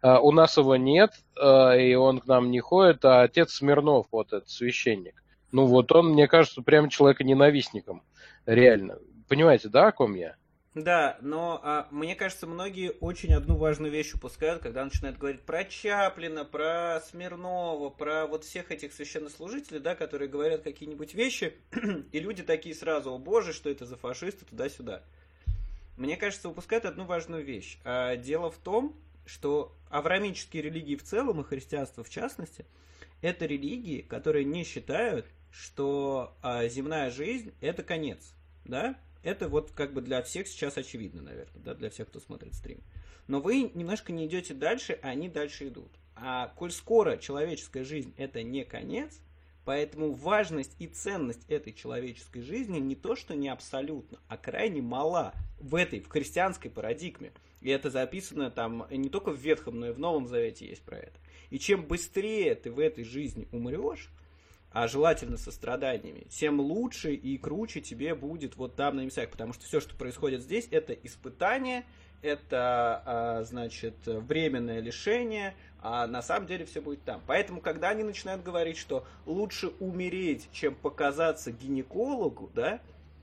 а, у нас его нет, а, и он к нам не ходит, а отец Смирнов, вот этот священник. Ну, вот он, мне кажется, прям человека-ненавистником. Реально. Понимаете, да, о ком я? Да, но а, мне кажется, многие очень одну важную вещь упускают, когда начинают говорить про Чаплина, про Смирнова, про вот всех этих священнослужителей, да, которые говорят какие-нибудь вещи, и люди такие сразу, о боже, что это за фашисты, туда-сюда. Мне кажется, упускают одну важную вещь. А, дело в том, что авраамические религии в целом и христианство в частности, это религии, которые не считают, что а, земная жизнь это конец, да? Это вот как бы для всех сейчас очевидно, наверное, да, для всех, кто смотрит стрим. Но вы немножко не идете дальше, а они дальше идут. А коль скоро человеческая жизнь это не конец, поэтому важность и ценность этой человеческой жизни не то, что не абсолютно, а крайне мала в этой, в христианской парадигме. И это записано там не только в Ветхом, но и в Новом Завете есть про это. И чем быстрее ты в этой жизни умрешь, а желательно со страданиями, тем лучше и круче тебе будет вот там на небесах, потому что все, что происходит здесь, это испытание, это, а, значит, временное лишение, а на самом деле все будет там. Поэтому, когда они начинают говорить, что лучше умереть, чем показаться гинекологу, да,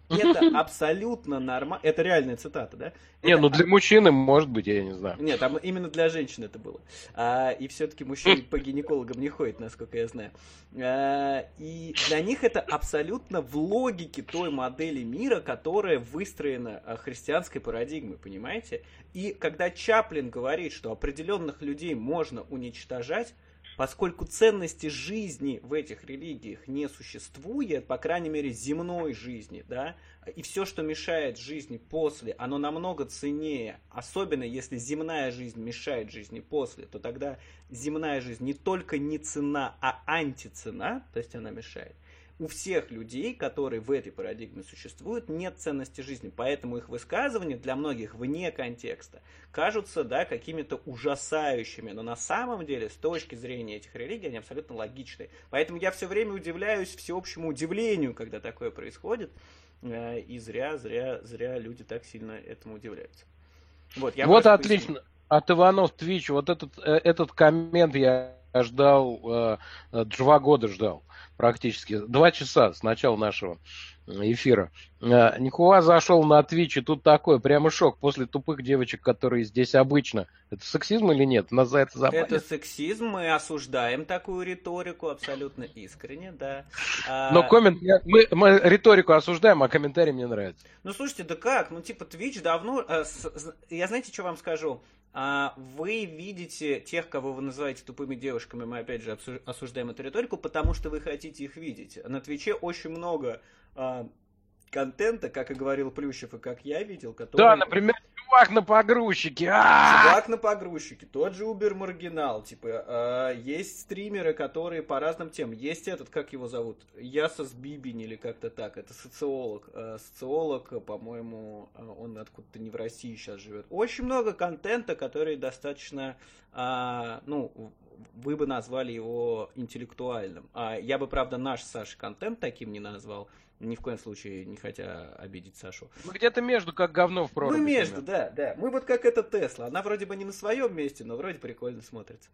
это абсолютно нормально. Это реальная цитата, да? Не, Это ну для мужчины, может быть, я не знаю. Нет, там именно для женщин это было. А, и все-таки мужчины по гинекологам не ходят, насколько я знаю. А, и для них это абсолютно в логике той модели мира, которая выстроена а, христианской парадигмой, понимаете? И когда Чаплин говорит, что определенных людей можно уничтожать, Поскольку ценности жизни в этих религиях не существует, по крайней мере земной жизни, да, и все, что мешает жизни после, оно намного ценнее, особенно если земная жизнь мешает жизни после, то тогда земная жизнь не только не цена, а антицена, то есть она мешает, у всех людей, которые в этой парадигме существуют, нет ценности жизни. Поэтому их высказывания для многих вне контекста кажутся да, какими-то ужасающими. Но на самом деле, с точки зрения этих религий, они абсолютно логичны. Поэтому я все время удивляюсь всеобщему удивлению, когда такое происходит. Э, и зря, зря, зря люди так сильно этому удивляются. Вот, я вот отлично. Поясню. От Иванов Твич, вот этот, э, этот коммент я ждал, э, два года ждал практически. Два часа с начала нашего эфира. Э, Никуа зашел на Twitch, и тут такой прямо шок после тупых девочек, которые здесь обычно. Это сексизм или нет? Нас за это забанят. Это сексизм, мы осуждаем такую риторику абсолютно искренне, да. А, Но коммент, мы, мы риторику осуждаем, а комментарий мне нравится. Ну слушайте, да как? Ну типа Twitch давно... Э, я знаете, что вам скажу? А вы видите тех, кого вы называете тупыми девушками, мы опять же осуждаем эту риторику, потому что вы хотите их видеть. На Твиче очень много а, контента, как и говорил Плющев, и как я видел, который... Да, например, чувак на погрузчике. А! Чувак на погрузчике, тот же Uber Маргинал, типа, а, есть стримеры, которые по разным темам. Есть этот, как его зовут, Ясос Бибин или как-то так, это социолог. А, социолог, по-моему, он откуда-то не в России сейчас живет. Очень много контента, который достаточно, ну, вы бы назвали его интеллектуальным. Я бы, правда, наш Саша контент таким не назвал, ни в коем случае не хотя обидеть Сашу. Мы где-то между, как говно в проруби. Мы между, да, да. Мы вот как эта Тесла. Она вроде бы не на своем месте, но вроде прикольно смотрится.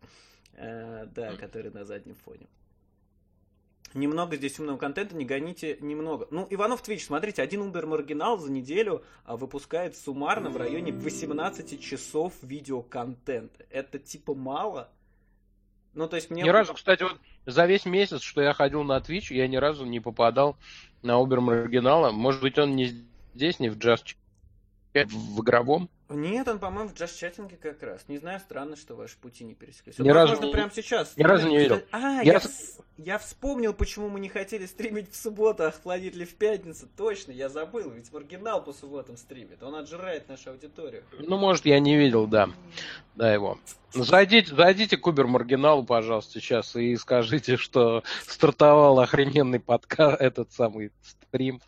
Э, да, который на заднем фоне. Немного здесь умного контента, не гоните немного. Ну, Иванов Твич, смотрите, один Uber маргинал за неделю а, выпускает суммарно в районе 18 часов видеоконтента. Это типа мало? Ну, то есть мне... Ни разу, кстати, вот за весь месяц, что я ходил на Twitch, я ни разу не попадал на Убер Маргинала. Может быть, он не здесь, не в джаз в игровом? Нет, он, по-моему, в джаз-чатинге как раз. Не знаю, странно, что ваши пути не пересеклись. Ни разу не... прямо сейчас. Ни разу не видел. А, я... Я, я вспомнил, почему мы не хотели стримить в субботу, а планировали в пятницу. Точно, я забыл. Ведь Маргинал по субботам стримит. Он отжирает нашу аудиторию. Ну, может, я не видел, да. Да, его. Зайдите, зайдите к Убер Маргиналу, пожалуйста, сейчас и скажите, что стартовал охрененный подкаст, этот самый стрим.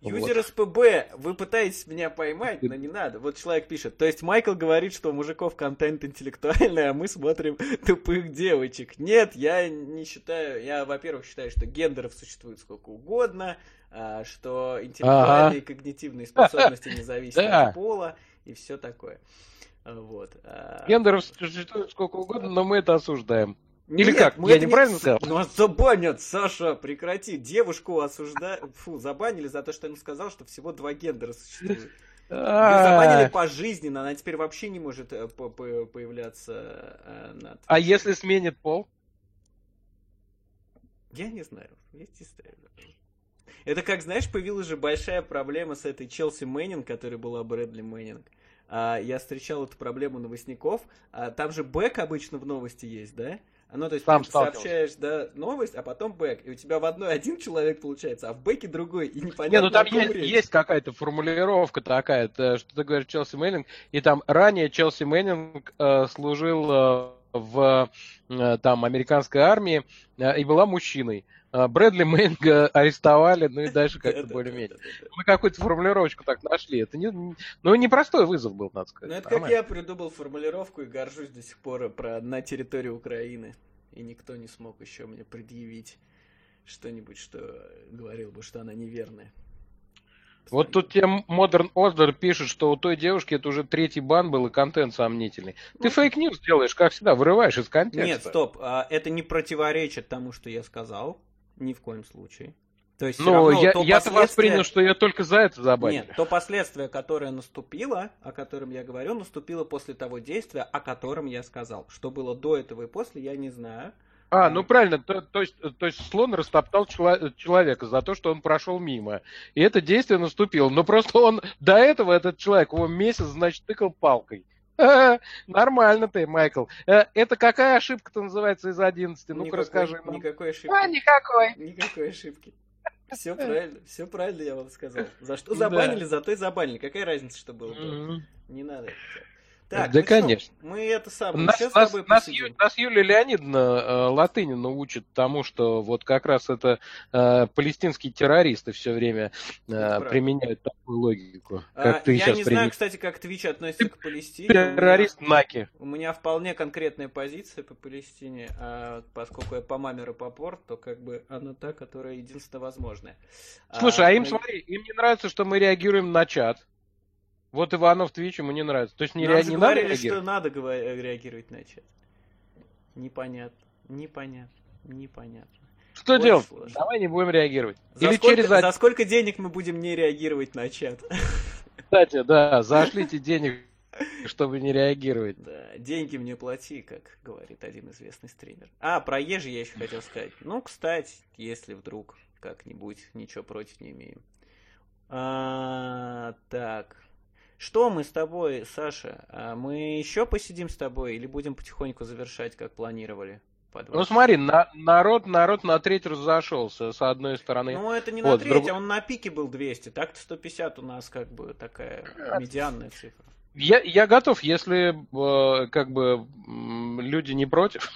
Юзер вот. СПБ, вы пытаетесь меня поймать, но не надо. Вот человек пишет. То есть Майкл говорит, что у мужиков контент интеллектуальный, а мы смотрим тупых девочек. Нет, я не считаю. Я, во-первых, считаю, что гендеров существует сколько угодно, а, что интеллектуальные ага. и когнитивные способности не зависят от пола и все такое. Вот. А, гендеров существует сколько угодно, но мы это осуждаем. Или Нет, как? Мы Я неправильно не... сказал? Нас забанят, Саша, прекрати. Девушку осуждают, фу, забанили за то, что он сказал, что всего два гендера существует. Ее забанили пожизненно, она теперь вообще не может э, появляться э, над... А если сменит пол? Я не знаю. Есть история. Это как, знаешь, появилась же большая проблема с этой Челси Мэннинг, которая была Брэдли Мэннинг. А, я встречал эту проблему новостников. А, там же бэк обычно в новости есть, да? Ну, то есть Сам ты сообщаешь, да, новость, а потом бэк. И у тебя в одной один человек получается, а в бэке другой. И непонятно. Не, ну там есть, есть какая-то формулировка такая, что ты говоришь Челси Мэннинг, и там ранее Челси Мэннинг э, служил э, в э, там американской армии э, и была мужчиной. Брэдли Мэннинга арестовали, ну и дальше как-то более-менее. Мы какую-то формулировочку так нашли. Это не, ну, непростой вызов был, надо сказать. Ну, это как я придумал формулировку и горжусь до сих пор про на территории Украины. И никто не смог еще мне предъявить что-нибудь, что говорил бы, что она неверная. Вот тут тебе Modern Order пишет, что у той девушки это уже третий бан был и контент сомнительный. Ты fake news делаешь, как всегда, вырываешь из контекста. Нет, стоп, а это не противоречит тому, что я сказал. Ни в коем случае. То есть, ну, равно, я, я-то воспринял, что я только за это забанили. Нет, то последствие, которое наступило, о котором я говорю, наступило после того действия, о котором я сказал. Что было до этого и после, я не знаю. А, ну правильно, то, то, есть, то есть слон растоптал человека за то, что он прошел мимо. И это действие наступило. Но просто он до этого, этот человек, его месяц, значит, тыкал палкой. Нормально ты, Майкл. Э, это какая ошибка-то называется из 11? Ну-ка расскажи нам. Никакой ошибки. А, никакой. Никакой ошибки. Все правильно, все правильно я вам сказал. За что забанили, за то и забанили. Какая разница, что было? Не надо. Так, да, ну конечно. Что, мы это самое. Нас, сейчас нас, нас, Ю, нас Юлия Леонидовна э, Латынина учит тому, что вот как раз это э, палестинские террористы все время э, применяют такую логику. Как а, ты я сейчас не знаю, кстати, как Twitch относится к Палестине. Террорист Наки. У меня вполне конкретная позиция по Палестине, а поскольку я по маме Рапопорт, то как бы она та, которая единственно возможная. Слушай, а, а им, мы... смотри, им не нравится, что мы реагируем на чат. Вот Иванов Твич ему не нравится. То есть не, ре... не надо реагировать? что надо реагировать на чат. Непонятно. Непонятно. Непонятно. Что Очень делать? Сложно. Давай не будем реагировать. За Или сколько, через... За сколько денег мы будем не реагировать на чат? Кстати, да, зашлите денег, чтобы не реагировать. Да, деньги мне плати, как говорит один известный стример. А, про ежи я еще хотел сказать. Ну, кстати, если вдруг как-нибудь ничего против не имеем. А, так, что мы с тобой, Саша? А мы еще посидим с тобой или будем потихоньку завершать, как планировали? Ну смотри, на, народ, народ на треть разошелся с одной стороны. Ну это не на вот, треть, друг... а он на пике был 200. Так-то 150 у нас как бы такая медианная цифра. Я, я готов, если э, как бы люди не против,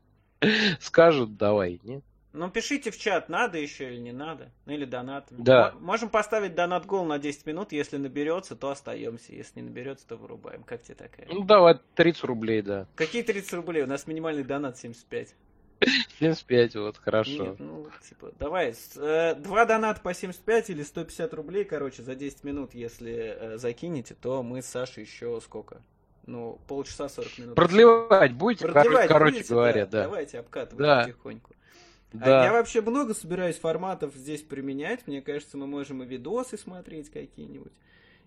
скажут давай, нет? Ну, пишите в чат, надо еще или не надо. Ну, или донат. Да. Можем поставить донат гол на 10 минут. Если наберется, то остаемся. Если не наберется, то вырубаем. Как тебе такая? Ну, давай 30 рублей, да. Какие 30 рублей? У нас минимальный донат 75. 75, вот, хорошо. Нет, ну, типа, давай, э, два доната по 75 или 150 рублей, короче, за 10 минут, если э, закинете, то мы с Сашей еще сколько? Ну, полчаса 40 минут. Продлевать будете, Продлевать короче будете, говоря, да. да. Давайте обкатывать да. потихоньку. А да. Я вообще много собираюсь форматов здесь применять. Мне кажется, мы можем и видосы смотреть какие-нибудь.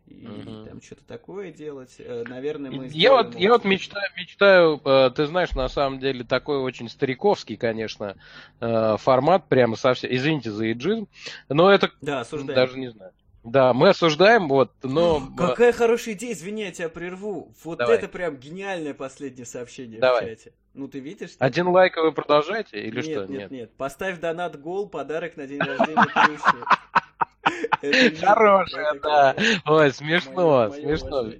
И угу. там что-то такое делать. Э, наверное, мы... Я вот, я вот мечтаю, мечтаю, э, ты знаешь, на самом деле такой очень стариковский, конечно, э, формат, прямо совсем, извините за иджизм, но это да, осуждаем. даже не знаю. Да, мы осуждаем, вот, но... Какая хорошая идея, извини, я тебя прерву. Вот Давай. это прям гениальное последнее сообщение Давай. в чате. Ну, ты видишь? Один лайк, и вы продолжаете, или нет, что? Нет, нет, нет. Поставь донат гол, подарок на день рождения Плющи. Хорошая, да. Ой, смешно, смешно.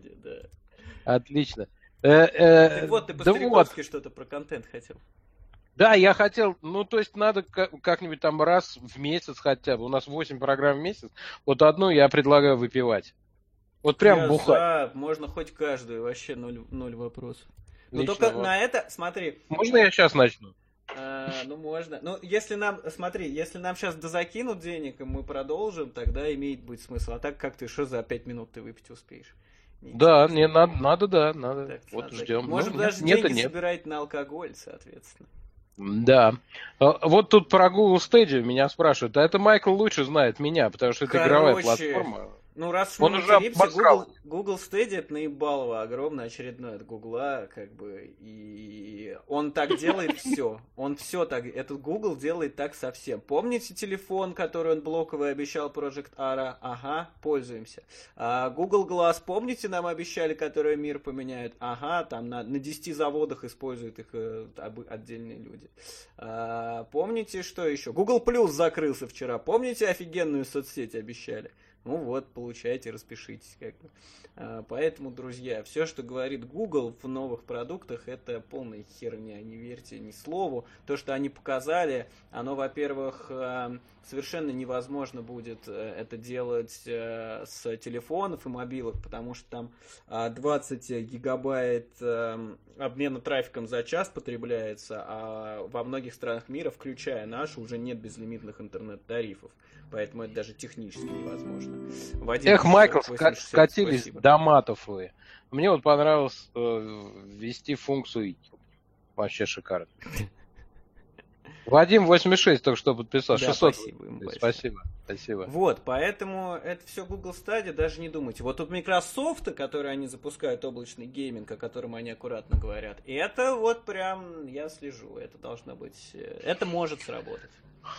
Отлично. Э, э, так вот, ты по-стариковски что-то про контент хотел. Да, я хотел, ну, то есть надо как-нибудь там раз в месяц хотя бы. У нас 8 программ в месяц. Вот одну я предлагаю выпивать. Вот прям я бухать. За, можно хоть каждую, вообще ноль, ноль вопросов. Но только вот. на это, смотри. Можно я сейчас начну? А, ну, можно. Ну, если нам, смотри, если нам сейчас дозакинут денег, и мы продолжим, тогда имеет быть смысл. А так как ты, что за 5 минут ты выпить успеешь? Не да, не надо, надо, да, надо. Так, вот надо. ждем. Можем ну, даже нет, деньги нет. собирать на алкоголь, соответственно. Да. А, вот тут про Google Stadia меня спрашивают. А это Майкл лучше знает меня, потому что это Короче, игровая платформа. Ну, раз Он уже Google, Google Stadia это наебалово огромное очередное от Гугла, как бы, и он так делает все. Он все так, этот Google делает так совсем. Помните телефон, который он блоковый обещал Project Ara? Ага, пользуемся. А Google Glass, помните, нам обещали, которые мир поменяют? Ага, там на, на 10 заводах используют их э, отдельные люди. А, помните, что еще? Google Plus закрылся вчера. Помните, офигенную соцсеть обещали? Ну вот, получайте, распишитесь. Как бы. А, поэтому, друзья, все, что говорит Google в новых продуктах, это полная херня. Не верьте ни слову. То, что они показали, оно, во-первых, а, совершенно невозможно будет э, это делать э, с телефонов и мобилок, потому что там 20 а, гигабайт э, обмена трафиком за час потребляется, а во многих странах мира, включая нашу, уже нет безлимитных интернет-тарифов. Поэтому это даже технически невозможно. Эх, Майкл, скатились до матов вы. Мне вот понравилось э, ввести функцию Вообще шикарно. Вадим 86 только что подписал. Да, 600. спасибо большое. Спасибо. Спасибо. Вот, поэтому это все Google Stadia, даже не думайте. Вот тут Microsoft, который они запускают облачный гейминг, о котором они аккуратно говорят, это вот прям, я слежу, это должно быть, э, это может сработать.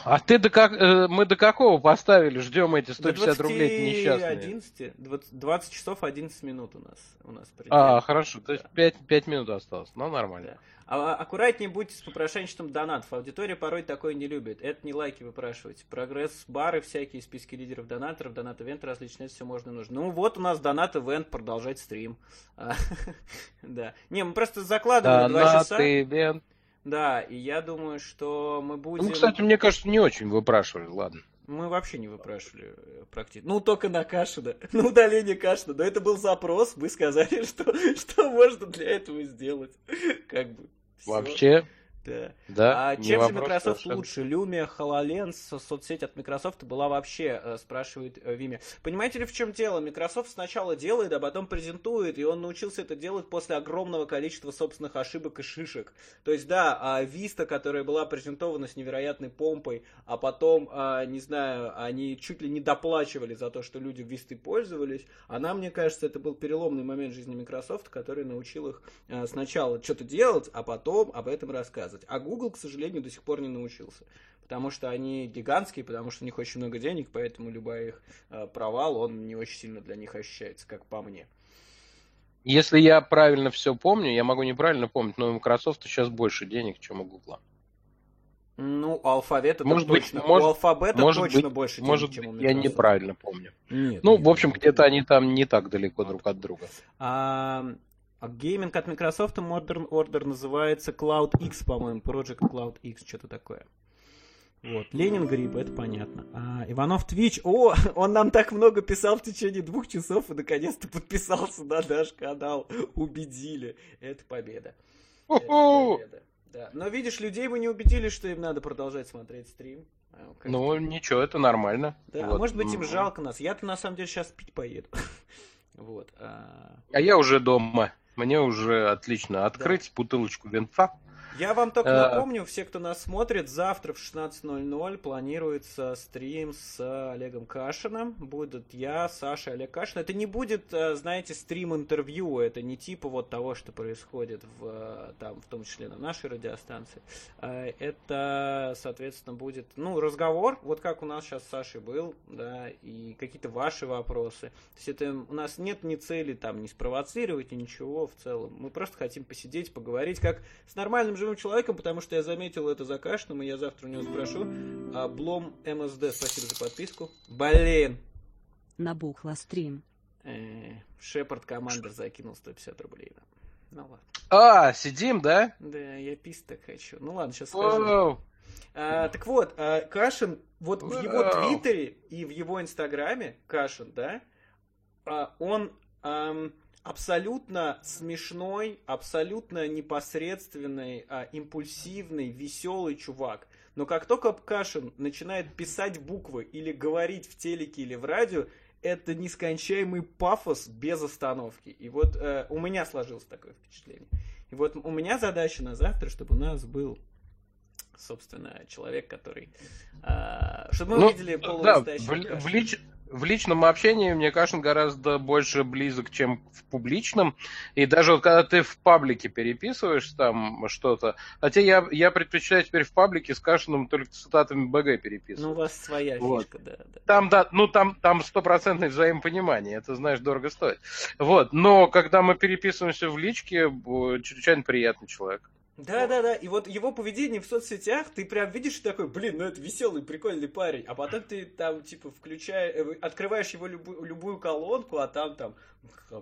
А ты до как, э, мы до какого поставили? Ждем эти 150 До 20, рублей несчастные. 11, 20, 20 часов 11 минут у нас. У нас предел. А, хорошо. То есть Да. 5, 5 минут осталось. Ну, нормально. Да. А, аккуратнее будьте с попрошайничеством донатов. Аудитория порой такое не любит. Это не лайки выпрашивать. Прогресс, бары, всякие списки лидеров донаторов, донат-ивенты различные, это все можно и нужно. Ну вот у нас донат-ивент, продолжать стрим. Да. Не, мы просто закладывали два Донат, часа. ивент. Да, и я думаю, что мы будем... Ну, кстати, мне кажется, не очень выпрашивали, ладно. Мы вообще не выпрашивали э, практически. Ну, только на Кашина, на удаление Кашина. Но это был запрос, мы сказали, что, что можно для этого сделать. Как бы. всё. Вообще, Да. да. А чем же Microsoft совершенно. лучше? Lumia, HoloLens, соцсеть от Microsoft была вообще, э, спрашивает э, Виме. Понимаете ли, в чем дело? Microsoft сначала делает, а потом презентует, и он научился это делать после огромного количества собственных ошибок и шишек. То есть, да, а Vista, которая была презентована с невероятной помпой, а потом, а, не знаю, они чуть ли не доплачивали за то, что люди Vista пользовались, она, мне кажется, это был переломный момент жизни Microsoft, который научил их э, сначала что-то делать, а потом об этом рассказывать. А Google, к сожалению, до сих пор не научился. Потому что они гигантские, потому что у них очень много денег, поэтому любой их э, провал, он не очень сильно для них ощущается, как по мне. Если я правильно все помню, я могу неправильно помнить, но у Microsoft сейчас больше денег, чем у Google. Ну, у алфавита Может быть, точно. может- у алфабета может точно быть, больше денег, Может чем у быть, я Microsoft. неправильно помню. Нет, Ну, нет, в общем, где-то они там не так далеко друг от друга. А, а гейминг от Microsoft Modern Order называется Cloud X, по-моему, Project Cloud X, что-то такое. Вот, Ленин Гриб, это понятно. А, Иванов Твич, о, он нам так много писал в течение двух часов и наконец-то подписался на наш канал. Убедили. Это победа. Это победа. Да. Но видишь, людей мы не убедили, что им надо продолжать смотреть стрим. А, как Ну, ничего, это нормально. да, Вот. может быть, им М. жалко нас. Я-то на самом деле сейчас пить поеду. Вот. а, А я уже дома. Мне уже отлично. Открыть бутылочку винца. Я вам только Э, напомню, все, кто нас смотрит, завтра в 16.00 планируется стрим с Олегом Кашиным. Будет я, Саша, Олег Кашин. Это не будет, э, знаете, стрим-интервью, это не типа вот того, что происходит в, э, там, в том числе на нашей радиостанции. Э, Это, соответственно, будет, ну, разговор, вот как у нас сейчас с Сашей был, да, и какие-то ваши вопросы. То есть это у нас нет ни цели там не спровоцировать, ни ничего в целом. Мы просто хотим посидеть, поговорить, как с нормальным живым человеком, потому что я заметил это за Кашиным, и я завтра у него спрошу. А, Блом МСД, спасибо за подписку. Блин! Набухла стрим. Э, Шепард Командер закинул 150 рублей. нам. Ну ладно. А, сидим, да? Да, я пис так хочу. Ну ладно, сейчас скажу. Вау. А, так вот, а, Кашин, вот в его Вау. твиттере и в его инстаграме, Кашин, да, а, он ам, абсолютно смешной, абсолютно непосредственный, а, импульсивный, веселый чувак. Но как только Кашин начинает писать буквы или говорить в телеке или в радио, это нескончаемый пафос без остановки. И вот э, у меня сложилось такое впечатление. И вот у меня задача на завтра, чтобы у нас был собственно, человек, который... а, чтобы мы Ну, увидели да, полунастоящего в, в Кашина. лич- в личном общении мне Кашин гораздо больше близок, чем в публичном. И даже вот когда ты в паблике переписываешь там что-то, хотя я, я предпочитаю теперь в паблике с Кашиным только цитатами БГ Ну, у переписывать. вас своя Вот. фишка, да, да. Там, да, ну там, там стопроцентное взаимопонимание, это, знаешь, дорого стоит. Вот, но когда мы переписываемся в личке, чрезвычайно приятный человек. Да, да, да. И вот его поведение в соцсетях, ты прям видишь и такой, блин, ну это веселый, прикольный парень. А потом ты там, типа, включаешь, э, открываешь его любую, любую колонку, а там там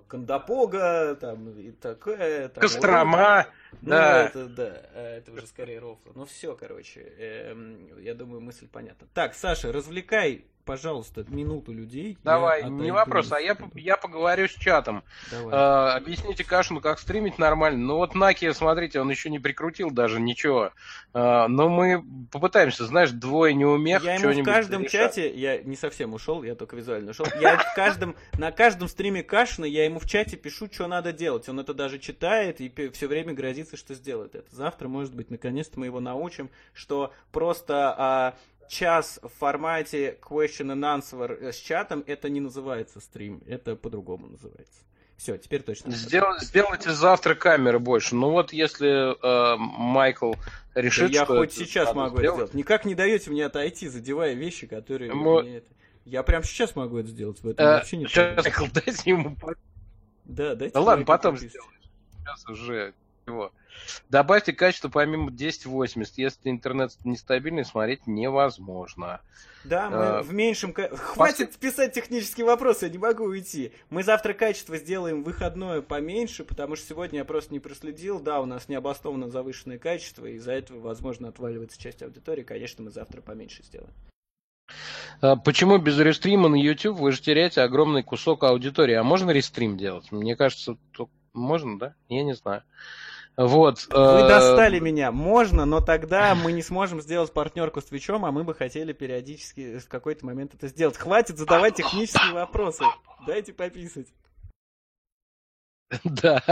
Кандапога, там и такое. Там, Кострома, Ну, да. это, да, э, это уже скорее рофло. Ну, все, короче, эм, я думаю, мысль понятна. Так, Саша, развлекай пожалуйста, минуту людей. Давай, не вопрос, а я, я поговорю с чатом. Давай. А, объясните Кашину, как стримить нормально. Ну вот Наки, смотрите, он еще не прикрутил даже ничего. А, но мы попытаемся, знаешь, двое не умех, я ему в каждом решать. чате, я не совсем ушел, я только визуально ушел. Я в каждом, на каждом стриме Кашина я ему в чате пишу, что надо делать. Он это даже читает и все время грозится, что сделает это. Завтра, может быть, наконец-то мы его научим, что просто а, час в формате question and answer с чатом, это не называется стрим, это по-другому называется. Все, теперь точно. Сдел- сделайте завтра камеры больше. Ну вот если э, Майкл Да решит, я что хоть сейчас могу это сделать. Никак не даете мне отойти, задевая вещи, которые Мо- мне это- Я прям сейчас могу это сделать, в этом Э, вообще не сейчас. Майкл, дайте ему... Да, дайте Да ладно, потом сделаем. Сейчас уже его. Добавьте качество помимо 1080. Если интернет нестабильный, смотреть невозможно. Да, мы Э, в меньшем... ка- Хватит писать технические вопросы, я не могу уйти. Мы завтра качество сделаем выходное поменьше, потому что сегодня я просто не проследил. Да, у нас необоснованно завышенное качество, и из-за этого, возможно, отваливается часть аудитории. Конечно, мы завтра поменьше сделаем. А Почему без рестрима на YouTube вы же теряете огромный кусок аудитории? А можно рестрим делать? Мне кажется, можно, да? Я не знаю. Вот. Вы э, достали меня. Можно, но тогда мы не сможем сделать партнерку с Твичом, а мы бы хотели периодически в какой-то момент это сделать. Хватит задавать технические вопросы. Дайте пописать. Да,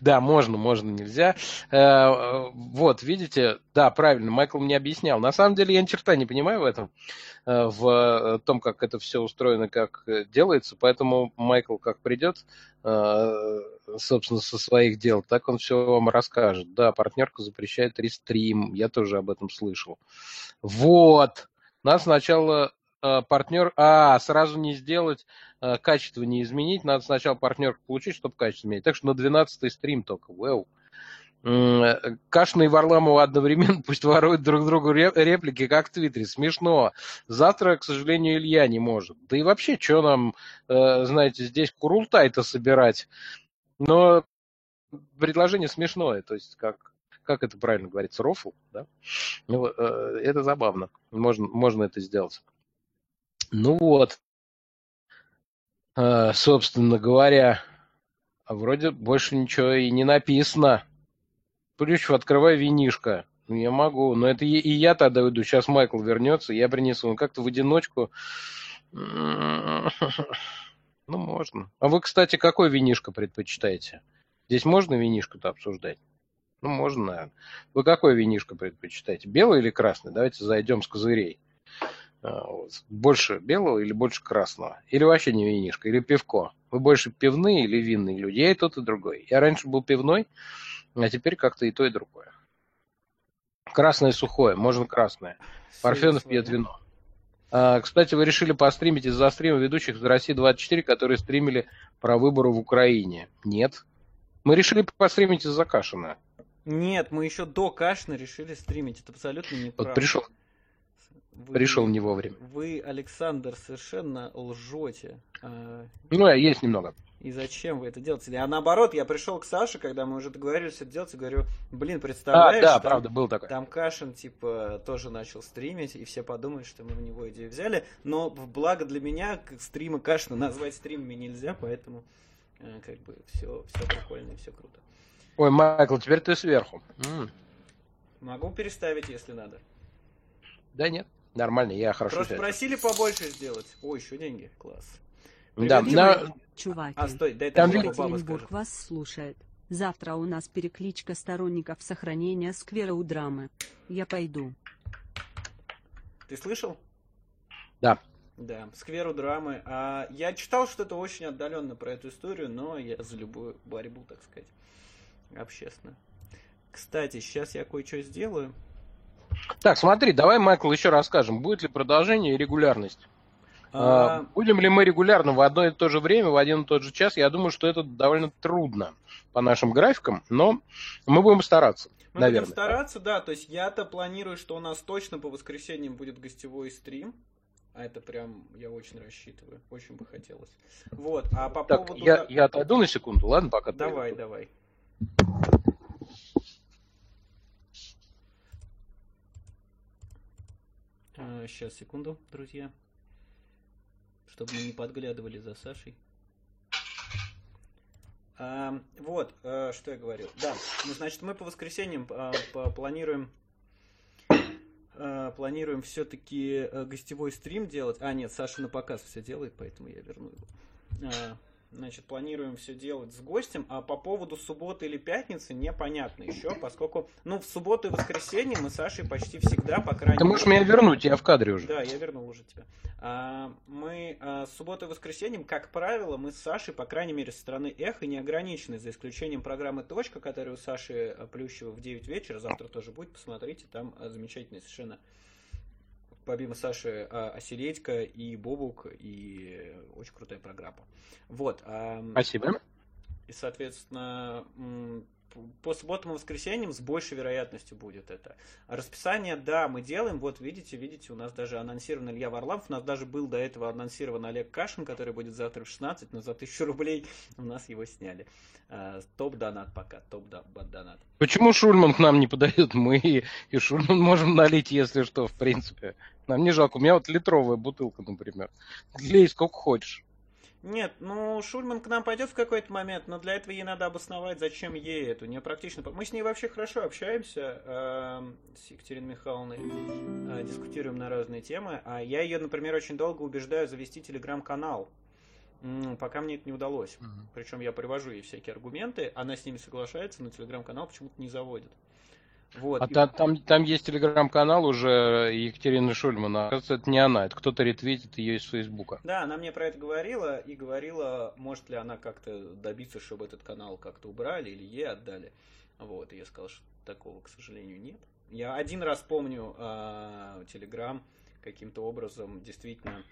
да, можно, можно, нельзя. Э, Вот, видите, да, правильно, Майкл мне объяснял. На самом деле я ни черта не понимаю в этом, э, в том, как это все устроено, как э, делается, поэтому Майкл как придет, э, собственно, со своих дел, так он все вам расскажет. Да, партнерка запрещает рестрим, я тоже об этом слышал. Вот, надо сначала э, партнер, а, сразу не сделать, э, качество не изменить, надо сначала партнерку получить, чтобы качество изменить. Так что на 12 стрим только, вау. Э, Кашина и Варламова одновременно пусть воруют друг другу ре- реплики, как в Твиттере. Смешно. Завтра, к сожалению, Илья не может. Да и вообще, что нам, э, знаете, здесь курултай-то собирать? Но предложение смешное, то есть как, как это правильно говорится, рофл, да? Ну, э, это забавно. Можно, можно это сделать. Ну вот. Э, собственно говоря, а вроде больше ничего и не написано. Плющев, открывай винишко. Ну, я могу, но это и я тогда уйду. Сейчас Майкл вернется, я принесу. Он как-то в одиночку. Ну, можно. А вы, кстати, какой винишко предпочитаете? Здесь можно винишко-то обсуждать? Ну, можно, наверное. Вы какой винишко предпочитаете? Белый или красный? Давайте зайдем с козырей. Вот. Больше белого или больше красного? Или вообще не винишко? Или пивко? Вы больше пивные или винные люди? Я и тот, и другой. Я раньше был пивной, а теперь как-то и то, и другое. Красное сухое, можно красное. Парфенов пьет вино. А, кстати, вы решили постримить из-за стрима ведущих из России 24, которые стримили про выборы в Украине. Нет. Мы решили постримить из-за Кашина. Нет, мы еще до Кашина решили стримить. Это абсолютно не Вот пришел, Вы- пришел не вовремя. Вы, Александр, совершенно лжете. А, Ну, есть немного. И зачем вы это делаете? А наоборот, я пришел к Саше, когда мы уже договорились это делать, и говорю, блин, А, представляешь, да, там- правда, был такой. Там Кашин, типа, тоже начал стримить, и все подумают, что мы в него идею взяли. Но в благо для меня стримы Кашина назвать стримами нельзя, поэтому э, как бы все, все прикольно и все круто. Ой, Майкл, теперь ты сверху. М, Могу переставить, если надо. Да нет, нормально, я хорошо Просто просили побольше сделать. О, еще деньги. Класс. Да, на-. Чуваки, А, стой, дай Там Екатеринбург вас слушает. Завтра у нас перекличка сторонников сохранения сквера у драмы. Я пойду. Ты слышал? Да. Да, скверу драмы. А, я читал что-то очень отдаленно про эту историю, но я за любую борьбу, так сказать, общественную. Кстати, сейчас я кое-что сделаю. Так, смотри, давай, Майкл, еще расскажем, будет ли продолжение и регулярность. А, А, Будем ли мы регулярно в одно и то же время, в один и тот же час? Я думаю, что это довольно трудно по нашим графикам, но мы будем стараться, мы наверное. будем стараться, да. То есть я-то планирую, что у нас точно по воскресеньям будет гостевой стрим. А это прям я очень рассчитываю. Очень бы хотелось. Вот. А по Так, поводу. я, я отойду на секунду, ладно, пока Давай, давай. Сейчас, секунду, друзья. Чтобы мы не подглядывали за Сашей. А, вот, а, что я говорил. Да, ну, значит, мы по воскресеньям а, по, планируем а, планируем все-таки гостевой стрим делать. А, нет, Саша на показ все делает, поэтому я верну его. А, Значит, планируем все делать с гостем, а по поводу субботы или пятницы непонятно еще, поскольку, ну, в субботу и воскресенье мы с Сашей почти всегда, по крайней Ты можешь меня вернуть, я в кадре уже. Да, я вернул уже тебя. А, мы а, с субботой и воскресеньем, как правило, мы с Сашей, по крайней мере, со стороны эхо не ограничены, за исключением программы «Точка», которая у Саши Плющева в 9 вечера, завтра тоже будет, посмотрите, там а, замечательная совершенно помимо Саши, а, Оселедько и Бобук, и очень крутая программа. Вот. Спасибо. И, соответственно, по субботам и воскресеньям с большей вероятностью будет это. А расписание, да, мы делаем. Вот видите, видите, у нас даже анонсирован Илья Варламов. У нас даже был до этого анонсирован Олег Кашин, который будет завтра в 16, но за 1000 рублей у нас его сняли. А, топ-донат пока, топ-донат. Почему Шульман к нам не подает? Мы и Шульман можем налить, если что, в принципе. Нам не жалко. У меня вот литровая бутылка, например. Лей сколько хочешь. Нет, ну Шульман к нам пойдет в какой-то момент, но для этого ей надо обосновать, зачем ей это. Не практично. Мы с ней вообще хорошо общаемся э, с Екатериной Михайловной, э, дискутируем на разные темы. А я ее, например, очень долго убеждаю завести телеграм-канал. Пока мне это не удалось. Угу. Причем я привожу ей всякие аргументы, она с ними соглашается, но телеграм-канал почему-то не заводит. Вот. А и... там, там есть телеграм-канал уже Екатерины Шульмана. Кажется, это не она, это кто-то ретвитит ее из Фейсбука. Да, она мне про это говорила и говорила, может ли она как-то добиться, чтобы этот канал как-то убрали или ей отдали. Вот, и я сказал, что такого, к сожалению, нет. Я один раз помню Телеграм каким-то образом действительно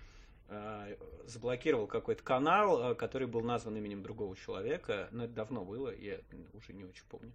э, заблокировал какой-то канал, а, который был назван именем другого человека, но это давно было, я уже не очень помню.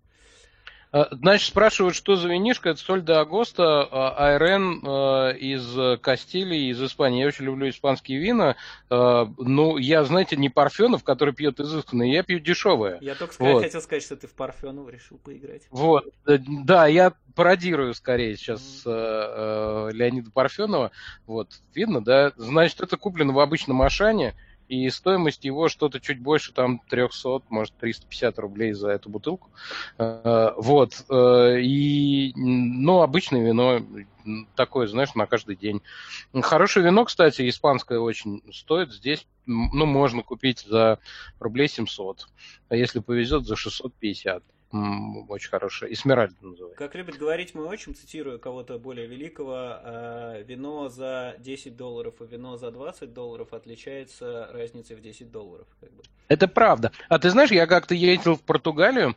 А, значит, спрашивают, что за винишко. Это соль де Агоста, Айрен а, из Кастилии, из Испании. Я очень люблю испанские вина. Ну, я, знаете, не Парфенов, который пьет изысканно, я пью дешевое. Я только сказать, вот. хотел сказать, что ты в Парфенов решил поиграть. Вот, э, да, я пародирую скорее сейчас mm-hmm. Леонида Парфенова. Вот, видно, да? Значит, это куплено в обычном Ашане и стоимость его что-то чуть больше, там, 300, может, 350 рублей за эту бутылку. Э, вот. Э, и, ну, обычное вино такое, знаешь, на каждый день. Хорошее вино, кстати, испанское очень стоит. Здесь, ну, можно купить за рублей 700. А если повезет, за 650 очень хорошая. Эсмеральда называется. Как любит говорить мой отчим, цитирую кого-то более великого, э, вино за 10 долларов и вино за 20 долларов отличается разницей в 10 долларов. Как бы. Это правда. А ты знаешь, я как-то ездил в Португалию,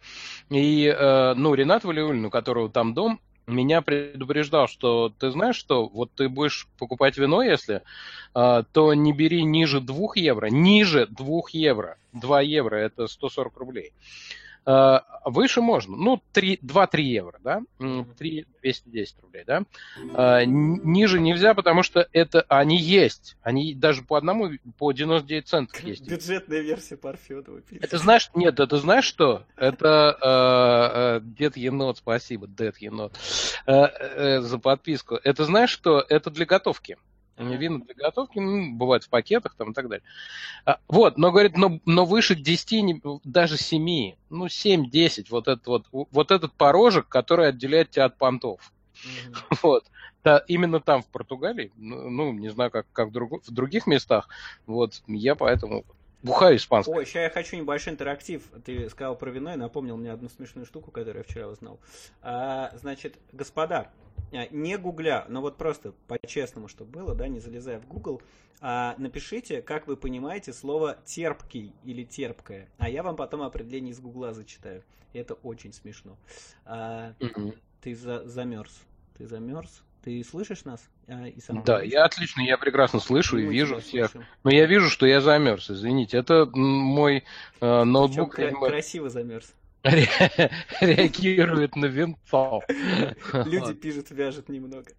и, э, ну, Ренат Валиулин, у которого там дом, меня предупреждал, что ты знаешь что, вот ты будешь покупать вино, если, э, то не бери ниже 2 евро, ниже 2 евро. 2 евро это 140 рублей. Э, выше можно, ну, 2-3 евро, да, 3 210 рублей, да. Э, ниже нельзя, потому что это они есть. Они даже по одному, по 99 центов есть. Бюджетная версия Парфенова. Это знаешь, нет, это знаешь что? Это э, э, Дед Енот, спасибо, Дед Енот, э, э, за подписку. Это знаешь что? Это для готовки. Вина для готовки, ну, бывает в пакетах там и так далее. А, вот, но говорит, но, но выше 10, даже 7, ну 7-10, вот этот вот, вот этот порожек, который отделяет тебя от понтов. Uh-huh. Вот. Да, именно там, в Португалии, ну, ну не знаю, как, как в, друг, в других местах, вот, я поэтому бухаю испанский. Ой, сейчас я хочу небольшой интерактив. Ты сказал про вино и напомнил мне одну смешную штуку, которую я вчера узнал. А, значит, господа, а, не гугля, но вот просто по-честному, чтобы было, да, не залезая в Google, а, напишите, как вы понимаете слово терпкий или терпкое, а я вам потом определение из Гугла зачитаю. Это очень смешно. А, угу. Ты за замерз. Ты замерз? Ты слышишь нас? А, и сам да, я отлично, я прекрасно слышу и вижу всех. Слышим. Но я вижу, что я замерз, извините. Это мой э, ноутбук. Причем, красиво замерз. реагирует на винцо. Люди пишут, вяжет немного.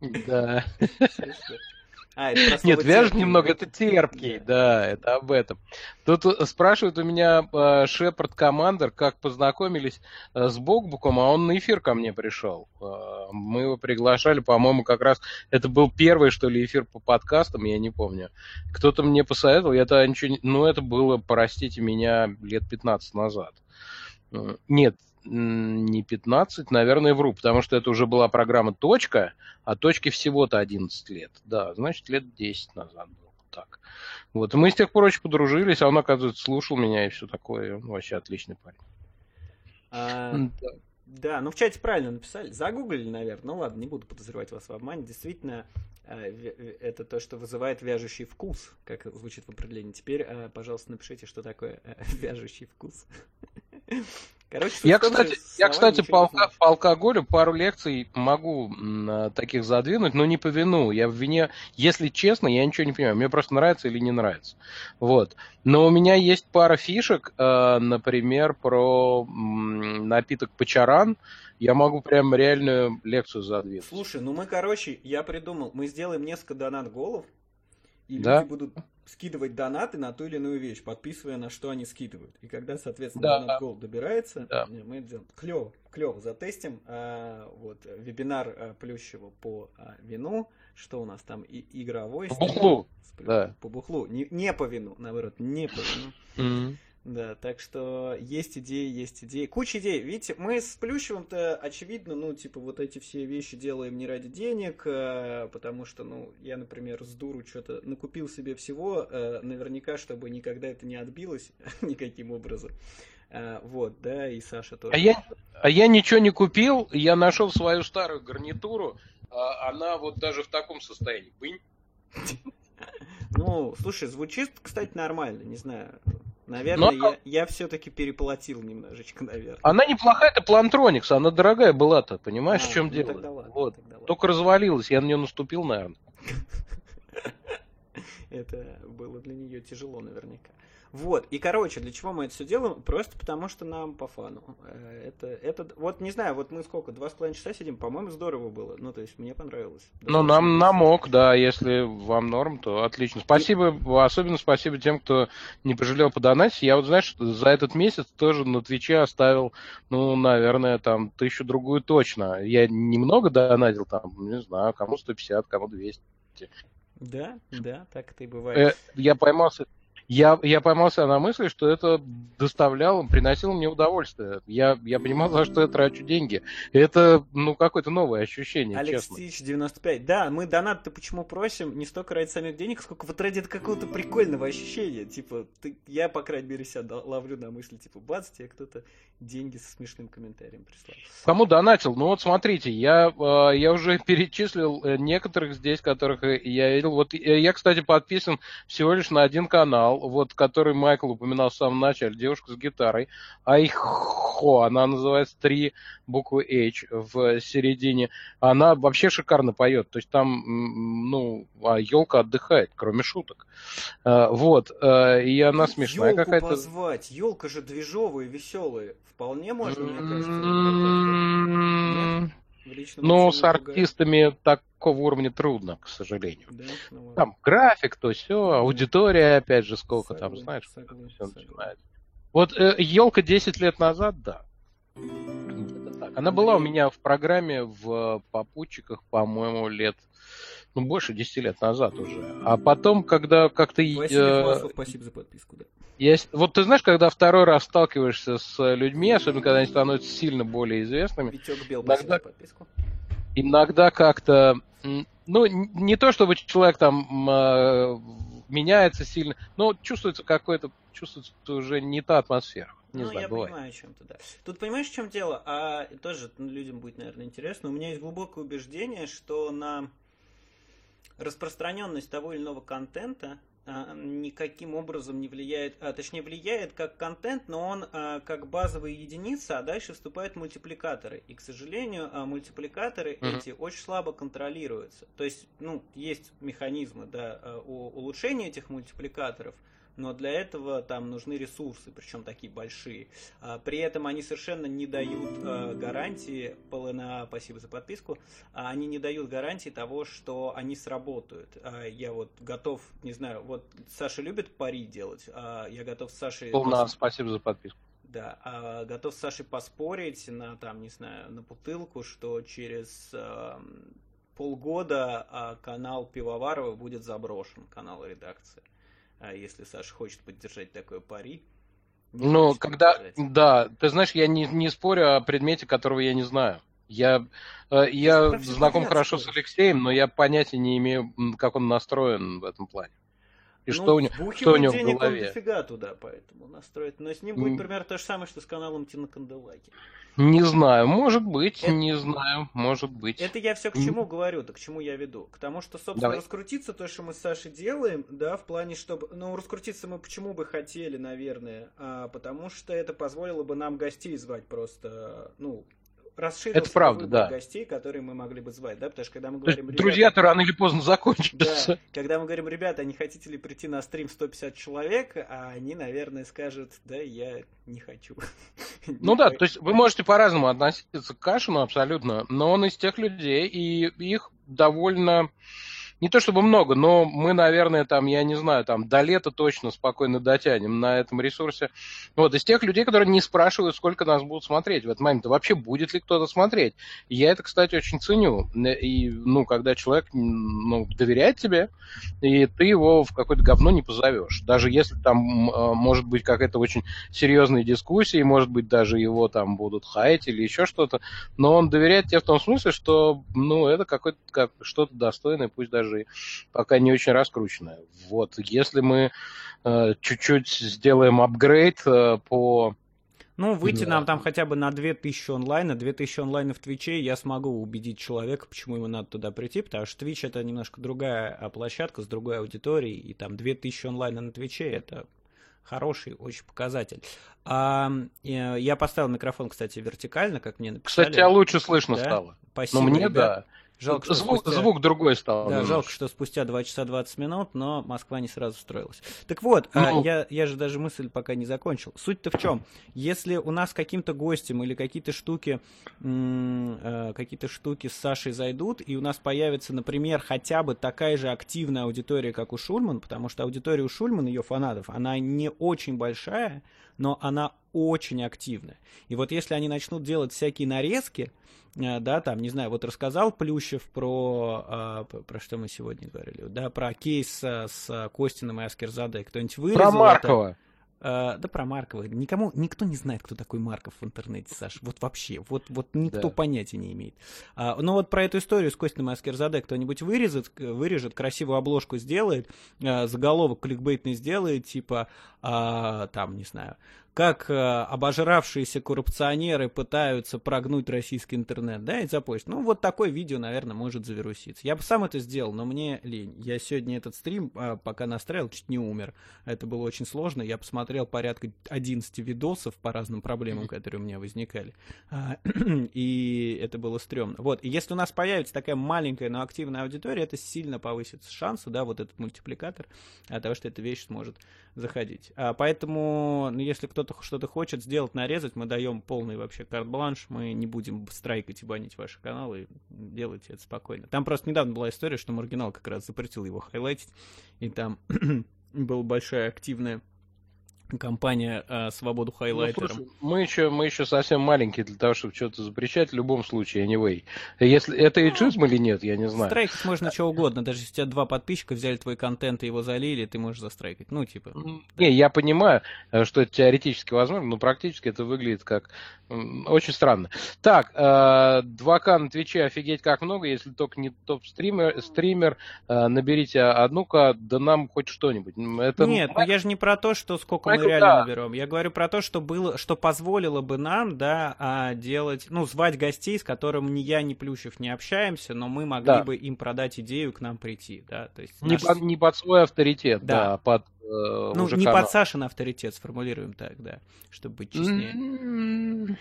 Да. А, это Нет, вяжет немного, это терпкий, да, это об этом. Тут э, спрашивает у меня э, Шепард Командер, как познакомились э, с Бокбуком, а он на эфир ко мне пришел. Э, Мы его приглашали, по-моему, как раз это был первый, что ли, эфир по подкастам, я не помню. Кто-то мне посоветовал, я тогда ничего не... Ну, это было, простите меня, лет 15 назад. Э, Нет, не 15, наверное, вру, потому что это уже была программа «Точка», а «Точке» всего-то 11 лет. Да, значит, лет 10 назад было так. Вот, мы с тех пор очень подружились, а он, оказывается, слушал меня и все такое. Он вообще отличный парень. А, да. Да, ну в чате правильно написали. Загуглили, наверное. Ну ладно, не буду подозревать вас в обмане. Действительно, э, ве- это то, что вызывает вяжущий вкус, как звучит в определении. Теперь, э, пожалуйста, напишите, что такое э, вяжущий вкус. Короче, Я, кстати, я, кстати, по, алко- по алкоголю пару лекций могу м, а, таких задвинуть, но не по вину. Я в вине, если честно, я ничего не понимаю. Мне просто нравится или не нравится. Вот. Но у меня есть пара фишек, э, например, про м, напиток Пачаран. Я могу прям реальную лекцию задвинуть. Слушай, ну мы, короче, я придумал, мы сделаем несколько донат-голов, и Да. люди будут скидывать донаты на ту или иную вещь, подписывая на что они скидывают. И когда, соответственно, Да. донат-гол добирается, Да. мы делаем. Клево, клево, затестим. А, вот, вебинар а, Плющева по а, вину, что у нас там, и, игровой. По бухлу. С Да. По бухлу, не, не по вину, наоборот, не по вину. М. Да, так что есть идеи, есть идеи. Куча идей. Видите, мы с Плющевым-то, очевидно, ну, типа, вот эти все вещи делаем не ради денег, э, потому что, ну, я, например, с дуру что-то накупил себе всего, э, наверняка, чтобы никогда это не отбилось никаким образом. Э, Вот, да, и Саша тоже. А я, а я ничего не купил, я нашел свою старую гарнитуру, а она вот даже в таком состоянии. Бынь. Ну, слушай, звучит, кстати, нормально, не знаю. Наверное, Но- я, я все-таки переплатил немножечко, наверное. Она неплохая, это Плантроникс, она дорогая была-то, понимаешь, А, в чем ну, дело? ладно, вот. Только развалилась, я на нее наступил, наверное. Это было для нее тяжело наверняка. Вот, и короче, для чего мы это все делаем? Просто потому что нам по фану. Э, Это, это, вот не знаю, вот мы сколько, два с половиной часа сидим, по-моему, здорово было. Ну, то есть мне понравилось. Ну, нам намок, да, если вам норм, то отлично. Спасибо, особенно спасибо тем, кто не пожалел подонатить. Я вот, знаешь, за этот месяц тоже на Твиче оставил, ну, наверное, там, тысячу-другую точно. Я немного донатил там, не знаю, кому 150, кому 200. Да, да, так это и бывает. Э, я поймался, я, я поймался на мысли, что это доставляло, приносило мне удовольствие. Я, я понимал, за что я трачу деньги. Это, ну, какое-то новое ощущение, Алекс честно. Тич 95. Да, мы донат-то почему просим? Не столько ради самих денег, сколько вот ради какого-то прикольного ощущения. Типа, ты, я, по крайней мере, себя ловлю на мысли, типа, бац, тебе кто-то деньги со смешным комментарием прислал. Кому донатил? Ну вот смотрите, я, э, я уже перечислил э, некоторых здесь, которых э, я видел. Вот я, кстати, подписан всего лишь на один канал, вот который Майкл упоминал в самом начале, девушка с гитарой. Айхо, она называется три буквы H в середине. Она вообще шикарно поет. То есть там, ну, елка отдыхает, кроме шуток. Э, Вот, э, и она смешная какая-то. позвать. Елка же движовая, веселая. Вполне можно, мне кажется. Общении с другая. артистами такого уровня трудно, к сожалению. Да, ну ладно. Там график, то все, аудитория, опять же, сколько там, Согласен, знаешь, согласен, все согласен. начинается. Вот елка 10 лет назад, да. Она была у меня в программе в попутчиках, по-моему, лет, ну, больше 10 лет назад уже. А потом, когда как-то... Василий э, спасибо за подписку, да. с- Вот ты знаешь, когда второй раз сталкиваешься с людьми, особенно когда они становятся сильно более известными, Витек Бел, Иногда- подписку. иногда как-то, ну, не то чтобы человек там э, меняется сильно, но чувствуется какой-то, чувствуется уже не та атмосфера. Не ну, знаю, я бывает. понимаю, о чем ты, да. Тут понимаешь, в чем дело? А тоже ну, людям будет, наверное, интересно. У меня есть глубокое убеждение, что на распространенность того или иного контента а, никаким образом не влияет, а точнее влияет как контент, но он а, как базовая единица, а дальше вступают мультипликаторы. И, к сожалению, а, мультипликаторы Мгм. эти очень слабо контролируются. То есть, ну, есть механизмы, да, а, у- улучшения этих мультипликаторов, но для этого там нужны ресурсы, причем такие большие. А, при этом они совершенно не дают а, гарантии, ПЛНА, спасибо за подписку, а, они не дают гарантии того, что они сработают. А, я вот готов, не знаю, вот Саша любит пари делать, а я готов с Сашей... Полна, спасибо за подписку. Да, а готов с Сашей поспорить на, там, не знаю, на бутылку, что через э, полгода э, канал Пивоварова будет заброшен, канал редакции. А если Саша хочет поддержать такое пари. Ну, когда, поддержать. да, ты знаешь, я не, не спорю о предмете, которого я не знаю. Я, э, я знаком хорошо с Алексеем, но я понятия не имею, как он настроен в этом плане. И ну, что, у, что у него в голове? Дофига туда, поэтому настроить. Но с ним будет примерно то же самое, что с каналом Тина Канделаки. Не знаю, может быть, это, не знаю, может быть. Это я все к чему говорю, да к чему я веду. К тому, что, собственно, Давай. раскрутиться то, что мы с Сашей делаем, да, в плане, чтобы... Ну, раскрутиться мы почему бы хотели, наверное, а, потому что это позволило бы нам гостей звать просто, ну, расширился Это правда, да. гостей, которые мы могли бы звать, да, потому что когда мы говорим... Ребята, Друзья-то рано или поздно закончатся. Да, когда мы говорим, ребята, не хотите ли прийти на стрим 150 человек, а они, наверное, скажут, да, я не хочу. Ну да, то есть вы можете по-разному относиться к Кашину абсолютно, но он из тех людей, и их довольно не то чтобы много, но мы, наверное, там, я не знаю, там до лета точно спокойно дотянем на этом ресурсе. Вот, из тех людей, которые не спрашивают, сколько нас будут смотреть в этот момент, вообще будет ли кто-то смотреть. И я это, кстати, очень ценю. И, ну, когда человек, ну, доверяет тебе, и ты его в какое-то говно не позовешь. Даже если там э, может быть какая-то очень серьезная дискуссия, может быть, даже его там будут хаять или еще что-то, но он доверяет тебе в том смысле, что, ну, это какое-то как, что-то достойное, пусть даже даже пока не очень раскрученная. Вот, если мы э, чуть-чуть сделаем апгрейд э, по ну, выйти да. нам там хотя бы на 2000 онлайна, 2000 онлайна в Твиче, я смогу убедить человека, почему ему надо туда прийти, потому что Твич это немножко другая а, площадка с другой аудиторией, и там 2000 онлайна на Твиче это хороший очень показатель. А, я поставил микрофон, кстати, вертикально, как мне написали. Кстати, а лучше слышно да? стало. Спасибо, Но мне ребят. да. Жалко, что звук, спустя... звук другой стал. Да, жалко, что спустя 2 часа 20 минут, но Москва не сразу строилась. Так вот, а, ну... а, я, я же даже мысль пока не закончил. Суть-то в чем? Если у нас каким-то гостем или какие-то штуки, э, какие-то штуки с Сашей зайдут, и у нас появится, например, хотя бы такая же активная аудитория, как у Шульман, потому что аудитория у Шульман, ее фанатов, она не очень большая, но она очень активная. И вот если они начнут делать всякие нарезки, да, там, не знаю, вот рассказал Плющев про, а, про что мы сегодня говорили, да, про кейс с Костиным и Аскерзадой, кто-нибудь вырезал Про Маркова. Это? Uh, да про Маркова. Никому, никто не знает, кто такой Марков в интернете, Саш. Вот вообще. Вот, вот никто да. понятия не имеет. Uh, но вот про эту историю с Костиным и Аскерзаде кто-нибудь вырежет, вырежет, красивую обложку сделает, uh, заголовок кликбейтный сделает, типа, там, не знаю, как э, обожравшиеся коррупционеры пытаются прогнуть российский интернет, да, и запостить. Ну, вот такое видео, наверное, может завируситься. Я бы сам это сделал, но мне лень. Я сегодня этот стрим, э, пока настраивал, чуть не умер. Это было очень сложно. Я посмотрел порядка 11 видосов по разным проблемам, которые у меня возникали. А, и это было стрёмно. Вот, и если у нас появится такая маленькая, но активная аудитория, это сильно повысит шансы, да, вот этот мультипликатор, от того, что эта вещь сможет заходить. А, поэтому, ну, если кто-то что-то хочет сделать, нарезать, мы даем полный вообще карт-бланш, мы не будем страйкать и банить ваши каналы, делайте это спокойно. Там просто недавно была история, что Маргинал как раз запретил его хайлайтить, и там была большая активная компания э, «Свободу хайлайтером». Ну, мы еще, мы еще совсем маленькие для того, чтобы что-то запрещать в любом случае, anyway. Если это ну, эйджизм или нет, я не знаю. Страйкать можно что угодно, даже если у тебя два подписчика взяли твой контент и его залили, ты можешь застрайкать, ну типа. Не, я понимаю, э, что это теоретически возможно, но практически это выглядит как очень странно. Так, 2К э, на Твиче офигеть как много, если только не топ-стример, стример, э, наберите одну-ка, да нам хоть что-нибудь. Это... Нет, ну я же не про то, что сколько мы реально да. наберем. Я говорю про то, что было, что позволило бы нам, да, а, делать, ну, звать гостей, с которыми ни я, ни Плющев не общаемся, но мы могли да. бы им продать идею к нам прийти, да, то есть. Не, наш... под, не под свой авторитет, да, да под э, ну, не канал. под Сашин авторитет, сформулируем так, да, чтобы быть честнее.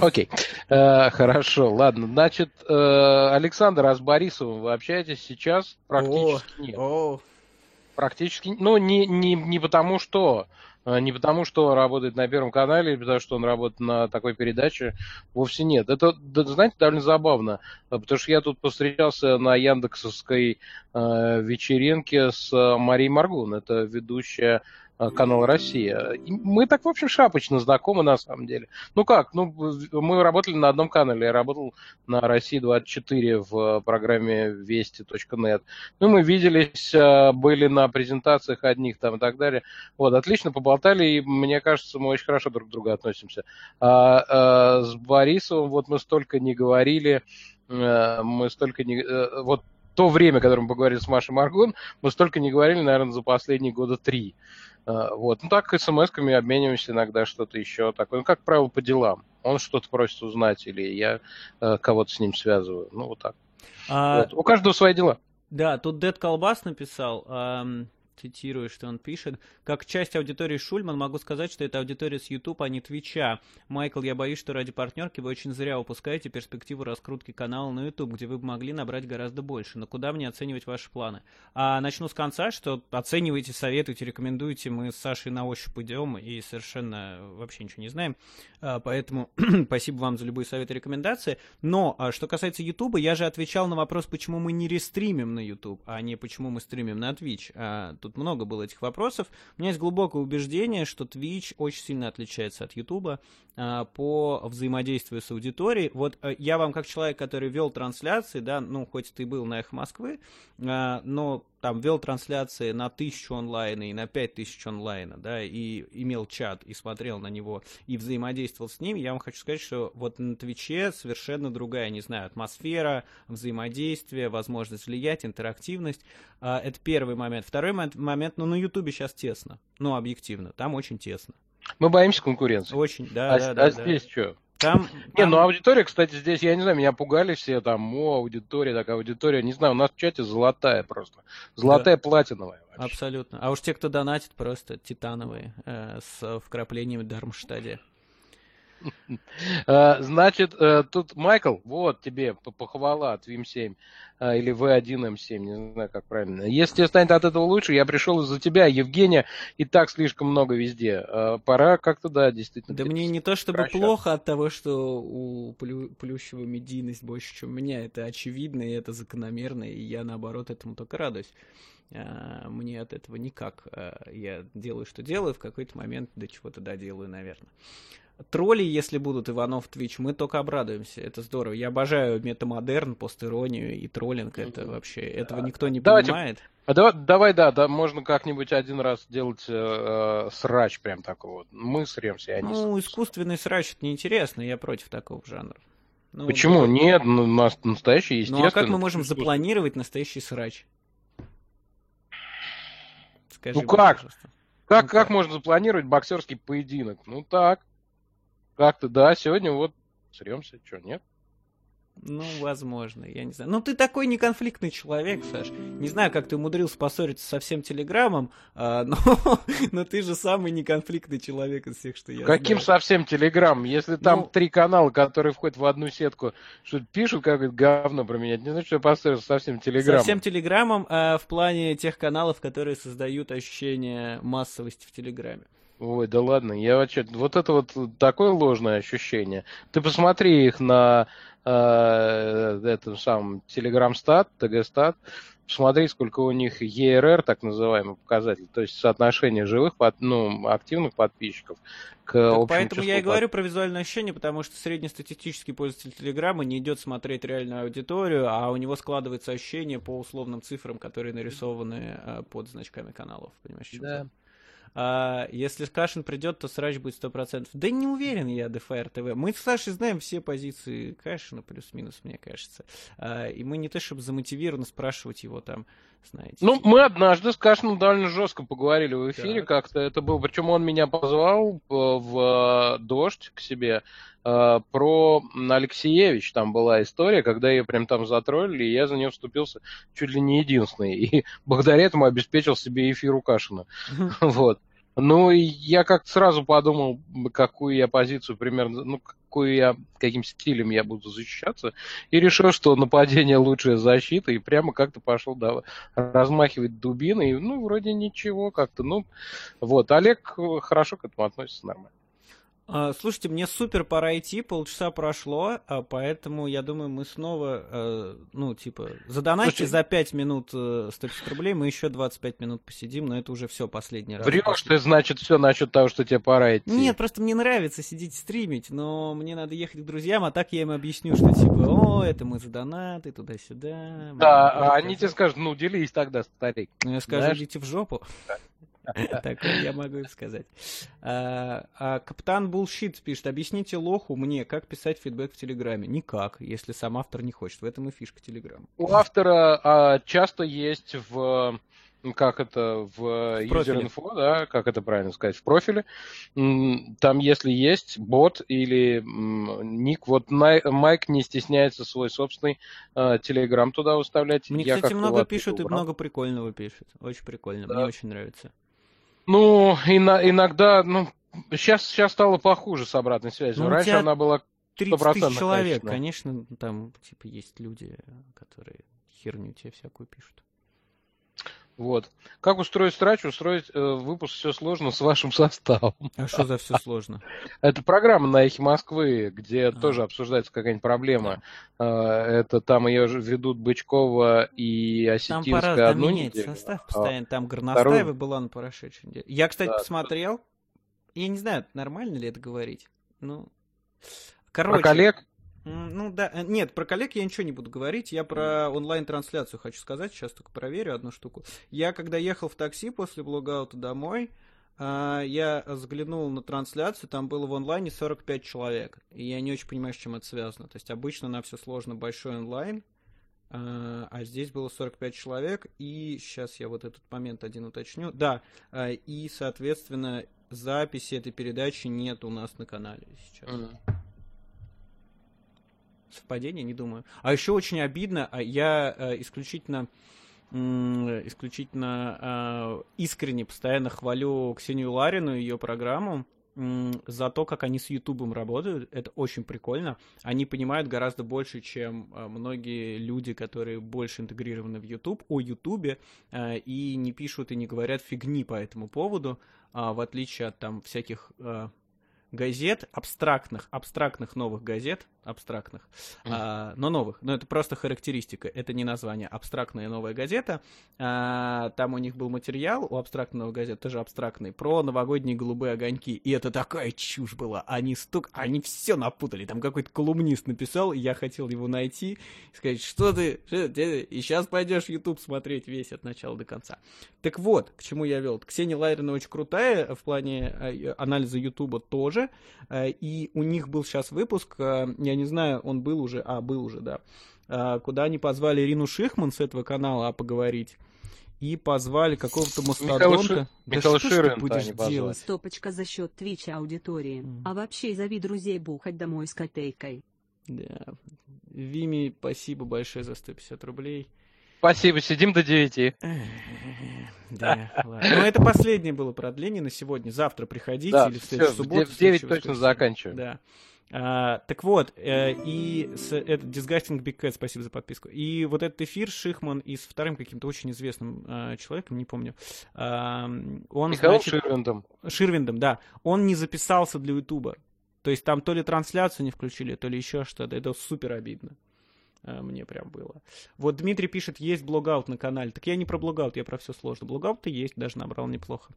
Окей, э, хорошо, ладно. Значит, э, Александр, а с Борисовым вы общаетесь сейчас? Практически нет. Практически, ну, не, не, не потому что, а, не потому что работает на Первом канале, или потому что он работает на такой передаче, вовсе нет. Это, знаете, довольно забавно, а, потому что я тут повстречался на Яндексовской э, вечеринке с Марией Маргун, это ведущая Э, канал «Россия». И мы так, в общем, шапочно знакомы на самом деле. Ну как, ну мы работали на одном канале. Я работал на «России-24» в программе вести.нет. Ну, мы виделись, э, были на презентациях одних там и так далее. Вот, отлично поболтали, и мне кажется, мы очень хорошо друг к другу относимся. А, а с Борисовым вот мы столько не говорили, мы столько не... Вот то время, которое мы поговорили с Машей Маргун, мы столько не говорили, наверное, за последние года три. А, вот. Ну так смс-ками обмениваемся иногда что-то еще такое. Ну, как правило, по делам. Он что-то просит узнать, или я э, кого-то с ним связываю. Ну, вот так. А... Вот. У каждого свои дела. Да, тут Дед Колбас написал. Эм, цитирую, что он пишет. Как часть аудитории Шульман могу сказать, что это аудитория с YouTube, а не Твича. Майкл, я боюсь, что ради партнерки вы очень зря упускаете перспективу раскрутки канала на YouTube, где вы бы могли набрать гораздо больше. Но куда мне оценивать ваши планы? А начну с конца, что оценивайте, советуйте, рекомендуйте. Мы с Сашей на ощупь идем и совершенно вообще ничего не знаем. А, поэтому спасибо вам за любые советы и рекомендации. Но а, что касается YouTube, я же отвечал на вопрос, почему мы не рестримим на YouTube, а не почему мы стримим на Twitch. Тут много было этих вопросов. У меня есть глубокое убеждение, что Twitch очень сильно отличается от YouTube а, по взаимодействию с аудиторией. Вот а, я вам, как человек, который вел трансляции, да, ну, хоть ты был на Эхо Москвы, а, но там вел трансляции на тысячу онлайна и на пять тысяч онлайна, да, и имел чат, и смотрел на него, и взаимодействовал с ним, я вам хочу сказать, что вот на Твиче совершенно другая, не знаю, атмосфера, взаимодействие, возможность влиять, интерактивность. А, это первый момент. Второй момент, ну, на Ютубе сейчас тесно, ну, объективно, там очень тесно. Мы боимся конкуренции. Очень, да, а, да, а да. здесь да. что? Там, Не, ну аудитория, кстати, здесь, я не знаю, меня пугали все, там, о, аудитория, такая аудитория, не знаю, у нас в чате золотая просто, золотая да. платиновая. Вообще. Абсолютно. А уж те, кто донатит, просто титановые, э, с вкраплениями Дармштаде. Э, значит, э, тут Майкл, вот тебе похвала от Vim7 э, или V1M7, не знаю, как правильно. Если тебе станет от этого лучше, я пришел из-за тебя, Евгения, и так слишком много везде. Пора как-то, да, действительно. Да мне не то чтобы плохо от того, что у Плющева медийность больше, чем у меня. Это очевидно, и это закономерно, и я, наоборот, этому только радуюсь мне от этого никак. Я делаю, что делаю, в какой-то момент до чего-то доделаю, наверное тролли, если будут Иванов Твич, мы только обрадуемся. Это здорово. Я обожаю метамодерн, постиронию и троллинг. Это вообще, этого никто не Давайте, понимает. А давай, давай, да, да, можно как-нибудь один раз делать э, э, срач прям такой вот. Мы сремся, а не Ну, искусственный срач это неинтересно, я против такого жанра. Ну, Почему? Да. Нет, ну, у нас настоящий, естественно. Ну, а как мы можем запланировать настоящий срач? Скажи, ну как? Пожалуйста. Как, ну, как, как можно запланировать боксерский поединок? Ну так. Как-то, да, сегодня вот сремся, что, нет? Ну, возможно, я не знаю. Ну, ты такой неконфликтный человек, Саш. Не знаю, как ты умудрился поссориться со всем Телеграмом, а, но, но ты же самый неконфликтный человек из всех, что я Каким знаю. совсем Телеграм? Если там ну, три канала, которые входят в одну сетку, что пишут какое-то говно про меня, не значит, что я поссорился со всем Телеграмом. Со всем Телеграмом а, в плане тех каналов, которые создают ощущение массовости в Телеграме. Ой, да ладно, я вообще... Вот это вот такое ложное ощущение. Ты посмотри их на э, этом самом Telegram-стат, TG-стат, посмотри, сколько у них ERR, так называемый показатель, то есть соотношение живых, под, ну, активных подписчиков к так Поэтому я и говорю про визуальное ощущение, потому что среднестатистический пользователь Телеграма не идет смотреть реальную аудиторию, а у него складывается ощущение по условным цифрам, которые нарисованы э, под значками каналов. Понимаешь, да. А, если Кашин придет, то срач будет 100%. Да не уверен я, ДФР ТВ. Мы с Сашей знаем все позиции Кашина, плюс-минус, мне кажется. А, и мы не то, чтобы замотивированы спрашивать его там, знаете. Ну, мы однажды с Кашином довольно жестко поговорили в эфире так. как-то. Это был, причем он меня позвал э, в «Дождь» к себе э, про Алексеевич. Там была история, когда ее прям там затроллили, и я за нее вступился чуть ли не единственный. И благодаря этому обеспечил себе эфир у Кашина. Вот. Ну, я как-то сразу подумал, какую я позицию примерно, ну, какой я, каким стилем я буду защищаться, и решил, что нападение лучшая защита, и прямо как-то пошел да, размахивать дубиной, ну, вроде ничего как-то, ну, вот, Олег хорошо к этому относится нормально. А, слушайте, мне супер пора идти, полчаса прошло, а поэтому я думаю, мы снова, э, ну, типа, задонатьте за 5 минут 150 э, рублей, мы еще 25 минут посидим, но это уже все последний раз. Врешь ты, значит, все насчет того, что тебе пора идти. Нет, просто мне нравится сидеть стримить, но мне надо ехать к друзьям, а так я им объясню, что типа, о, это мы за донаты, туда-сюда. Да, а они тебе скажут, ну, делись тогда, старик. Ну, я скажу, идите в жопу. Такое я могу сказать. А, а, Капитан Булшит пишет, объясните лоху мне, как писать фидбэк в Телеграме. Никак, если сам автор не хочет. В этом и фишка Телеграма. У автора а, часто есть в как это в, в user info, да, как это правильно сказать, в профиле. Там, если есть бот или ник, вот Майк не стесняется свой собственный телеграм туда выставлять. Мне, Я кстати, много пишут и много прикольного пишут. Очень прикольно, да. мне очень нравится. Ну, иногда, ну, сейчас, сейчас стало похуже с обратной связью. Ну, Раньше она была 30 тысяч человек, качественная. конечно, там, типа, есть люди, которые херню тебе всякую пишут. Вот. Как устроить страч? Устроить э, выпуск все сложно с вашим составом. А что за все сложно? Это программа на Эхе Москвы, где а. тоже обсуждается какая-нибудь проблема. Э, это там ее ведут Бычкова и Осетинская там пора, одну менять неделю. состав а постоянно. Там Горностаева Вторую... была на прошедшей неделе. Я, кстати, да, посмотрел. Я не знаю, нормально ли это говорить. Ну, короче. Про коллег? Ну да, э, нет, про коллег я ничего не буду говорить, я про онлайн-трансляцию хочу сказать, сейчас только проверю одну штуку. Я когда ехал в такси после блогаута домой, а, я взглянул на трансляцию, там было в онлайне 45 человек, и я не очень понимаю, с чем это связано. То есть обычно на все сложно большой онлайн, а, а здесь было 45 человек, и сейчас я вот этот момент один уточню. Да, а, и, соответственно, записи этой передачи нет у нас на канале сейчас. Mm-hmm. Совпадение, не думаю. А еще очень обидно, а я э, исключительно исключительно э, искренне постоянно хвалю Ксению Ларину и ее программу за то, как они с Ютубом работают. Это очень прикольно. Они понимают гораздо больше, чем э, многие люди, которые больше интегрированы в Ютуб, о Ютубе, и не пишут и не говорят фигни по этому поводу, э, в отличие от там всяких газет, абстрактных, абстрактных новых газет, абстрактных, mm. а, но новых. Но это просто характеристика, это не название. Абстрактная новая газета. А, там у них был материал у абстрактного газеты, тоже абстрактный, про новогодние голубые огоньки. И это такая чушь была. Они стук, они все напутали. Там какой-то колумнист написал, и я хотел его найти и сказать, что ты, что ты и сейчас пойдешь YouTube смотреть весь от начала до конца. Так вот, к чему я вел. Ксения Лайрина очень крутая в плане э, анализа YouTube тоже. Э, и у них был сейчас выпуск, э, я не знаю, он был уже, а, был уже, да, а, куда они позвали Ирину Шихман с этого канала поговорить. И позвали какого-то мастодонта. Михаил да Ширин, что будешь да, делать? Стопочка за счет Твича аудитории. Mm. А вообще зови друзей бухать домой с котейкой. Да. Вими, спасибо большое за 150 рублей. Спасибо, сидим до 9. Да, ладно. Ну, это последнее было продление на сегодня. Завтра приходите да, или в следующую субботу. В 9 точно заканчиваем. Да. А, так вот, э, и с, это Disgusting Big Cat, спасибо за подписку. И вот этот эфир Шихман и с вторым каким-то очень известным э, человеком, не помню. Э, он, Михаил значит, Ширвиндом. Ширвиндом, да. Он не записался для Ютуба. То есть там то ли трансляцию не включили, то ли еще что-то. Это супер обидно. Э, мне прям было. Вот Дмитрий пишет, есть блогаут на канале. Так я не про блогаут, я про все сложно. Блогаут-то есть, даже набрал неплохо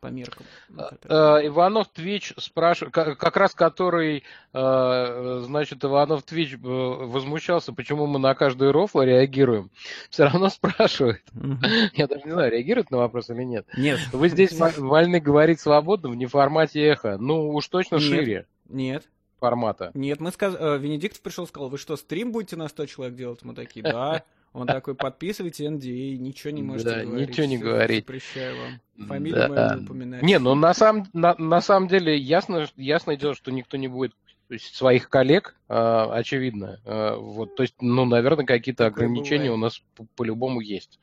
по меркам. А, э, Иванов Твич спрашивает, как раз который, э, значит, Иванов Твич возмущался, почему мы на каждый рофл реагируем. Все равно спрашивает. Я даже не знаю, реагирует на вопрос или нет. Нет. Вы здесь вольны говорить свободно в неформате эхо. Ну, уж точно шире. Нет формата. Нет, мы сказали, Венедикт пришел сказал, вы что, стрим будете на 100 человек делать? Мы такие, да. Он такой, подписывайте NDA, ничего не можете да, говорить. ничего не говорить. Запрещаю вам. Фамилию да. мою не упоминать. Не, ну на самом, на, на самом деле ясно, ясное дело, что никто не будет то есть своих коллег, э, очевидно. Э, вот, то есть, ну, наверное, какие-то ограничения бывает. у нас по- по-любому есть.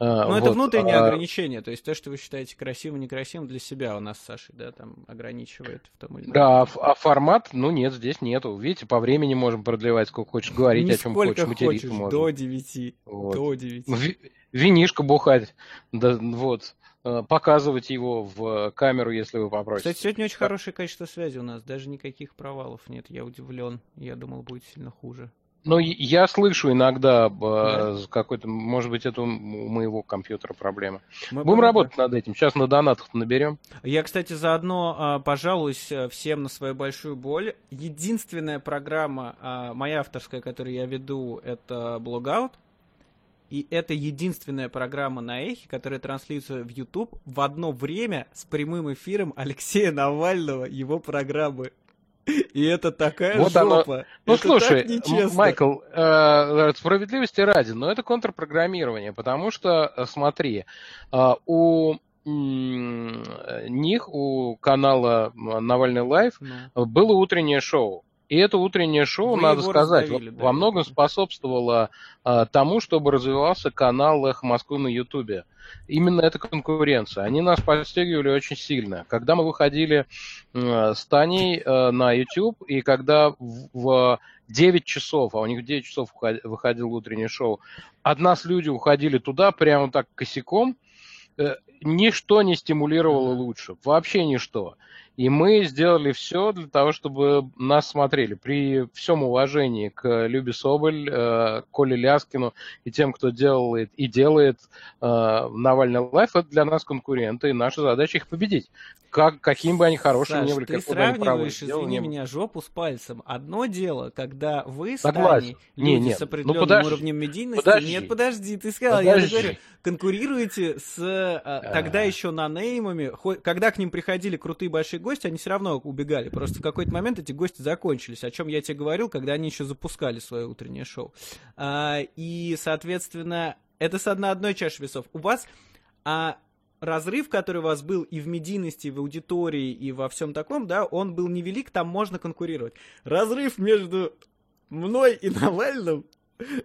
Э, Ну, это вот, внутренние а, ограничения, то есть то, что вы считаете красивым, некрасивым, для себя у нас с Сашей, да, там ограничивает в том или ином. Да, а а формат, ну нет, здесь нету. Видите, по времени можем продлевать, сколько хочешь, говорить, о чем хочешь, материться хочешь, можно. до 9, Вот. до 9. Ви- Винишко бухать, да, вот, показывать его в камеру, если вы попросите. Кстати, сегодня очень хорошее качество связи у нас, даже никаких провалов нет, я удивлен, я думал, будет сильно хуже. Ну, я слышу иногда э, Да? какой-то, может быть, это у моего компьютера проблема. Мы Будем работать над этим. Сейчас на донатах наберем. Я, кстати, заодно а, пожалуюсь а, всем на свою большую боль. Единственная программа, а, моя авторская, которую я веду, это Blogout. И это единственная программа на Эхе, которая транслируется в YouTube в одно время с прямым эфиром Алексея Навального, его программы. И это такая Вот оно. жопа. Ну, Это слушай. Майкл, э, справедливости ради, но это контрпрограммирование, потому что, э, смотри, э, у э, них, у канала Навальный Лайв, Ну. было утреннее шоу. И это утреннее шоу, Вы надо сказать, раздавили, во, да, во многом помню. способствовало а, тому, чтобы развивался канал Эхо Москвы на Ютубе. Именно эта конкуренция. Они нас подстегивали очень сильно. Когда мы выходили э, с Таней э, на YouTube, и когда в, в 9 часов, а у них в 9 часов выходило утреннее шоу, от нас люди уходили туда прямо так косяком, э, ничто не стимулировало лучше. Вообще ничто. И мы сделали все для того, чтобы нас смотрели. При всем уважении к Любе Соболь, э, Коле Ляскину и тем, кто делает и делает э, Навальный лайф, это для нас конкуренты, и наша задача их победить. Как, каким бы они хорошими Саш, ни были, ты какое бы они правое сравниваешь, дело извини не было. меня, жопу с пальцем. Одно дело, когда вы с Согласен. Таней, Не, люди нет. с Ну, определенным подожди. уровнем медийности. Подожди. Нет, подожди, ты сказал, я же Подожди. говорю, конкурируете с э, тогда А. еще нонеймами. Хо- Когда к ним приходили крутые большие гости, они все равно убегали. Просто в какой-то момент эти гости закончились, о чем я тебе говорил, когда они еще запускали свое утреннее шоу. А, и, соответственно, это с на одной чаше весов. У вас а, разрыв, который у вас был и в медийности, и в аудитории, и во всем таком, да, он был невелик, там можно конкурировать. Разрыв между мной и Навальным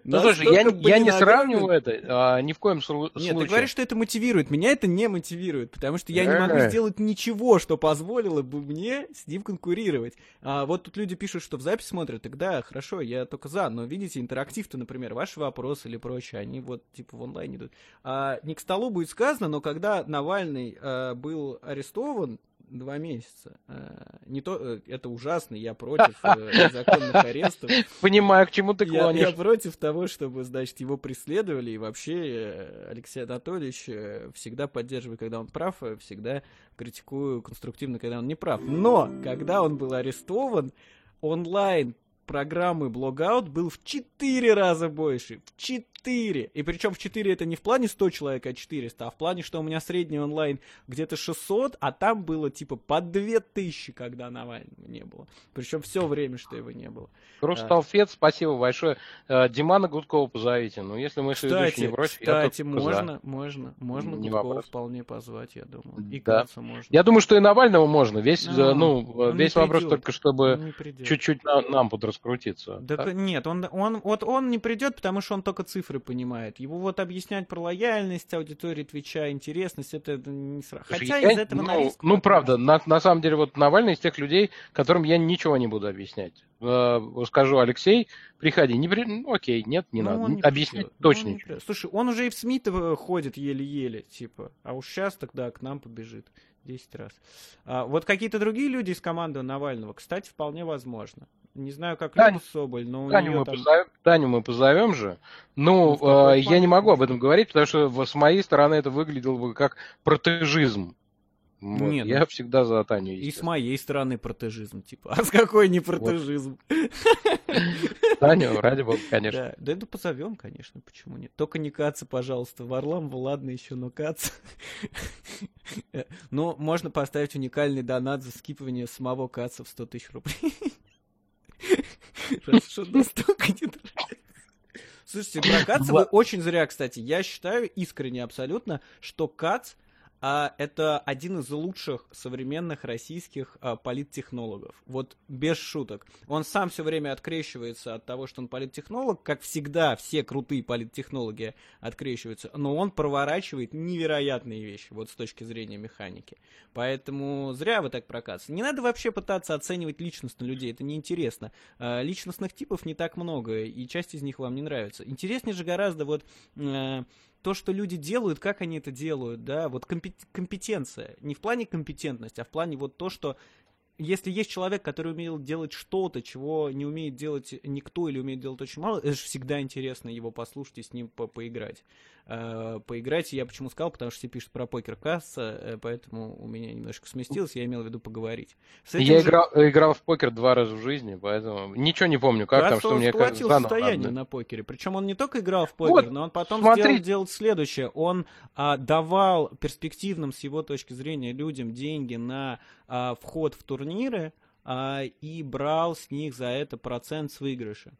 Ну, слушай, я, я не сравниваю это а, ни в коем слу- Нет, случае. ты говоришь, что это мотивирует. Меня это не мотивирует, потому что я не могу сделать ничего, что позволило бы мне с ним конкурировать. А вот тут люди пишут, что в запись смотрят. Тогда хорошо, я только за. Но видите, интерактив-то, например, ваши вопросы или прочее, они вот типа в онлайн идут. А, не к столу будет сказано, но когда Навальный а, был арестован два месяца, а, не то, э, это ужасно, я против э, незаконных арестов. Понимаю, к чему ты Я, клонишь. я против того, чтобы, значит, его преследовали, и вообще э, Алексей Анатольевич э, всегда поддерживает, когда он прав, всегда критикую конструктивно, когда он не прав. Но, когда он был арестован, онлайн программы Blogout был в 4 раза больше. В 4! И причем в 4 это не в плане 100 человек, а 400, а в плане, что у меня средний онлайн где-то 600, а там было типа по 2000, когда Навального не было. Причем все время, что его не было. Хрусталфет, спасибо большое. Э, Димана Гудкова позовите. Ну, если мы Кстати, не я кстати, только за. можно, можно, можно Не Гудкова вопрос. вполне позвать, я думаю. И Да. Можно. Я думаю, что и Навального можно. Весь, Ну, э, ну, он весь вопрос придет. только, чтобы чуть-чуть на- нам подраскрутиться. Да Так? нет, он, он, вот он не придет, потому что он только цифры понимает. Его вот объяснять про лояльность аудитории Твича, интересность, это не сразу. Хотя я- из этого на ну, риск ну, правда, на, на самом деле, вот Навальный из тех людей, которым я ничего не буду объяснять. Э, скажу, Алексей, приходи. Не при... ну, окей, нет, не Ну, надо. не Объяснять придет. Ну, точно не придет. Слушай, он уже и в СМИ-то ходит еле-еле, типа. А уж сейчас тогда к нам побежит 10 раз. А, вот какие-то другие люди из команды Навального, кстати, вполне возможно. Не знаю, как Тань- Люба Соболь, но у Таню нее мы, там... позовем, Таню мы позовем же. Ну, Ну, э, я не могу об этом говорить, потому что с моей стороны это выглядело бы как протежизм. Вот, Не, ну, я всегда за Таню. И с моей стороны протежизм, типа. А с какой не протежизм? Таню, ради бога, конечно. Да, да это позовем, конечно, почему нет. Только не Каца, пожалуйста. Варламова, ладно, еще, но Каца. Э, Ну, можно поставить уникальный донат за скипывание самого Каца в 100 тысяч рублей. Настолько не. Слушайте, про Каца вы очень зря, кстати. Я считаю искренне абсолютно, что Кац а, это один из лучших современных российских а, политтехнологов. Вот без шуток. Он сам все время открещивается от того, что он политтехнолог, как всегда все крутые политтехнологи открещиваются, но он проворачивает невероятные вещи, вот с точки зрения механики. Поэтому зря вы так прокатываете. Не надо вообще пытаться оценивать личностно людей, это неинтересно. А, личностных типов не так много, и часть из них вам не нравится. Интереснее же гораздо вот э, то, что люди делают, как они это делают, да, вот компетенция. Не в плане компетентности, а в плане вот то, что если есть человек, который умеет делать что-то, чего не умеет делать никто или умеет делать очень мало, это же всегда интересно его послушать и с ним по поиграть. Э, поиграть я почему сказал, потому что все пишут про покер касса, э, поэтому у меня немножко сместилось, я имел в виду поговорить. Я же... играл, играл в покер два раза в жизни, поэтому ничего не помню, как там, что мне кажется. состояние на покере. Причем он не только играл в покер, вот, но он потом смотри. сделал, делал следующее. Он а, давал перспективным с его точки зрения людям деньги на а, вход в турниры а, и брал с них за это процент с выигрыша.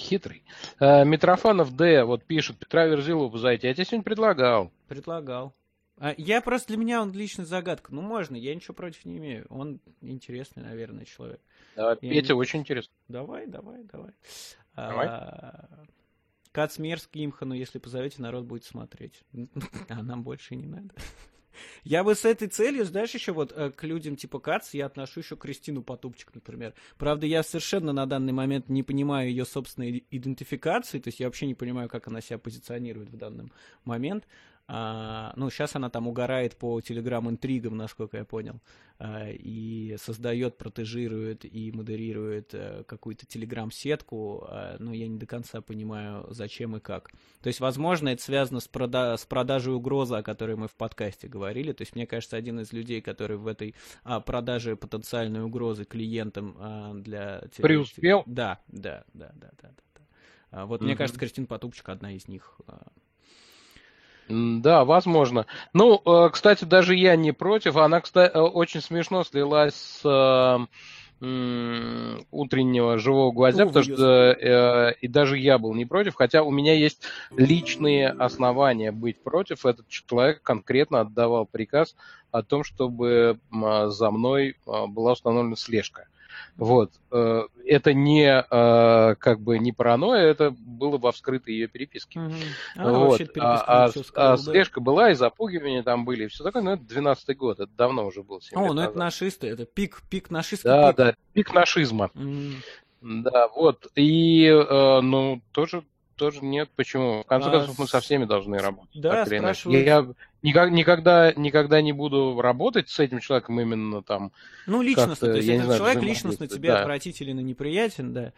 Хитрый. Э, Митрофанов Д. вот пишет, Петра Верзилова зайти. Я тебе сегодня предлагал. Предлагал. А я просто для меня он личная загадка. Ну, можно, я ничего против не имею. Он интересный, наверное, человек. Да, я Петя не... очень интересный. Давай, давай, давай. давай. А, Кацмерск Имхану, если позовете, народ будет смотреть. А нам больше не надо. Я бы с этой целью, знаешь, еще вот э, к людям типа Кац я отношу еще Кристину Потупчик, например. Правда, я совершенно на данный момент не понимаю ее собственной идентификации, то есть я вообще не понимаю, как она себя позиционирует в данный момент. А, ну, сейчас она там угорает по телеграм-интригам, насколько я понял, а, и создает, протежирует и модерирует а, какую-то телеграм-сетку, а, но я не до конца понимаю, зачем и как. То есть, возможно, это связано с, прода с продажей угрозы, о которой мы в подкасте говорили. То есть, мне кажется, один из людей, который в этой а, продаже потенциальной угрозы клиентам а, для... Преуспел? Да, да, да, да, да. да. А, вот, mm-hmm. мне кажется, Кристина Потупчик одна из них. Да, возможно. Ну, э, кстати, даже я не против. Она, кстати, э, очень смешно слилась с э, утреннего живого гвоздя, потому что э, и даже я был не против, хотя у меня есть личные основания быть против. Этот человек конкретно отдавал приказ о том, чтобы за мной была установлена слежка. Вот. Э, это не э, как бы не паранойя, это было во вскрытой ее переписке. Угу. А, вот. а, а, сказал, а слежка была, и запугивания там были, и все такое, но это 12-й год, это давно уже был. О, ну назад. это нашисты, это пик, пик нашистский Да, пик. да, пик нашизма. Угу. Да, вот. И, э, ну, тоже тоже нет. Почему? В конце а, концов, мы со всеми должны работать. Да, так Я никак, никогда, никогда не буду работать с этим человеком именно там. Ну, личностно. То есть этот знаю, человек личностно тебе да. отвратителен и неприятен, да.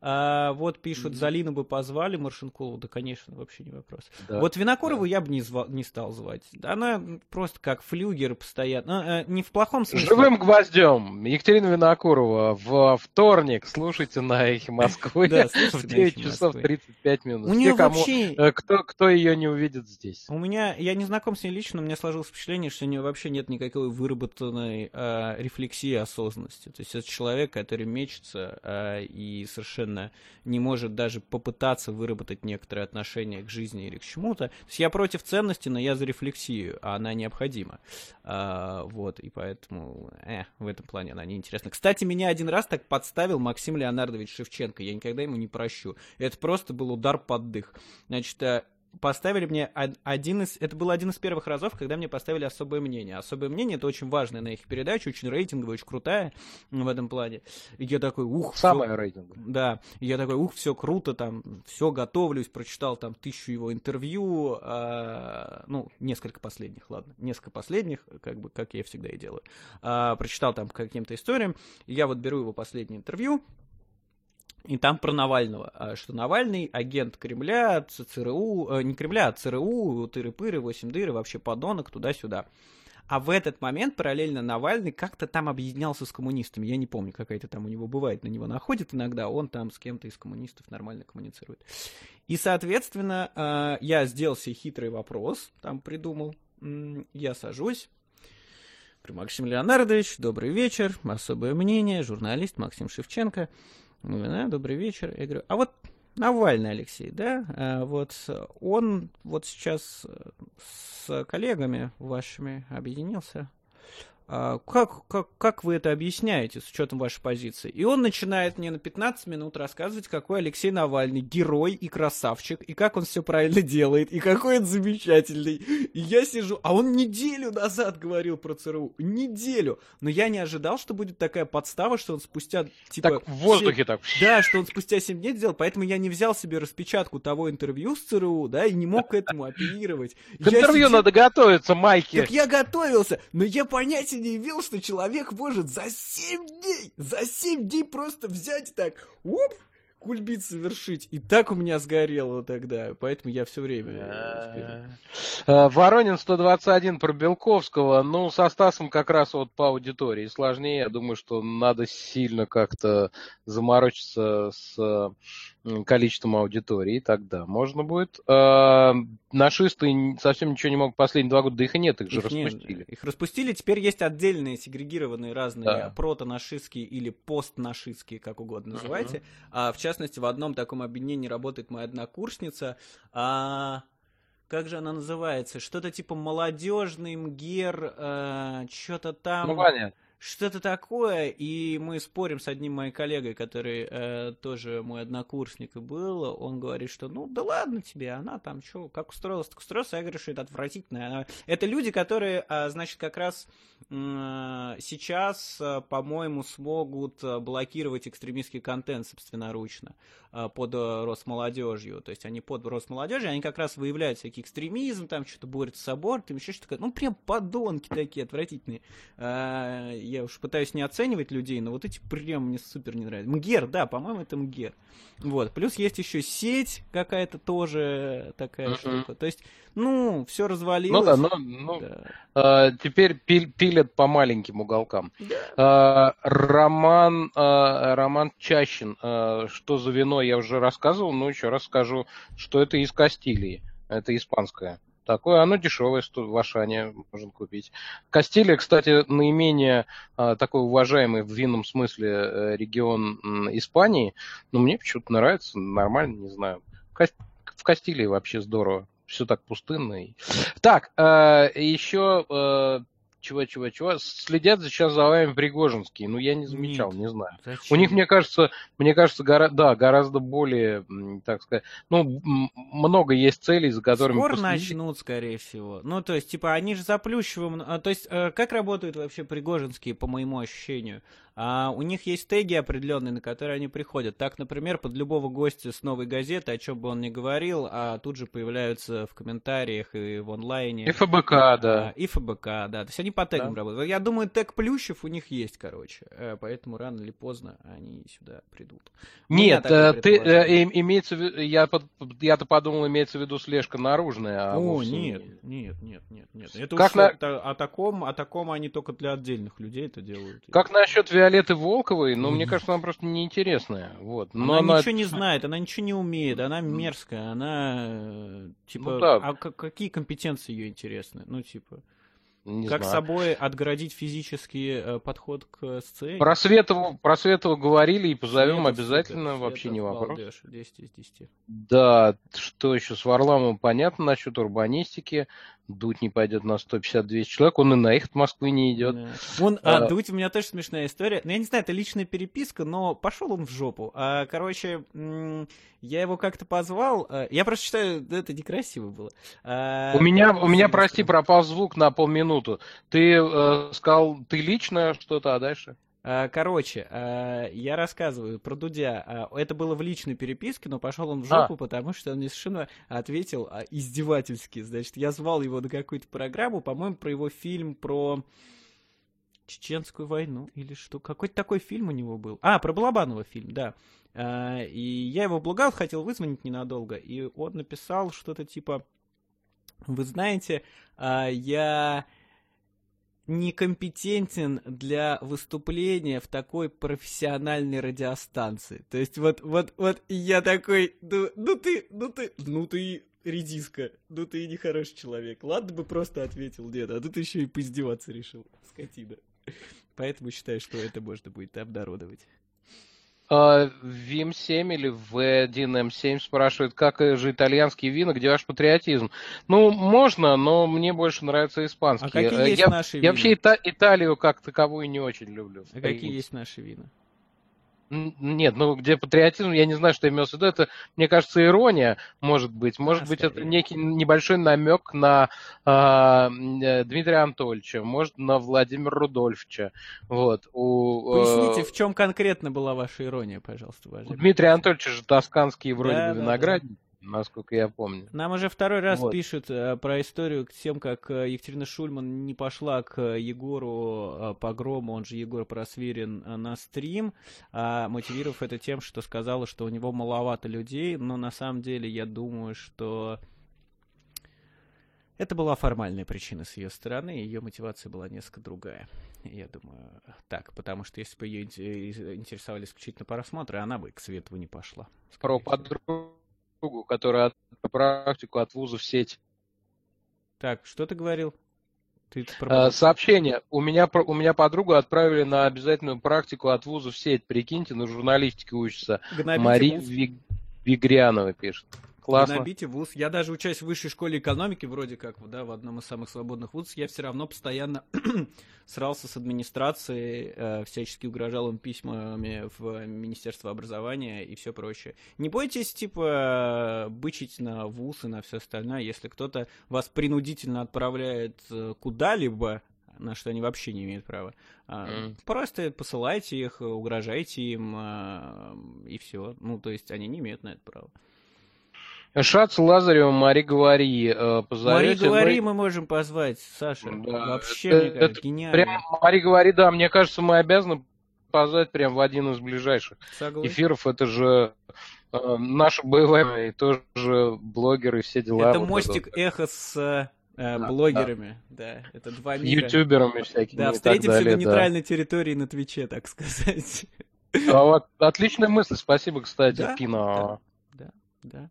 А, вот пишут, Залину бы позвали, Маршинкову, да, конечно, вообще не вопрос. Да, вот Винокурову да. я бы не, звал, не стал звать. Она просто как флюгер постоянно. Ну, не в плохом смысле. Живым гвоздем. Екатерина Винокурова в вторник. Слушайте на Эхе Москвы в 9 часов 35 минут. У нее вообще... Э, кто, кто ее не увидит здесь? У меня, я не знаком с ней лично, меня сложилось впечатление, что у нее вообще нет никакой выработанной э, рефлексии осознанности. То есть это человек, который мечется э, и совершенно не может даже попытаться выработать некоторые отношения к жизни или к чему-то. То есть я против ценности, но я за рефлексию, а она необходима. А, вот, и поэтому э, в этом плане она неинтересна. Кстати, меня один раз так подставил Максим Леонардович Шевченко. Я никогда ему не прощу. Это просто был удар под дых. Значит, э, поставили мне один из... Это был один из первых разов, когда мне поставили особое мнение. Особое мнение — это очень важная на их передача, очень рейтинговая, очень крутая в этом плане. И я такой, ух... Самая всё... рейтинговая. Да. И я такой, ух, все круто, там, все готовлюсь, прочитал там тысячу его интервью, а, ну, несколько последних, ладно, несколько последних, как бы, как я всегда и делаю. А, прочитал там каким-то историям, я вот беру его последнее интервью, и там про Навального, а, что Навальный агент Кремля, ЦРУ, э, не Кремля, а ЦРУ, тыры-пыры, восемь дыры, вообще подонок, туда-сюда. А в этот момент параллельно Навальный как-то там объединялся с коммунистами. Я не помню, какая-то там у него бывает, на него находит иногда, он там с кем-то из коммунистов нормально коммуницирует. И, соответственно, а, я сделал себе хитрый вопрос, там придумал. Я сажусь, Максим Леонардович, добрый вечер, особое мнение, журналист Максим Шевченко. Да, добрый вечер. Я говорю, а вот Навальный Алексей, да, а вот он вот сейчас с коллегами вашими объединился. А, как, как, как вы это объясняете с учетом вашей позиции? И он начинает мне на 15 минут рассказывать, какой Алексей Навальный герой и красавчик, и как он все правильно делает, и какой он замечательный. И я сижу, а он неделю назад говорил про ЦРУ, неделю. Но я не ожидал, что будет такая подстава, что он спустя, типа... Так в воздухе 7... так. Да, что он спустя 7 дней сделал, поэтому я не взял себе распечатку того интервью с ЦРУ, да, и не мог к этому апеллировать. К интервью надо готовиться, Майки. Так я готовился, но я понятия не имел, что человек может за 7 дней, за 7 дней просто взять и так, оп, кульбит совершить. И так у меня сгорело тогда, поэтому я все время... Э, Воронин 121 про Белковского. Ну, со Стасом как раз вот по аудитории сложнее. Я думаю, что надо сильно как-то заморочиться с количеством аудитории, тогда можно будет. Э, нашисты совсем ничего не могут последние два года, да их и нет, их же их распустили. Нет, их распустили, теперь есть отдельные сегрегированные разные да. протонашистские или постнашистские, как угодно называйте. Uh-huh. А, в частности, в одном таком объединении работает моя однокурсница. А, как же она называется? Что-то типа молодежный МГЕР, э, что-то там. Ну, понятно что-то такое, и мы спорим с одним моим коллегой, который э, тоже мой однокурсник и был, он говорит, что ну да ладно тебе, она там что, как устроилась, так устроилась, я говорю, что это отвратительно. Она... Это люди, которые, э, значит, как раз э, сейчас, э, по-моему, смогут э, блокировать экстремистский контент собственноручно э, под э, Росмолодежью, то есть они под Росмолодежью, они как раз выявляют всякий экстремизм, там что-то борются с абортом, еще что-то, ну прям подонки такие отвратительные. Э, я уж пытаюсь не оценивать людей, но вот эти прям мне супер не нравятся. МГЕР, да, по-моему, это МГЕР. Вот. Плюс есть еще сеть какая-то тоже такая uh-huh. штука. То есть, ну, все развалилось. Ну да, ну, ну да. А, теперь пиль, пилят по маленьким уголкам. Да. А, Роман, а, Роман Чащин, а, что за вино, я уже рассказывал, но еще раз скажу, что это из Кастилии. Это испанское. Такое, оно дешевое в Ашане можно купить. Кастилия, кстати, наименее а, такой уважаемый в винном смысле э, регион Испании. Но мне почему-то нравится, нормально, не знаю. В Кастилии вообще здорово. Все так пустынно. Так, э, еще э, чего, чего, чего, следят сейчас за вами Пригожинские. Ну, я не замечал, Нет. не знаю. Зачем? У них, мне кажется, мне кажется, гора... да, гораздо более, так сказать, ну, много есть целей, за которыми... Скоро после... начнут, скорее всего. Ну, то есть, типа, они же заплющиваем... А, то есть, э, как работают вообще Пригожинские, по моему ощущению? А у них есть теги определенные, на которые они приходят. Так, например, под любого гостя с новой газеты, о чем бы он ни говорил, а тут же появляются в комментариях и в онлайне. И ФБК, а, да. И ФБК, да. То есть они по тегам да. работают. Я думаю, тег Плющев у них есть, короче. Э, поэтому рано или поздно они сюда придут. Нет, э, ты, э, имеется в виду, я, я-то подумал, имеется в виду слежка наружная. А о, нет, нет, нет, нет, нет. Это как уж на... о, таком, о таком они только для отдельных людей это делают. Как насчет Виолетты Волковой, но мне кажется, она просто неинтересная. Вот. Но она, она ничего не знает, она ничего не умеет, она мерзкая, она э, типа, ну, да. а какие компетенции ее интересны? Ну, типа... Не как знаю. собой отгородить физический э, подход к сцене? Про Светову, про Светову говорили и позовем Светов, обязательно, Светов, вообще Светов, не вопрос. Балдеж, 10 из 10. Да, что еще с Варламовым понятно насчет урбанистики. Дудь не пойдет на 150-200 человек, он и на их Москвы не идет. Да. Он, а, а, Дудь, у меня тоже смешная история. Ну, я не знаю, это личная переписка, но пошел он в жопу. А, короче, я его как-то позвал. А, я просто считаю, это некрасиво было. А, у меня, у меня, прости, пропал звук на полминуты. Ты э, сказал, ты лично что-то, а дальше? А, короче, а, я рассказываю про Дудя. А, это было в личной переписке, но пошел он в жопу, а. потому что он мне совершенно ответил издевательски. Значит, я звал его на какую-то программу, по-моему, про его фильм про Чеченскую войну или что. Какой-то такой фильм у него был. А, про Балабанова фильм, да. И я его в блогаут хотел вызвонить ненадолго, и он написал что-то типа... Вы знаете, я некомпетентен для выступления в такой профессиональной радиостанции. То есть вот, вот, вот я такой, ну, ну ты, ну ты, ну ты редиска, ну ты нехороший человек. Ладно бы просто ответил нет, а тут еще и поиздеваться решил, скотина. Поэтому считаю, что это можно будет обнародовать. Uh, ВИМ-7 или В1М7 спрашивает, как же итальянские вина, где ваш патриотизм? Ну, можно, но мне больше нравятся испанские. А какие есть я, наши я вина? вообще Ита- Италию как таковую не очень люблю. А какие есть наши вина? Нет, ну где патриотизм, я не знаю, что имелось в виду. Это, мне кажется, ирония, может быть. Может А, быть, это некий небольшой намек на а, э, Дмитрия Анатольевича, может, на Владимира Рудольфовича. Вот. У, э, Поясните, в чем конкретно была ваша ирония, пожалуйста, у уважаемый. Дмитрия Анатольевича же тосканские вроде Да, бы да, виноградники, насколько я помню. Нам уже второй раз Вот. пишут э, про историю с тем, как э, Екатерина Шульман не пошла к э, Егору Погрому, он же Егор Просвирин, на стрим, а мотивировав это тем, что сказала, что у него маловато людей, но на самом деле я думаю, что это была формальная причина с ее стороны, ее мотивация была несколько другая. Я думаю, так, потому что если бы ее интересовали исключительно просмотры, она бы к Светову не пошла. Про скорее всего. подругу, которая от, практику от вуза в сеть. Так, что ты говорил? Ты Э, про... Сообщение. У меня, у меня подругу отправили на обязательную практику от вуза в сеть. Прикиньте, на журналистике учится. Гнобите Мария Вигрянова пишет. Классно. Гнобите вуз. Я даже учась в высшей школе экономики, вроде как, да, в одном из самых свободных вузов, я все равно постоянно срался с администрацией, э, всячески угрожал им письмами в Министерство образования и все прочее. Не бойтесь, типа, бычить на вуз и на все остальное, если кто-то вас принудительно отправляет э, куда-либо, на что они вообще не имеют права. Мгм. Просто посылайте их, угрожайте им, и все. Ну, то есть они не имеют на это права. Шац Лазарева, Мари говори. э, Мари, говори, Ну, мы можем позвать, Саша. Да, Вообще, это- мне кажется, это гениально. Прям, Мари говори, да, мне кажется, мы обязаны позвать прям в один из ближайших Согласен. эфиров. Это же э, наша боевая и тоже блогеры, все дела. Это вот мостик вот. эхо с э, Да, блогерами. Да. это два мира. ютуберами всякими Да, встретимся далее. на да. нейтральной территории на Твиче, так сказать. А вот отличная мысль, спасибо, кстати, Да, Пина. Да. А,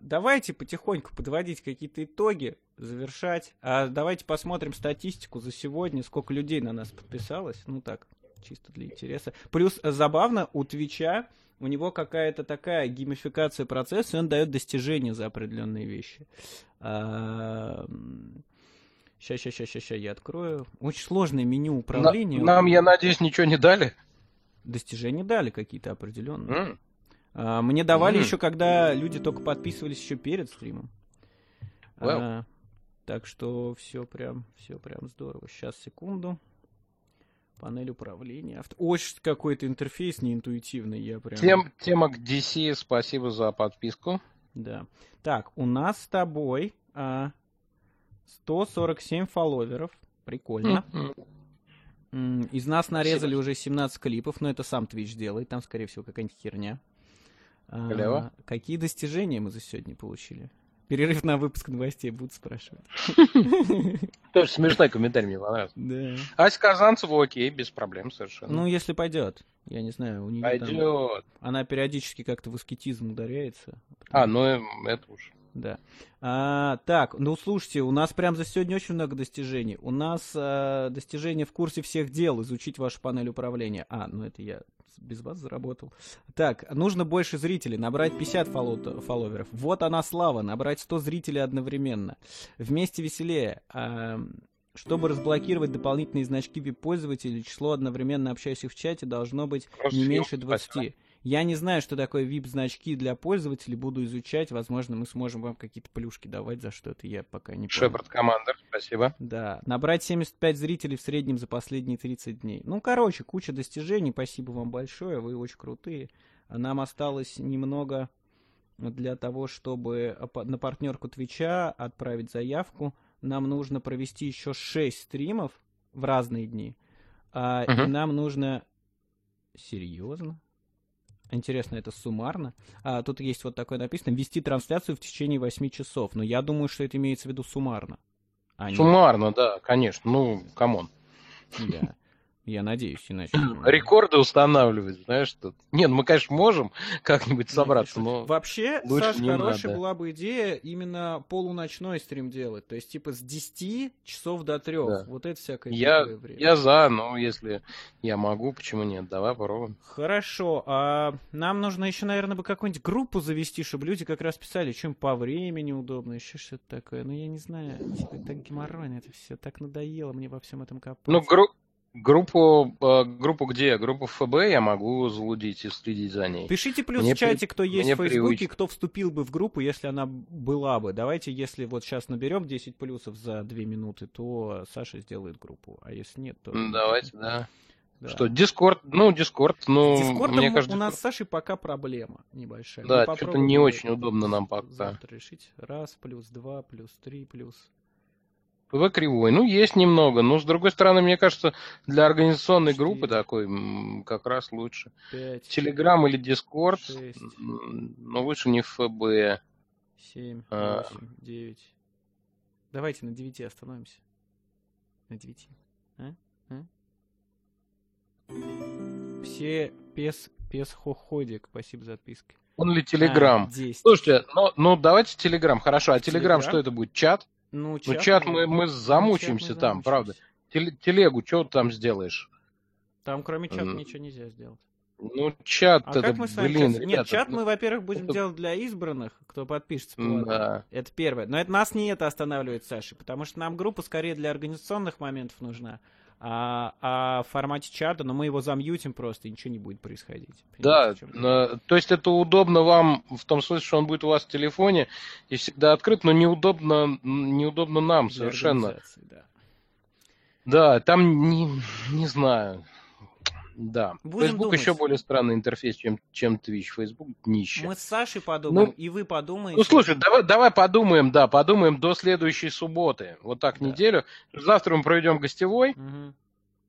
давайте потихоньку подводить какие-то итоги, завершать. А давайте посмотрим статистику за сегодня, сколько людей на нас подписалось. Ну так, чисто для интереса. Плюс э, забавно, у Твича у него какая-то такая геймификация процесса, и он дает достижения за определенные вещи. Сейчас, сейчас, сейчас, сейчас я открою. Очень сложное меню управления. На- нам, я надеюсь, ничего не дали? Достижения дали какие-то определенные. М? А, Мне давали Мгм. еще, когда люди только подписывались еще перед стримом. Вау. А, так что все прям, все прям здорово. Сейчас, секунду. Панель управления. Авто- Очень какой-то интерфейс неинтуитивный, я прям... Тем, тема к DC, спасибо за подписку. Да. Так, у нас с тобой а, 147 фолловеров. Прикольно. М, Из нас нарезали уже 17 клипов, но это сам Twitch делает, там, скорее всего, какая-нибудь херня. А, Клево. какие достижения мы за сегодня получили? Перерыв на выпуск новостей будут спрашивать. Тоже смешной комментарий мне понравился. Да. Ася Казанцева, окей, без проблем совершенно. Ну, если пойдет. Я не знаю, у нее там... Пойдет. Она периодически как-то в аскетизм ударяется. А, ну э, это уж. Да. А, так, ну слушайте, у нас прям за сегодня очень много достижений. У нас а, достижение в курсе всех дел, изучить вашу панель управления. А, ну это я без вас заработал. Так, нужно больше зрителей, набрать 50 фолло- фолловеров. Вот она слава, набрать 100 зрителей одновременно. Вместе веселее. А, чтобы разблокировать дополнительные значки VIP-пользователей, число одновременно общающихся в чате должно быть не меньше 20. Я не знаю, что такое VIP-значки для пользователей, буду изучать. Возможно, мы сможем вам какие-то плюшки давать за что-то, я пока не. Шепард Командер, спасибо. Да, набрать 75 зрителей в среднем за последние 30 дней. Ну, короче, куча достижений, спасибо вам большое, вы очень крутые. Нам осталось немного для того, чтобы опа- на партнерку Твича отправить заявку. Нам нужно провести еще 6 стримов в разные дни. А, И нам нужно... Серьезно? Интересно, это суммарно? А, тут есть вот такое написано, вести трансляцию в течение 8 часов. Но я думаю, что это имеется в виду суммарно. а не- Суммарно, да, конечно. Ну, come on. Да. Я надеюсь, иначе. Рекорды устанавливать, знаешь, что... Нет, мы, конечно, можем как-нибудь Ну, собраться, но... Вообще, лучше Саш, не хорошая надо. была бы идея именно полуночной стрим делать. То есть, типа, с 10 часов до 3. Да. Вот это всякое Я, время. я за, но если я могу, почему нет? Давай попробуем. Хорошо, а нам нужно еще, наверное, бы какую-нибудь группу завести, чтобы люди как раз писали, чем по времени удобно, еще что-то такое. Ну, я не знаю, типа, так геморройно это все, так надоело мне во всем этом копаться. Ну, гру- группу, э, группу где? Группу ФБ я могу залудить и следить за ней. Пишите плюс Мне в чате, кто есть в Фейсбуке, привычно. кто вступил бы в группу, если она была бы. Давайте, если вот сейчас наберем 10 плюсов за 2 минуты, то Саша сделает группу. А если нет, то... Давайте, да. Да. Что, Дискорд? Ну, Дискорд, ну, Дискордом мне кажется, у нас с Сашей пока проблема небольшая. Да, что-то не очень удобно нам пока. Завтра решить. Раз, плюс два, плюс три, плюс... ПВ кривой. Ну, есть немного, но, с другой стороны, мне кажется, для организационной Четыре. группы такой как раз лучше. Пять, Телеграм или Дискорд, но лучше не ФБ. семь, А. восемь, девять. Давайте на девяти остановимся. На девяти. А? А? Все пес, пес хоходик. Спасибо за отписки. Он ли Телеграм? А, 10. Слушайте, ну, ну давайте Телеграм, хорошо. А Телеграм? что это будет? Чат? Ну, Ну, чат мы, мы замучаемся чат мы там, правда. замучаемся. Теле- телегу, что ты там сделаешь? Там кроме чата М. ничего нельзя сделать. Ну, чат, А это, как мы с вами блин, сейчас- Нет, ребята, чат ну, мы, во-первых, будем это- делать для избранных, кто подпишется. да. Это первое. Но это нас не это останавливает, Саша, потому что нам группа скорее для организационных моментов нужна. А, а в формате чата, но мы его замьютим просто, и ничего не будет происходить. Да, но- то есть это удобно вам в том смысле, что он будет у вас в телефоне и всегда открыт, но неудобно, неудобно нам Для совершенно. да. Да, там не, не знаю. Да. Будем Facebook думать. еще более странный интерфейс, чем, чем Twitch. Facebook днище. Мы с Сашей подумаем, Ну, и вы подумаете. Ну, слушай, давай, давай подумаем, да, подумаем до следующей субботы. Вот так Да. неделю. Завтра мы проведем гостевой, Мгм.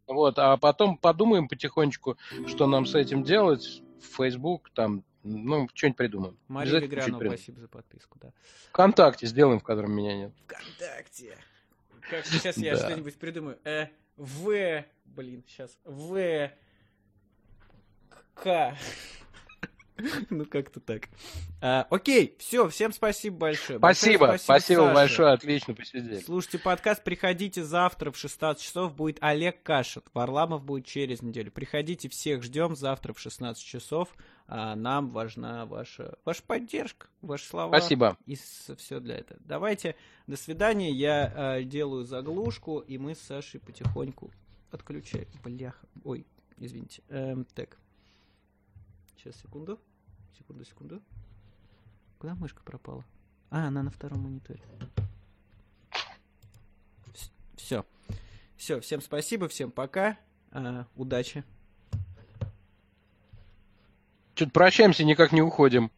вот, а потом подумаем потихонечку, что нам с этим делать. Facebook, там, ну, что-нибудь придумаем. Мария Легранова, спасибо за подписку, да. Вконтакте сделаем, в котором меня нет. ВКонтакте. Как сейчас я Да. что-нибудь придумаю. Э, В, блин, сейчас. В, К. Ну, как-то так. А, окей, все, всем спасибо большое. Большое Спасибо, спасибо, большое, отлично посидели. Слушайте подкаст, приходите завтра в 16 часов, будет Олег Кашин, Варламов будет через неделю. Приходите, всех ждем завтра в 16 часов. А, нам важна ваша, ваша поддержка, ваши слова. Спасибо. И все для этого. Давайте, до свидания. Я э, делаю заглушку, и мы с Сашей потихоньку отключаем. Бляха. Ой, извините. Эм, так. Сейчас, секунду. Секунду, секунду. Куда мышка пропала? А, она на втором мониторе. Все. Все, всем спасибо, всем пока. А, удачи. Что-то прощаемся, никак не уходим.